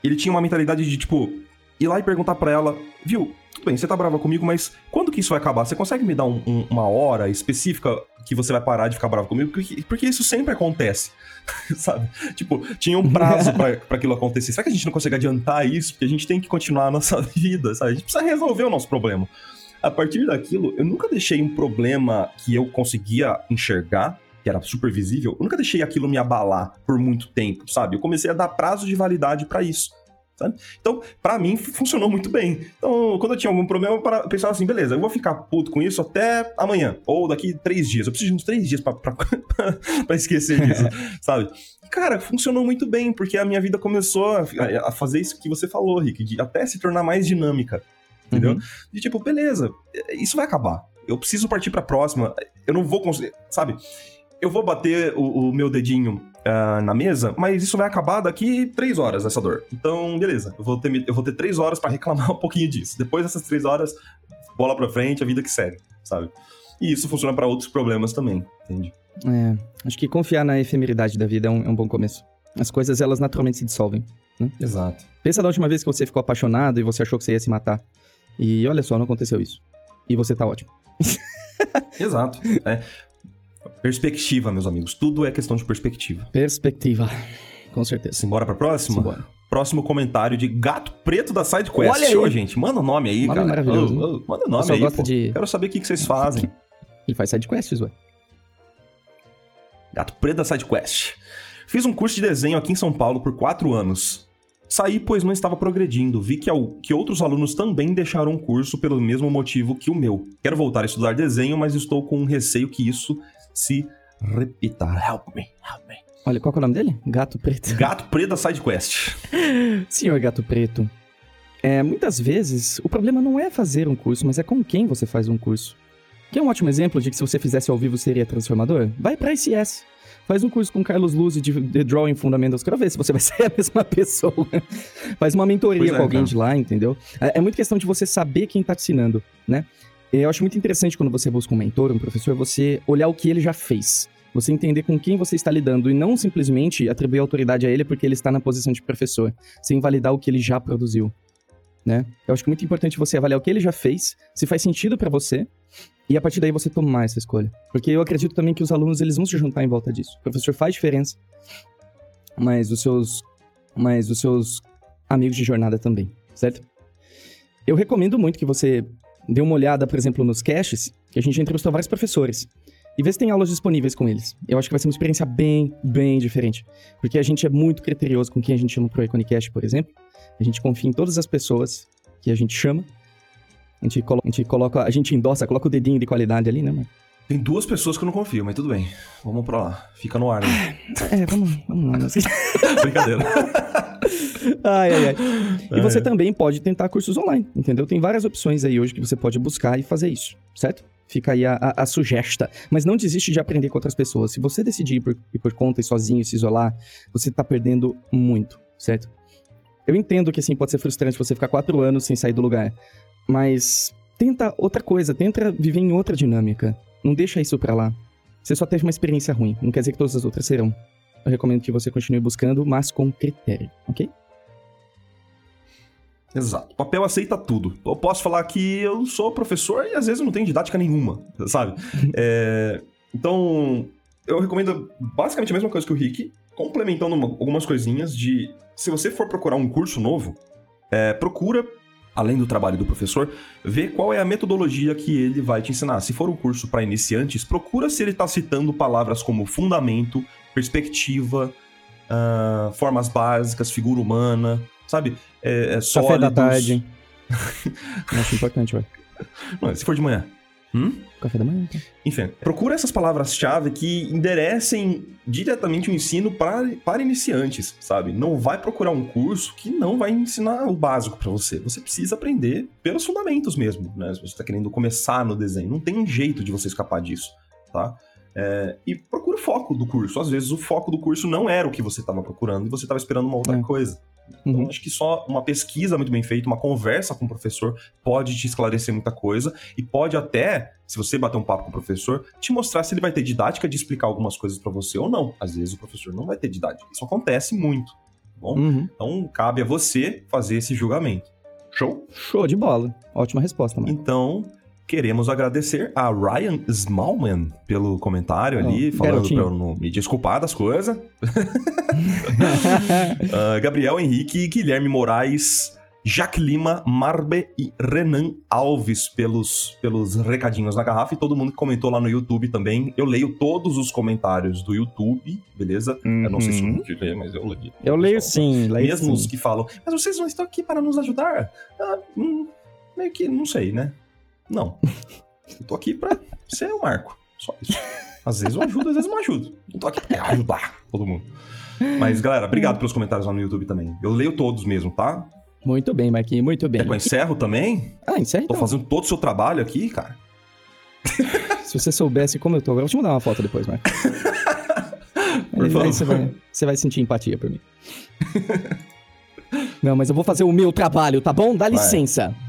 ele tinha uma mentalidade de, tipo, ir lá e perguntar pra ela, viu, tudo bem, você tá brava comigo, mas quando que isso vai acabar? Você consegue me dar um- um- uma hora específica que você vai parar de ficar bravo comigo, porque, porque isso sempre acontece, [LAUGHS] sabe? Tipo, tinha um prazo pra, [LAUGHS] pra aquilo acontecer. Será que a gente não consegue adiantar isso? Porque a gente tem que continuar a nossa [LAUGHS] vida, sabe? A gente precisa resolver o nosso problema. A partir daquilo, eu nunca deixei um problema que eu conseguia enxergar, que era super visível, eu nunca deixei aquilo me abalar por muito tempo, sabe? Eu comecei a dar prazo de validade pra isso. Sabe? Então, pra mim, funcionou muito bem. Então, quando eu tinha algum problema, eu pensava assim, beleza, eu vou ficar puto com isso até amanhã, ou daqui três dias. Eu preciso de uns três dias pra [LAUGHS] esquecer disso, [LAUGHS] sabe? Cara, funcionou muito bem, porque a minha vida começou a, a fazer isso que você falou, Rick, de até se tornar mais dinâmica, entendeu? Uhum. De tipo, beleza, isso vai acabar. Eu preciso partir pra próxima. Eu não vou conseguir, sabe? Eu vou bater o, o meu dedinho uh, na mesa, mas isso vai acabar daqui três horas, essa dor. Então, beleza, eu vou ter, eu vou ter três horas para [LAUGHS] reclamar um pouquinho disso. Depois dessas três horas, bola pra frente, a vida que segue, sabe? E isso funciona para outros problemas também, entende? É, acho que confiar na efemeridade da vida é um, é um bom começo. As coisas, elas naturalmente se dissolvem. Né? Exato. Pensa da última vez que você ficou apaixonado e você achou que você ia se matar. E olha só, não aconteceu isso. E você tá ótimo. [LAUGHS] Exato. É. Perspectiva, meus amigos. Tudo é questão de perspectiva. Perspectiva. Com certeza. Simbora pra próxima? Simbora. Próximo comentário de Gato Preto da SideQuest. Olha aí. Ô, gente, manda o nome aí, Nome cara. maravilhoso, Ô, ô, manda o nome pessoal aí, pô. de- Quero saber o que que vocês fazem. Ele faz sidequests, ué. Gato Preto da SideQuest. Fiz um curso de desenho aqui em São Paulo por quatro anos. Saí pois não estava progredindo. Vi que, que outros alunos também deixaram o curso pelo mesmo motivo que o meu. Quero voltar a estudar desenho, mas estou com um receio que isso se repita. Help me, help me. Olha, qual que é o nome dele? Gato Preto. [LAUGHS] Gato Preto da SideQuest. Senhor Gato Preto, é, muitas vezes o problema não é fazer um curso, mas é com quem você faz um curso. Que é um ótimo exemplo de que se você fizesse ao vivo seria transformador? Vai pra ICS. Faz um curso com Carlos Luz de, de Drawing Fundamentals. Quero ver se você [LAUGHS] vai ser a mesma pessoa. Faz uma mentoria é, com alguém cara. de lá, entendeu? É, é muito questão de você saber quem tá te ensinando, né? Eu acho muito interessante quando você busca um mentor, um professor, você olhar o que ele já fez. Você entender com quem você está lidando e não simplesmente atribuir autoridade a ele porque ele está na posição de professor, sem validar o que ele já produziu, né? Eu acho que é muito importante você avaliar o que ele já fez, se faz sentido pra você, e a partir daí você tomar essa escolha. Porque eu acredito também que os alunos eles vão se juntar em volta disso. O professor faz diferença, mas os seus mas os seus amigos de jornada também, certo? Eu recomendo muito que você dê uma olhada, por exemplo, nos caches, que a gente entrevistou vários professores. E vê se tem aulas disponíveis com eles. Eu acho que vai ser uma experiência bem, bem diferente. Porque a gente é muito criterioso com quem a gente chama pro Iconicast, por exemplo. A gente confia em todas as pessoas que a gente chama. A gente, colo- a gente coloca, a gente endossa, coloca o dedinho de qualidade ali, né, mano? Tem duas pessoas que eu não confio, mas tudo bem. Vamos pra lá. Fica no ar, né? É, vamos, vamos lá. [LAUGHS] Brincadeira. [LAUGHS] ai, ai, ai. E você também pode tentar cursos online, entendeu? Tem várias opções aí hoje que você pode buscar e fazer isso, certo? Fica aí a, a, a sugesta. Mas não desiste de aprender com outras pessoas. Se você decidir ir por, ir por conta e sozinho se isolar, você tá perdendo muito, certo? Eu entendo que, assim, pode ser frustrante você ficar quatro anos sem sair do lugar. Mas tenta outra coisa, tenta viver em outra dinâmica. Não deixa isso pra lá. Você só teve uma experiência ruim, não quer dizer que todas as outras serão. Eu recomendo que você continue buscando, mas com critério, ok? Exato. O papel aceita tudo. Eu posso falar que eu sou professor e às vezes não tenho didática nenhuma, sabe? [LAUGHS] É, então, eu recomendo basicamente a mesma coisa que o Rick, complementando uma- algumas coisinhas de... Se você for procurar um curso novo, é, procura, além do trabalho do professor, ver qual é a metodologia que ele vai te ensinar. Se for um curso para iniciantes, procura se ele está citando palavras como fundamento, perspectiva, ah, formas básicas, figura humana, sabe? É, é Café da sólidos. tarde. Acho [LAUGHS] importante. Não, Se for de manhã. Hum? Café da manhã, então. Enfim, procura essas palavras-chave que enderecem diretamente o ensino para, para iniciantes, sabe? Não vai procurar um curso que não vai ensinar o básico para você. Você precisa aprender pelos fundamentos mesmo, né? Se você está querendo começar no desenho, não tem jeito de você escapar disso, tá? É, e procura o foco do curso. Às vezes o foco do curso não era o que você estava procurando e você estava esperando uma outra É. coisa. Então, Uhum. acho que só uma pesquisa muito bem feita, uma conversa com o professor pode te esclarecer muita coisa e pode até, se você bater um papo com o professor, te mostrar se ele vai ter didática de explicar algumas coisas pra você ou não. Às vezes o professor não vai ter didática. Isso acontece muito. tá Bom, Uhum. então cabe a você fazer esse julgamento. Show? Show de bola. Ótima resposta, mano. Então, queremos agradecer a Ryan Smallman pelo comentário ali, Oh, falando garotinho. pra eu não me desculpar das coisas. [LAUGHS] Ah, Gabriel Henrique, Guilherme Moraes, Jaque Lima, Marbe e Renan Alves pelos, pelos recadinhos na garrafa e todo mundo que comentou lá no YouTube também. Eu leio todos os comentários do YouTube, beleza? Eu não sei se eu Uhum. te ler, mas eu leio. Eu leio sim, leio Mesmo os sim. que falam, mas vocês não estão aqui para nos ajudar? Ah, hum, meio que, não sei, né? Não. Eu tô aqui pra ser o Marco. Só isso. Às vezes eu ajudo, às vezes eu não ajudo. Não tô aqui pra ajudar todo mundo. Mas, galera, obrigado pelos comentários lá no YouTube também. Eu leio todos mesmo, tá? Muito bem, Marquinhos, muito bem. Quer que eu encerro também? Ah, encerra Tô então. fazendo todo o seu trabalho aqui, cara. [LAUGHS] Se você soubesse como eu tô eu vou te mandar uma foto depois, Marco. [LAUGHS] Por Aí- favor. aí você vai, você vai sentir empatia por mim. Não, mas eu vou fazer o meu trabalho, tá bom? Dá licença. Vai,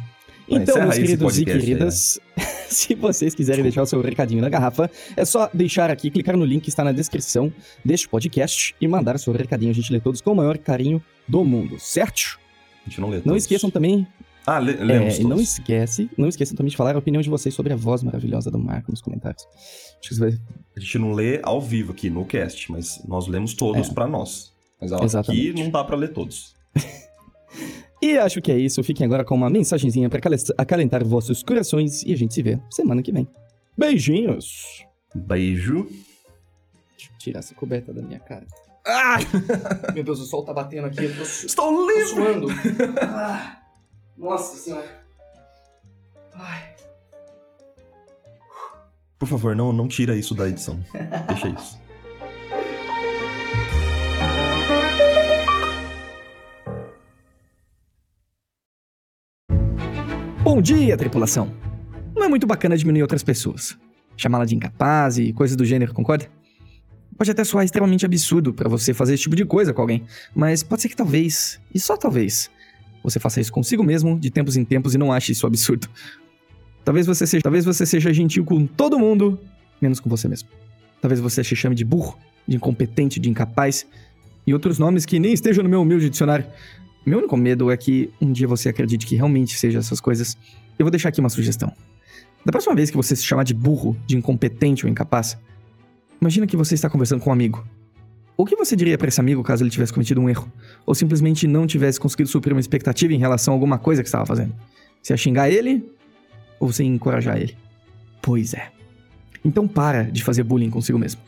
Então, meus aí queridos e aí, queridas, [LAUGHS] se vocês quiserem deixar o seu recadinho na garrafa, é só deixar aqui, clicar no link que está na descrição deste podcast e mandar seu recadinho. A gente lê todos com o maior carinho do mundo, certo? A gente não lê Não todos. esqueçam também Ah, le É, lemos não todos. esquece, não esqueçam também de falar a opinião de vocês sobre a voz maravilhosa do Marco nos comentários. Acho que vai... A gente não lê ao vivo aqui no cast, mas nós lemos todos É. pra nós. Mas ó, aqui não dá pra ler todos. [LAUGHS] E acho que é isso. Fiquem agora com uma mensagenzinha pra acale- acalentar vossos corações e a gente se vê semana que vem. Beijinhos! Beijo. Deixa eu tirar essa coberta da minha cara. Ah! [LAUGHS] Meu Deus, o sol tá batendo aqui, eu tô, [LAUGHS] Estou tô livre! suando. Ah, nossa senhora. Ai. Por favor, não, não tira isso da edição. Deixa isso. Bom dia, tripulação. Não é muito bacana diminuir outras pessoas. Chamá-la de incapaz e coisas do gênero, concorda? Pode até soar extremamente absurdo pra você fazer esse tipo de coisa com alguém, mas pode ser que talvez, e só talvez, você faça isso consigo mesmo de tempos em tempos e não ache isso absurdo. Talvez você seja, talvez você seja gentil com todo mundo, menos com você mesmo. Talvez você se chame de burro, de incompetente, de incapaz e outros nomes que nem estejam no meu humilde dicionário. Meu único medo é que um dia você acredite que realmente seja essas coisas. Eu vou deixar aqui uma sugestão. Da próxima vez que você se chamar de burro, de incompetente ou incapaz, imagina que você está conversando com um amigo. O que você diria para esse amigo caso ele tivesse cometido um erro? Ou simplesmente não tivesse conseguido suprir uma expectativa em relação a alguma coisa que estava fazendo? Você ia xingar ele? Ou você ia encorajar ele? Pois é. Então para de fazer bullying consigo mesmo.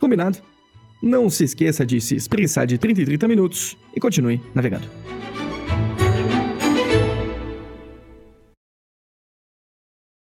Combinado? Não se esqueça de se espreguiçar de 30 em 30 minutos e continue navegando.